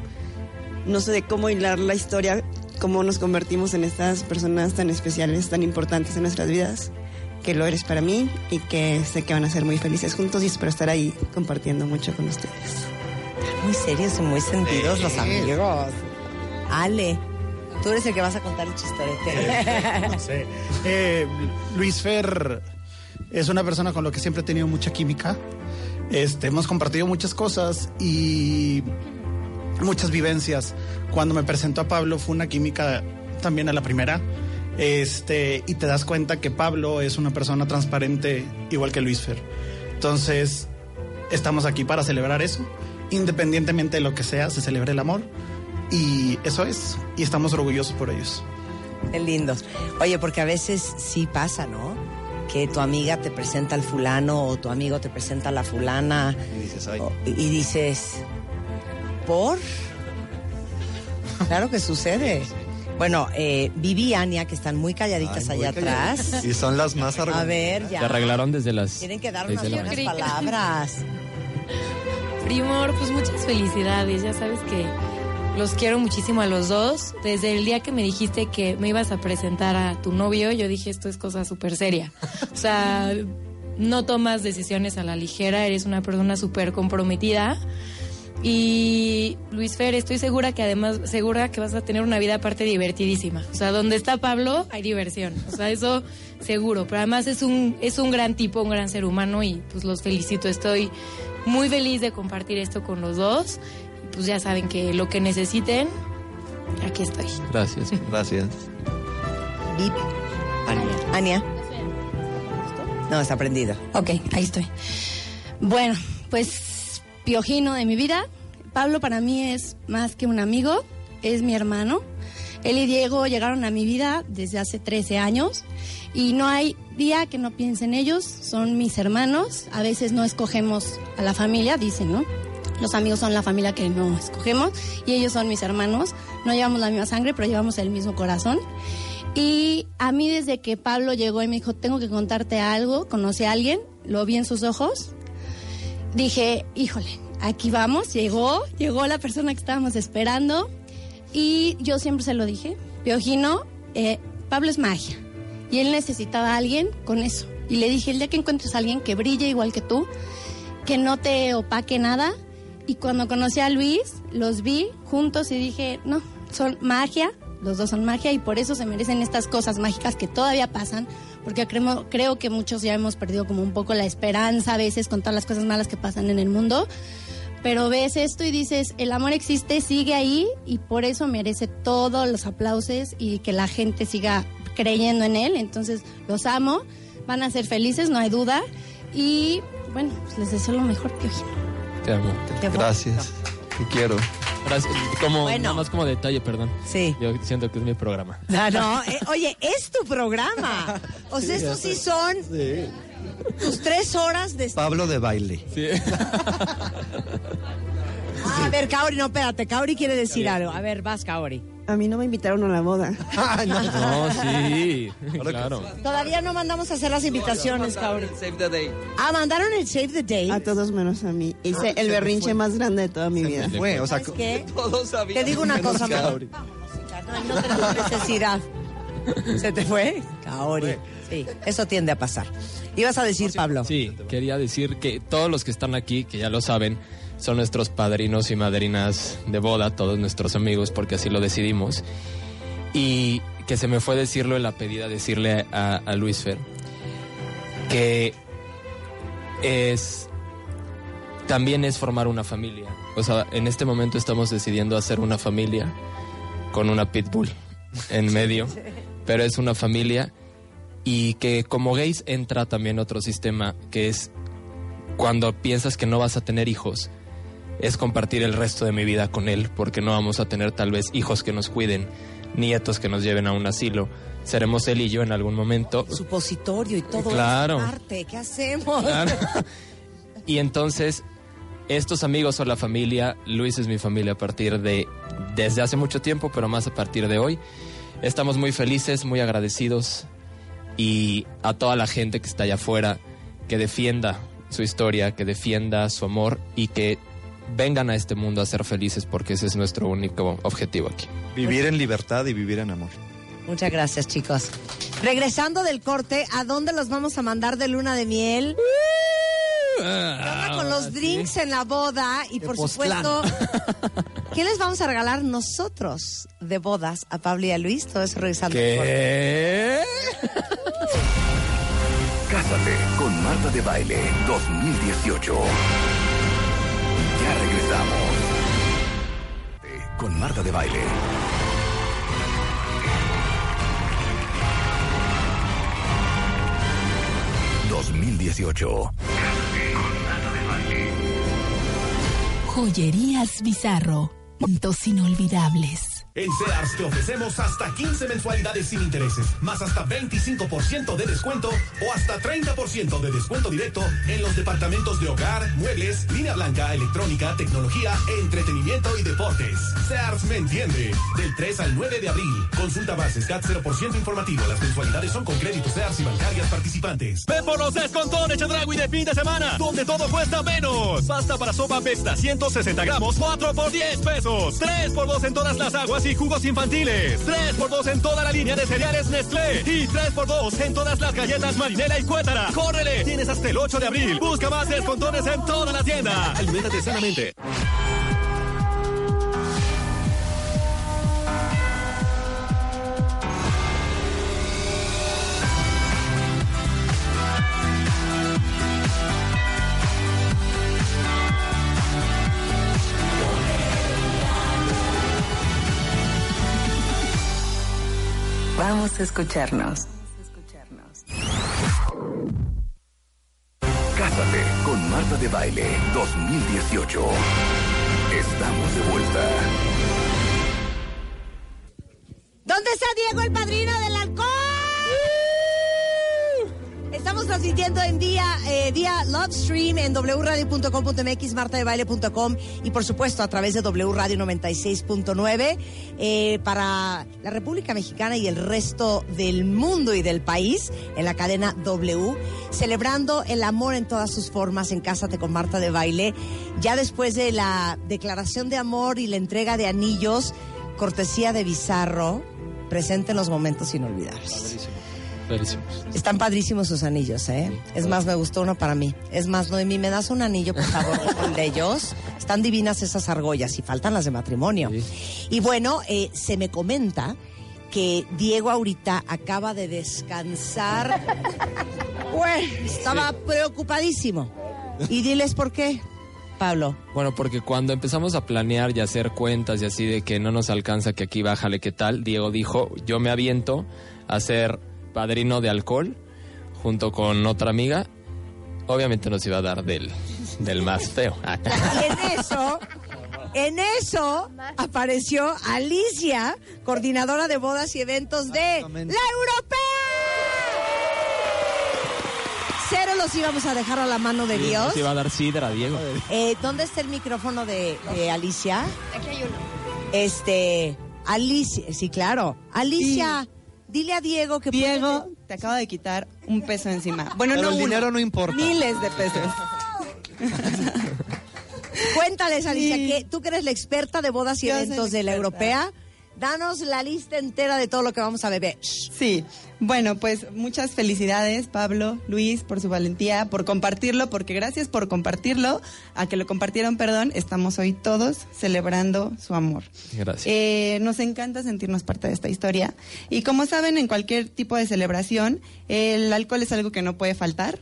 no sé de cómo hilar la historia, cómo nos convertimos en estas personas tan especiales, tan importantes en nuestras vidas, que lo eres para mí y que sé que van a ser muy felices juntos y espero estar ahí compartiendo mucho con ustedes. Muy serios y muy sentidos los amigos. Ale, tú eres el que vas a contar el chistorete. no sé. Eh, Luis Fer es una persona con la que siempre he tenido mucha química. Este, hemos compartido muchas cosas y muchas vivencias. Cuando me presentó a Pablo fue una química también a la primera. Este, y te das cuenta que Pablo es una persona transparente igual que Luis Fer. Entonces, estamos aquí para celebrar eso. Independientemente de lo que sea, se celebra el amor. Y eso es, y estamos orgullosos por ellos. Qué lindo. Oye, porque a veces sí pasa, ¿no? Que tu amiga te presenta al fulano o tu amigo te presenta a la fulana. Y dices, ay. o- y dices, ¿por? Claro que sucede. Bueno, eh, Vivi y Ania, que están muy calladitas Ay, muy allá calladitas. atrás. Y son las más A ver, ya. Se arreglaron desde las. Tienen que dar unas buenas palabras. Primor, pues muchas felicidades. Ya sabes que los quiero muchísimo a los dos. Desde el día que me dijiste que me ibas a presentar a tu novio, yo dije esto es cosa súper seria. O sea, no tomas decisiones a la ligera, eres una persona súper comprometida. Y Luis Fer, estoy segura que además, segura que vas a tener una vida aparte divertidísima. O sea, donde está Pablo hay diversión. O sea, eso seguro. Pero además es un, es un gran tipo, un gran ser humano y pues los felicito. Estoy muy feliz de compartir esto con los dos. Pues ya saben que lo que necesiten, aquí estoy. Gracias. Gracias. Vip. Ania. Ania. No, está prendido. Ok, ahí estoy. Bueno, pues Piojino de mi vida. Pablo para mí es más que un amigo, es mi hermano. Él y Diego llegaron a mi vida desde hace 13 años y no hay día que no piense en ellos, son mis hermanos. A veces no escogemos a la familia, dicen, ¿no? Los amigos son la familia que no escogemos y ellos son mis hermanos. No llevamos la misma sangre, pero llevamos el mismo corazón. Y a mí desde que Pablo llegó y me dijo, tengo que contarte algo, conocí a alguien, lo vi en sus ojos, dije, híjole, aquí vamos, llegó, llegó la persona que estábamos esperando y yo siempre se lo dije, Piojino, eh, Pablo es magia y él necesitaba a alguien con eso. Y le dije, el día que encuentres a alguien que brille igual que tú, que no te opaque nada. Y cuando conocí a Luis, los vi juntos y dije, no, son magia, los dos son magia y por eso se merecen estas cosas mágicas que todavía pasan, porque creo, que muchos ya hemos perdido como un poco la esperanza a veces con todas las cosas malas que pasan en el mundo. Pero ves esto y dices, el amor existe, sigue ahí y por eso merece todos los aplausos y que la gente siga creyendo en él. Entonces, los amo, van a ser felices, no hay duda. Y bueno, pues les deseo lo mejor, Piojino. Te amo. Qué Gracias. Te quiero. Gracias. Como, Bueno. Nada más como detalle, perdón. Sí. Yo siento que es mi programa. No, no, eh, oye, es tu programa. O sea, Sí, estos sí son tus tres horas de... Pablo de baile. Ah, a ver, Kaori, no, espérate, Kaori quiere decir algo. A ver, vas, Kaori. A mí no me invitaron a la boda. No, sí. claro. Todavía no mandamos a hacer las invitaciones, Kaori. Save the day. Ah, mandaron el save the date. A todos menos a mí. Hice el berrinche más grande de toda mi vida. Fue, o sea, ¿Sabes qué? Todos sabían. Te digo una cosa, Kaori. no, no tenemos necesidad. ¿Se te fue? Kaori. Sí, eso tiende a pasar. Ibas a decir, Pablo. Sí, quería decir que todos los que están aquí, que ya lo saben, son nuestros padrinos y madrinas de boda, todos nuestros amigos, porque así lo decidimos. Y que se me fue decirlo en la pedida, decirle a, a Luis Fer, que es también es formar una familia. O sea, en este momento estamos decidiendo hacer una familia con una pitbull en medio, pero es una familia y que como gays entra también otro sistema que es cuando piensas que no vas a tener hijos, es compartir el resto de mi vida con él, porque no vamos a tener tal vez hijos que nos cuiden, nietos que nos lleven a un asilo. Seremos él y yo en algún momento. Supositorio y todo Claro. ¿Qué hacemos? Claro. Y entonces, estos amigos son la familia, Luis es mi familia a partir de, desde hace mucho tiempo, pero más a partir de hoy. Estamos muy felices, muy agradecidos y a toda la gente que está allá afuera, que defienda su historia, que defienda su amor y que vengan a este mundo a ser felices porque ese es nuestro único objetivo aquí. Vivir en libertad y vivir en amor. Muchas gracias, chicos. Regresando del corte, ¿a dónde los vamos a mandar de luna de miel? ¿Qué onda con los drinks en la boda? Y por supuesto, ¿qué les vamos a regalar nosotros de bodas a Pablo y a Luis? Todo eso regresando. del corte. ¿Qué? Cásate con Marta de Baile 2018. Regresamos. Con Marta de Baile. ...2018. Joyerías Bizarro. Momentos inolvidables. En Sears te ofrecemos hasta 15 mensualidades sin intereses, más hasta 25% de descuento o hasta 30% de descuento directo en los departamentos de hogar, muebles, línea blanca, electrónica, tecnología, entretenimiento y deportes. Sears me entiende. Del 3 al 9 de abril. Consulta bases CAT 0% informativo. Las mensualidades son con créditos Sears y bancarias participantes. Ven por los descontones Chedragui de fin de semana, donde todo cuesta menos. Pasta para sopa Pesta 160 gramos, 4 por 10 pesos. 3 por 2 en todas las aguas y jugos infantiles. 3 por 2 en toda la línea de cereales Nestlé. Y 3 por 2 en todas las galletas Marinela y Cuétara. ¡Córrele! Tienes hasta el 8 de abril. Busca más descontones en toda la tienda. Aliméntate sanamente. Vamos a escucharnos. Cásate con Marta de Baile 2018. Estamos de vuelta. ¿Dónde está Diego, el padrino del alcohol? Estamos transmitiendo en día, eh, vía Lovestream en wradio.com.mx, martadebaile.com y por supuesto a través de W Radio 96.9 eh, para la República Mexicana y el resto del mundo y del país en la cadena W, celebrando el amor en todas sus formas en Cásate con Marta de Baile. Ya después de la declaración de amor y la entrega de anillos, cortesía de Bizarro, presente en los momentos inolvidables. Están padrísimos sus anillos, ¿eh? Es más, me gustó uno para mí. Es más, Noemí, ¿me das un anillo, por favor, el de ellos? Están divinas esas argollas y faltan las de matrimonio. Y bueno, eh, se me comenta que Diego ahorita acaba de descansar. Bueno, estaba preocupadísimo. Y diles por qué. Pablo. Bueno, porque cuando empezamos a planear y hacer cuentas y así de que no nos alcanza, que aquí bájale, ¿qué tal? Diego dijo, yo me aviento a hacer padrino de alcohol junto con otra amiga. Obviamente nos iba a dar del, del más feo. Y en eso, en eso apareció Alicia, coordinadora de bodas y eventos de La Europea. Cero los íbamos a dejar a la mano de Dios. Nos iba a dar sidra, Diego. Eh, ¿Dónde está el micrófono de, de Alicia? Aquí hay uno. Este, Alicia, sí, claro. Alicia, dile a Diego que... Diego, te acabo de quitar un peso encima. Bueno, Pero no el uno, dinero no importa. Miles de pesos. Cuéntales, Alicia, Sí. que tú que eres la experta de bodas y Yo eventos de la experta. Europea, danos la lista entera de todo lo que vamos a beber. Sí, bueno, pues muchas felicidades, Pablo, Luis, por su valentía, por compartirlo, porque gracias por compartirlo, a que lo compartieron, perdón, estamos hoy todos celebrando su amor. Gracias. Eh, nos encanta sentirnos parte de esta historia. Y como saben, en cualquier tipo de celebración, el alcohol es algo que no puede faltar.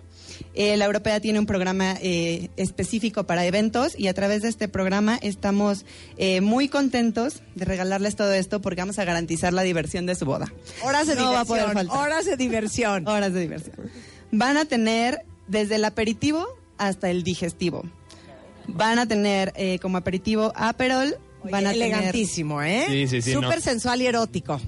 Eh, la Europea tiene un programa eh, específico para eventos y a través de este programa estamos eh, muy contentos de regalarles todo esto porque vamos a garantizar la diversión de su boda. Horas de No va a poder diversión, faltar. horas de diversión. Horas de diversión. Van a tener desde el aperitivo hasta el digestivo. Van a tener eh, como aperitivo Aperol. Van a tener- elegantísimo, ¿eh? Sí, sí, sí, Súper no. sensual y erótico.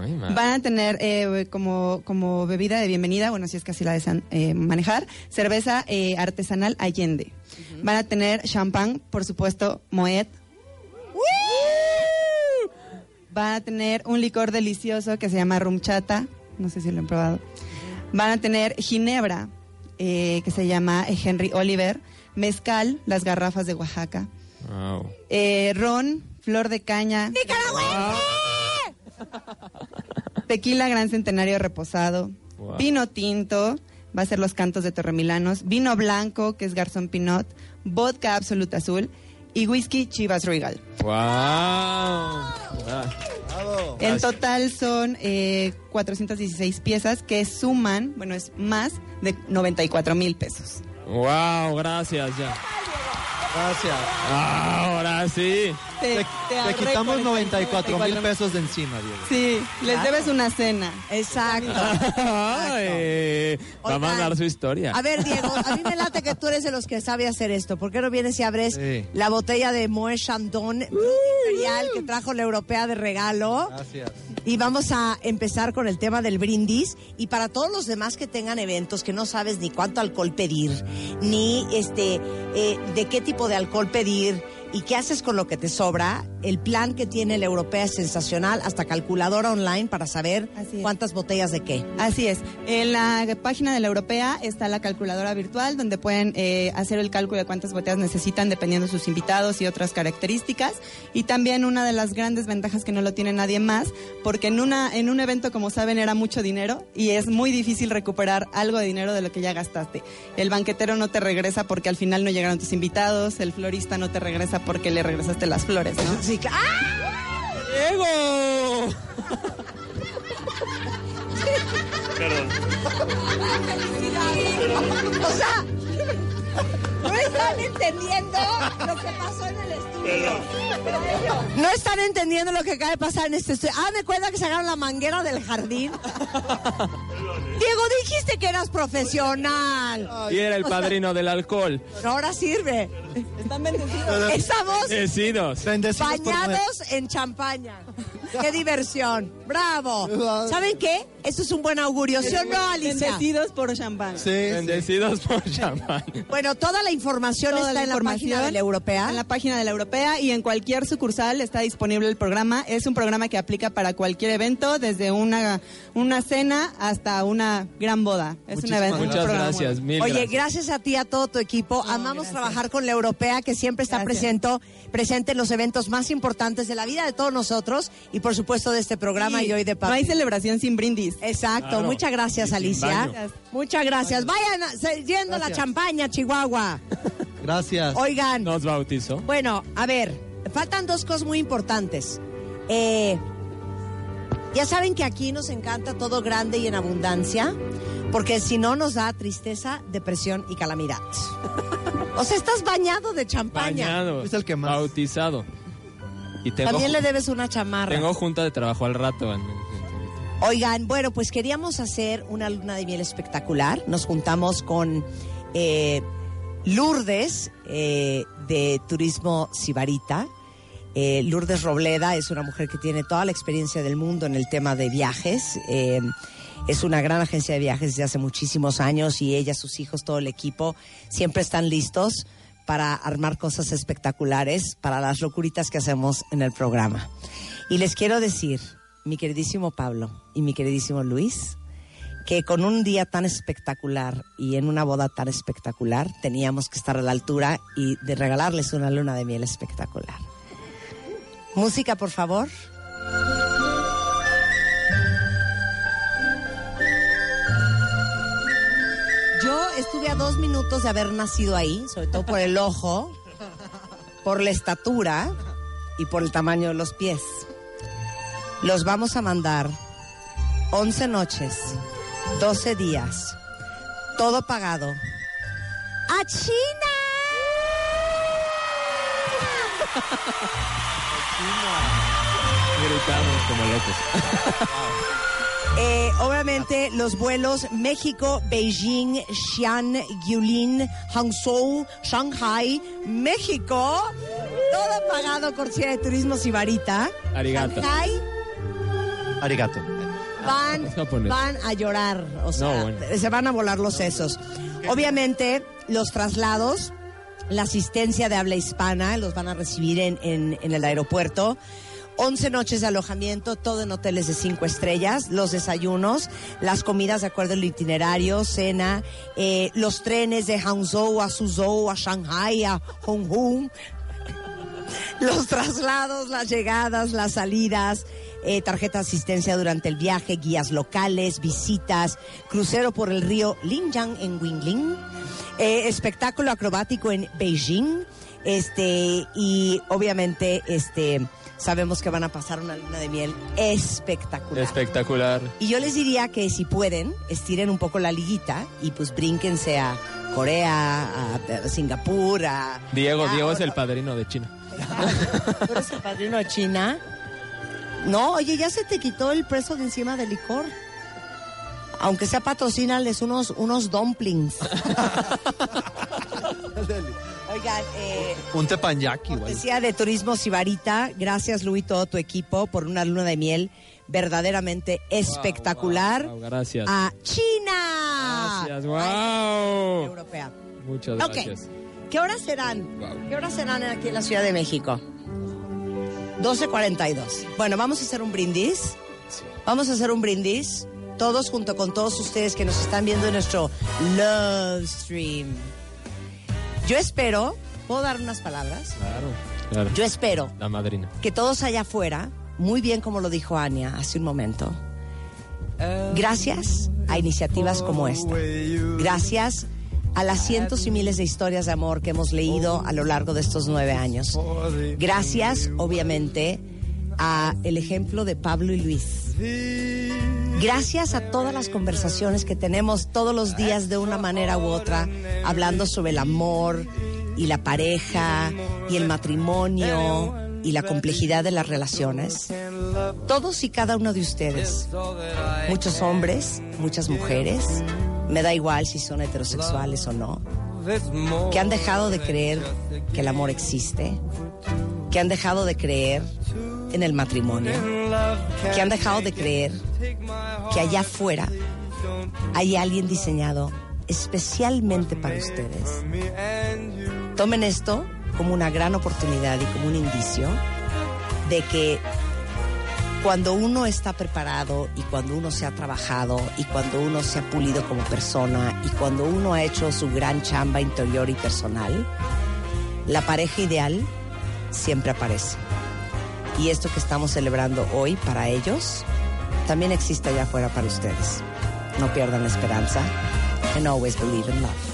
Ay. Van a tener eh, como, como bebida de bienvenida, bueno, si es que así la desean eh, manejar, cerveza eh, artesanal Allende. Van a tener champán, por supuesto, Moet. Van a tener un licor delicioso que se llama rumchata, no sé si lo han probado. Van a tener ginebra, eh, que se llama eh, Henry Oliver. Mezcal, las garrafas de Oaxaca. Wow. Eh, ron, flor de caña. Tequila Gran Centenario Reposado. Wow. Vino tinto, va a ser los cantos de Torremilanos. Vino blanco, que es Garzón Pinot. Vodka Absoluta Azul. Y whisky Chivas Regal. Wow. Ah. En total son eh, 416 piezas que suman, bueno, es más de 94 mil pesos. Wow, gracias ya. Gracias. Ahora sí. Te, te quitamos 94 mil pesos de encima, Diego. Sí, les debes una cena. Exacto. Ay, va a mandar su historia. A ver, Diego, a mí me late que tú eres de los que sabe hacer esto. ¿Por qué no vienes y abres Sí. la botella de Moët Chandon Brut Imperial que trajo la europea de regalo? Gracias. Y vamos a empezar con el tema del brindis. Y para todos los demás que tengan eventos que no sabes ni cuánto alcohol pedir, ni este eh, de qué tipo de alcohol pedir y qué haces con lo que te sobra, el plan que tiene la europea es sensacional, hasta calculadora online para saber cuántas botellas de qué. Así es. En la página de la Europea está la calculadora virtual donde pueden eh, hacer el cálculo de cuántas botellas necesitan dependiendo de sus invitados y otras características. Y también una de las grandes ventajas que no lo tiene nadie más, porque en, una, en un evento, como saben, era mucho dinero y es muy difícil recuperar algo de dinero de lo que ya gastaste. El banquetero no te regresa porque al final no llegaron tus invitados, el florista no te regresa porque le regresaste las flores, ¿no? Sí, ¡Ah! ¡Diego! O sea, no están entendiendo lo que pasó en el estudio. No están entendiendo lo que acaba de pasar en este estudio. Ah, me cuenta que sacaron la manguera del jardín. Diego, dijiste que eras profesional. Y era el padrino del alcohol. Pero ahora sirve. Están bendecidos. Estamos Bendecidos. bañados en champaña. ¡Qué diversión! ¡Bravo! ¿Saben qué? Eso es un buen augurio, ¿sí o no, Alicia? Bendecidos por champán. Bendecidos por champán. Bueno, toda la información Toda está la en la página de la Europea. En la página de la Europea y en cualquier sucursal está disponible el programa. Es un programa que aplica para cualquier evento, desde una, una cena hasta una gran boda. Es un evento. Muchas gracias, mil Oye, gracias. gracias a ti, a todo tu equipo. Amamos trabajar con la Europea, que siempre está Gracias. presento, presente en los eventos más importantes de la vida de todos nosotros y, por supuesto, de este programa Sí, y hoy de No hay Papi. celebración sin brindis. Exacto. Claro. Muchas gracias, Alicia. baño. Muchas gracias. Vayan yendo la champaña, Chihuahua. Gracias. Oigan, Nos bautizó. bueno, a ver, faltan dos cosas muy importantes. Eh, ya saben que aquí nos encanta todo grande y en abundancia, porque si no nos da tristeza, depresión y calamidad. O sea, estás bañado de champaña. Bañado. Es el que más. Bautizado. Y tengo, También le debes una chamarra. tengo junta de trabajo al rato. Oigan, bueno, pues queríamos hacer una luna de miel espectacular. Nos juntamos con eh, Lourdes eh, de Turismo Sibarita. Eh, Lourdes Robleda es una mujer que tiene toda la experiencia del mundo en el tema de viajes. Eh, es una gran agencia de viajes desde hace muchísimos años y ella, sus hijos, todo el equipo siempre están listos para armar cosas espectaculares para las locuritas que hacemos en el programa. Y les quiero decir, mi queridísimo Pablo y mi queridísimo Luis, que con un día tan espectacular y en una boda tan espectacular teníamos que estar a la altura y de regalarles una luna de miel espectacular. Música, por favor. Yo estuve a dos minutos de haber nacido ahí, sobre todo por el ojo, por la estatura y por el tamaño de los pies. Los vamos a mandar 11 noches, 12 días, todo pagado. ¡A China! Gritamos como locos. Eh, obviamente los vuelos México, Beijing, Xi'an, Yulin, Hangzhou, Shanghai, México, todo pagado cortesía de Turismo Sibarita. Arigato. Shanghai Arigato. Van, van a llorar, o sea, No, bueno. se van a volar los sesos. Obviamente los traslados, la asistencia de habla hispana, los van a recibir en, en- en el aeropuerto. 11 noches de alojamiento, todo en hoteles de cinco estrellas, los desayunos, las comidas de acuerdo al itinerario, cena, eh, los trenes de Hangzhou a Suzhou, a Shanghai, a Hong Kong, los traslados, las llegadas, las salidas, eh, tarjeta de asistencia durante el viaje, guías locales, visitas, crucero por el río Linjiang en Wingling, eh, espectáculo acrobático en Beijing, este y obviamente este sabemos que van a pasar una luna de miel espectacular. Espectacular. Y yo les diría que si pueden, estiren un poco la liguita y pues brínquense a Corea, a, Singapur, a... Diego, a- Diego es el padrino de China. ¿Tú eres el padrino de China? No, oye, ya se te quitó el preso de encima del licor. Aunque sea patrocinales unos, unos dumplings. Oigan, eh, Un tepanyaki. Decía de Turismo Sibarita, gracias Luis y todo tu equipo por una luna de miel verdaderamente espectacular Wow, gracias. a China. Gracias, wow. Europea. Muchas gracias. ¿Qué horas serán? ¿Qué horas serán aquí en la Ciudad de México? 12.42. Bueno, vamos a hacer un brindis. Vamos a hacer un brindis. Todos junto con todos ustedes que nos están viendo en nuestro Love Stream. Yo espero, ¿puedo dar unas palabras? Claro, claro. Yo espero La madrina. que todos allá afuera, muy bien como lo dijo Ania hace un momento, gracias a iniciativas como esta, gracias a las cientos y miles de historias de amor que hemos leído a lo largo de estos nueve años, gracias obviamente a el ejemplo de Pablo y Luis, Gracias a todas las conversaciones que tenemos todos los días de una manera u otra, hablando sobre el amor y la pareja y el matrimonio y la complejidad de las relaciones. Todos y cada uno de ustedes, muchos hombres, muchas mujeres, me da igual si son heterosexuales o no, que han dejado de creer que el amor existe, que han dejado de creer en el matrimonio, que han dejado de creer que allá afuera hay alguien diseñado especialmente para ustedes. Tomen esto como una gran oportunidad y como un indicio de que cuando uno está preparado y cuando uno se ha trabajado y cuando uno se ha pulido como persona y cuando uno ha hecho su gran chamba interior y personal, la pareja ideal siempre aparece. Y esto que estamos celebrando hoy para ellos también existe allá afuera para ustedes. No pierdan la esperanza and always believe in love.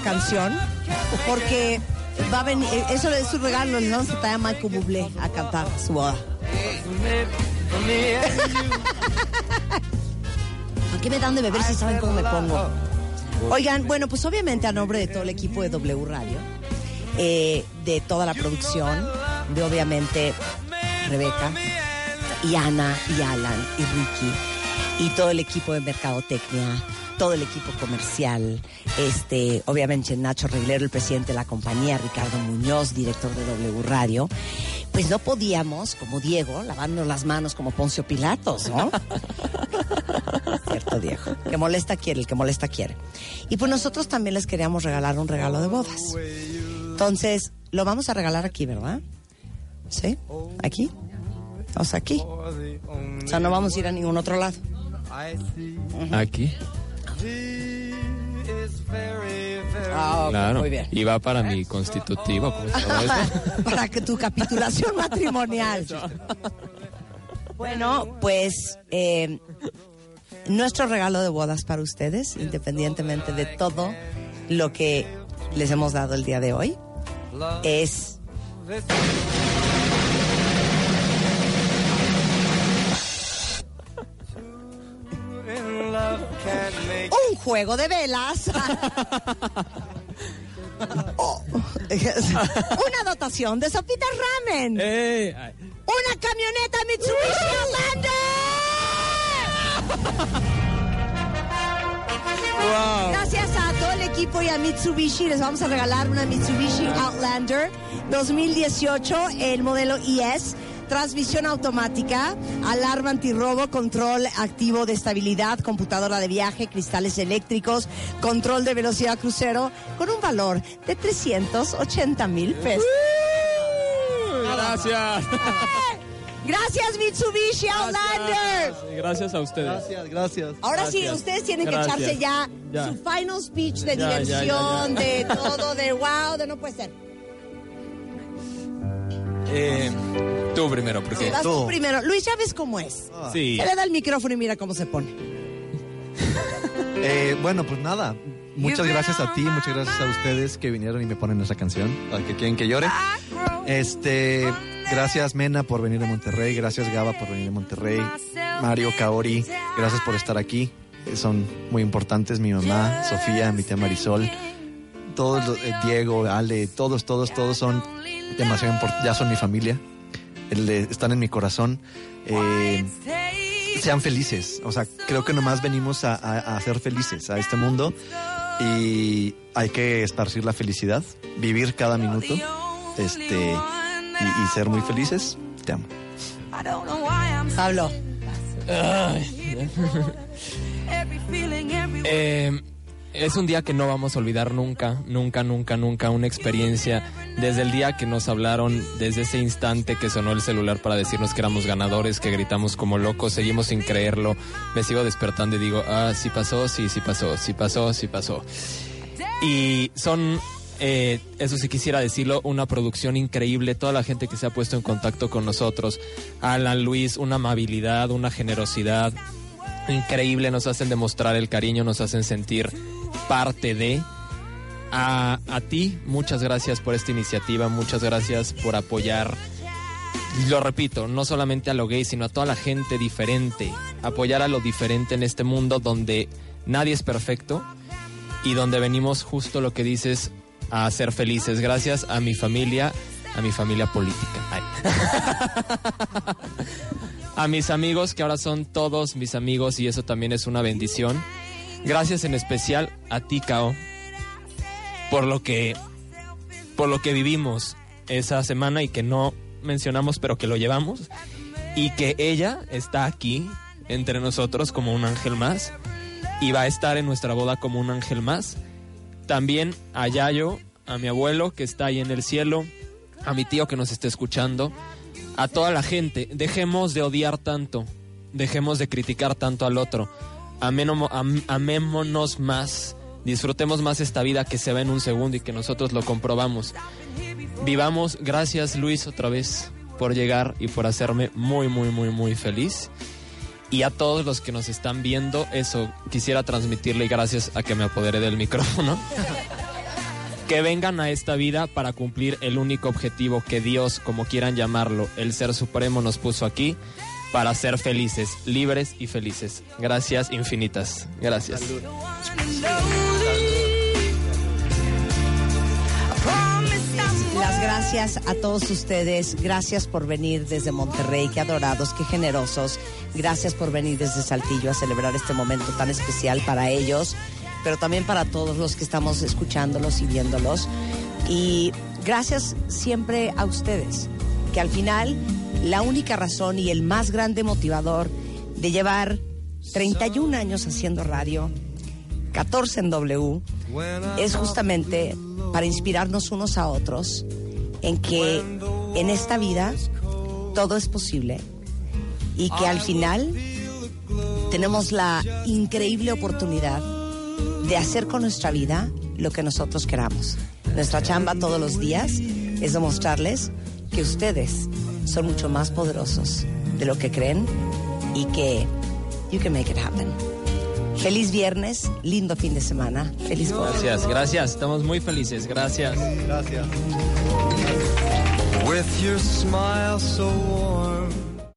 Canción porque va a venir, eh, eso es su regalo, vamos a traer a Michael Bublé a cantar su boda. ¿Por qué me dan de beber si saben cómo me pongo? Oigan, bueno, pues obviamente a nombre de todo el equipo de W Radio, eh, de toda la producción, de obviamente Rebeca y Ana y Alan y Ricky y todo el equipo de Mercadotecnia, todo el equipo comercial, este, obviamente Nacho Reglero, el presidente de la compañía, Ricardo Muñoz, director de W Radio, pues no podíamos, como Diego, lavarnos las manos como Poncio Pilatos, ¿no? Cierto, Diego. Que molesta quiere, el que molesta quiere. Y pues nosotros también les queríamos regalar un regalo de bodas. Entonces, lo vamos a regalar aquí, ¿verdad? ¿Sí? ¿Aquí? O sea, aquí. O sea, no vamos a ir a ningún otro lado. Aquí. Ah, claro. muy bien. Y va para mi constitutivo. Para que tu capitulación matrimonial. Bueno, pues eh, nuestro regalo de bodas para ustedes, independientemente de todo lo que les hemos dado el día de hoy, es un juego de velas. Oh, una dotación de sopitas ramen. Una camioneta Mitsubishi Outlander. Gracias a todo el equipo y a Mitsubishi les vamos a regalar una Mitsubishi Outlander 2018, el modelo ES. Transmisión automática, alarma antirrobo, control activo de estabilidad, computadora de viaje, cristales eléctricos, control de velocidad crucero, con un valor de 380 mil pesos. Gracias. Gracias Mitsubishi Outlander. Gracias a ustedes. Gracias, gracias. Ahora sí, ustedes tienen que echarse ya, Ya. su final speech de Ya, ya, ya, diversión, ya. de todo, de wow, de no puede ser. Eh, tú primero, porque Vas tú primero. Luis, ya ves cómo es. Sí. Se le da el micrófono y mira cómo se pone. Eh, bueno, pues nada. Muchas gracias a ti, muchas gracias a ustedes que vinieron y me ponen esa canción, para que quieren que llore. Este, gracias Mena por venir de Monterrey, gracias Gaba por venir de Monterrey, Mario Kaori, gracias por estar aquí. Son muy importantes mi mamá, Sofía, mi tía Marisol, todos los- eh, Diego, Ale, todos, todos, todos son demasiado importantes, ya son mi familia, El, están en mi corazón. Eh, sean felices. O sea, creo que nomás venimos a, a- a ser felices a este mundo y hay que esparcir la felicidad, vivir cada minuto, este, y, y ser muy felices. Te amo. Pablo. Eh, es un día que no vamos a olvidar nunca, nunca, nunca, nunca. Una experiencia desde el día que nos hablaron, desde ese instante que sonó el celular para decirnos que éramos ganadores, que gritamos como locos, seguimos sin creerlo. Me sigo despertando y digo, ah, sí pasó, sí, sí pasó, sí pasó, sí pasó. Y son, eh, eso sí quisiera decirlo, una producción increíble. Toda la gente que se ha puesto en contacto con nosotros. Alan, Luis, una amabilidad, una generosidad increíble. Nos hacen demostrar el cariño, nos hacen sentir parte de. A, a ti, muchas gracias por esta iniciativa, muchas gracias por apoyar. Lo repito, no solamente a lo gay, sino a toda la gente diferente. Apoyar a lo diferente en este mundo donde nadie es perfecto y donde venimos justo lo que dices a ser felices. Gracias a mi familia, a mi familia política. A mis amigos que ahora son todos mis amigos y eso también es una bendición. Gracias en especial a ti, Kao, por lo que por lo que vivimos esa semana y que no mencionamos, pero que lo llevamos y que ella está aquí entre nosotros como un ángel más y va a estar en nuestra boda como un ángel más. También a Yayo, a mi abuelo que está ahí en el cielo, a mi tío que nos está escuchando, a toda la gente. Dejemos de odiar tanto, dejemos de criticar tanto al otro. Amémonos más, disfrutemos más esta vida que se va en un segundo y que nosotros lo comprobamos. Vivamos, gracias Luis otra vez por llegar y por hacerme muy, muy, muy, muy feliz. Y a todos los que nos están viendo, eso quisiera transmitirle gracias a que me apoderé del micrófono. que vengan a esta vida para cumplir el único objetivo que Dios, como quieran llamarlo, el Ser Supremo nos puso aquí para ser felices, libres y felices. Gracias infinitas. Gracias. Las gracias a todos ustedes. Gracias por venir desde Monterrey. Qué adorados, qué generosos. Gracias por venir desde Saltillo a celebrar este momento tan especial para ellos, pero también para todos los que estamos escuchándolos y viéndolos. Y gracias siempre a ustedes, que al final la única razón y el más grande motivador de llevar 31 años haciendo radio, 14 en W, es justamente para inspirarnos unos a otros en que en esta vida todo es posible y que al final tenemos la increíble oportunidad de hacer con nuestra vida lo que nosotros queramos. Nuestra chamba todos los días es demostrarles que ustedes son mucho más poderosos de lo que creen y que you can make it happen. Feliz viernes, lindo fin de semana, feliz boda. Gracias, gracias. Estamos muy felices. Gracias. Gracias. With your smile so warm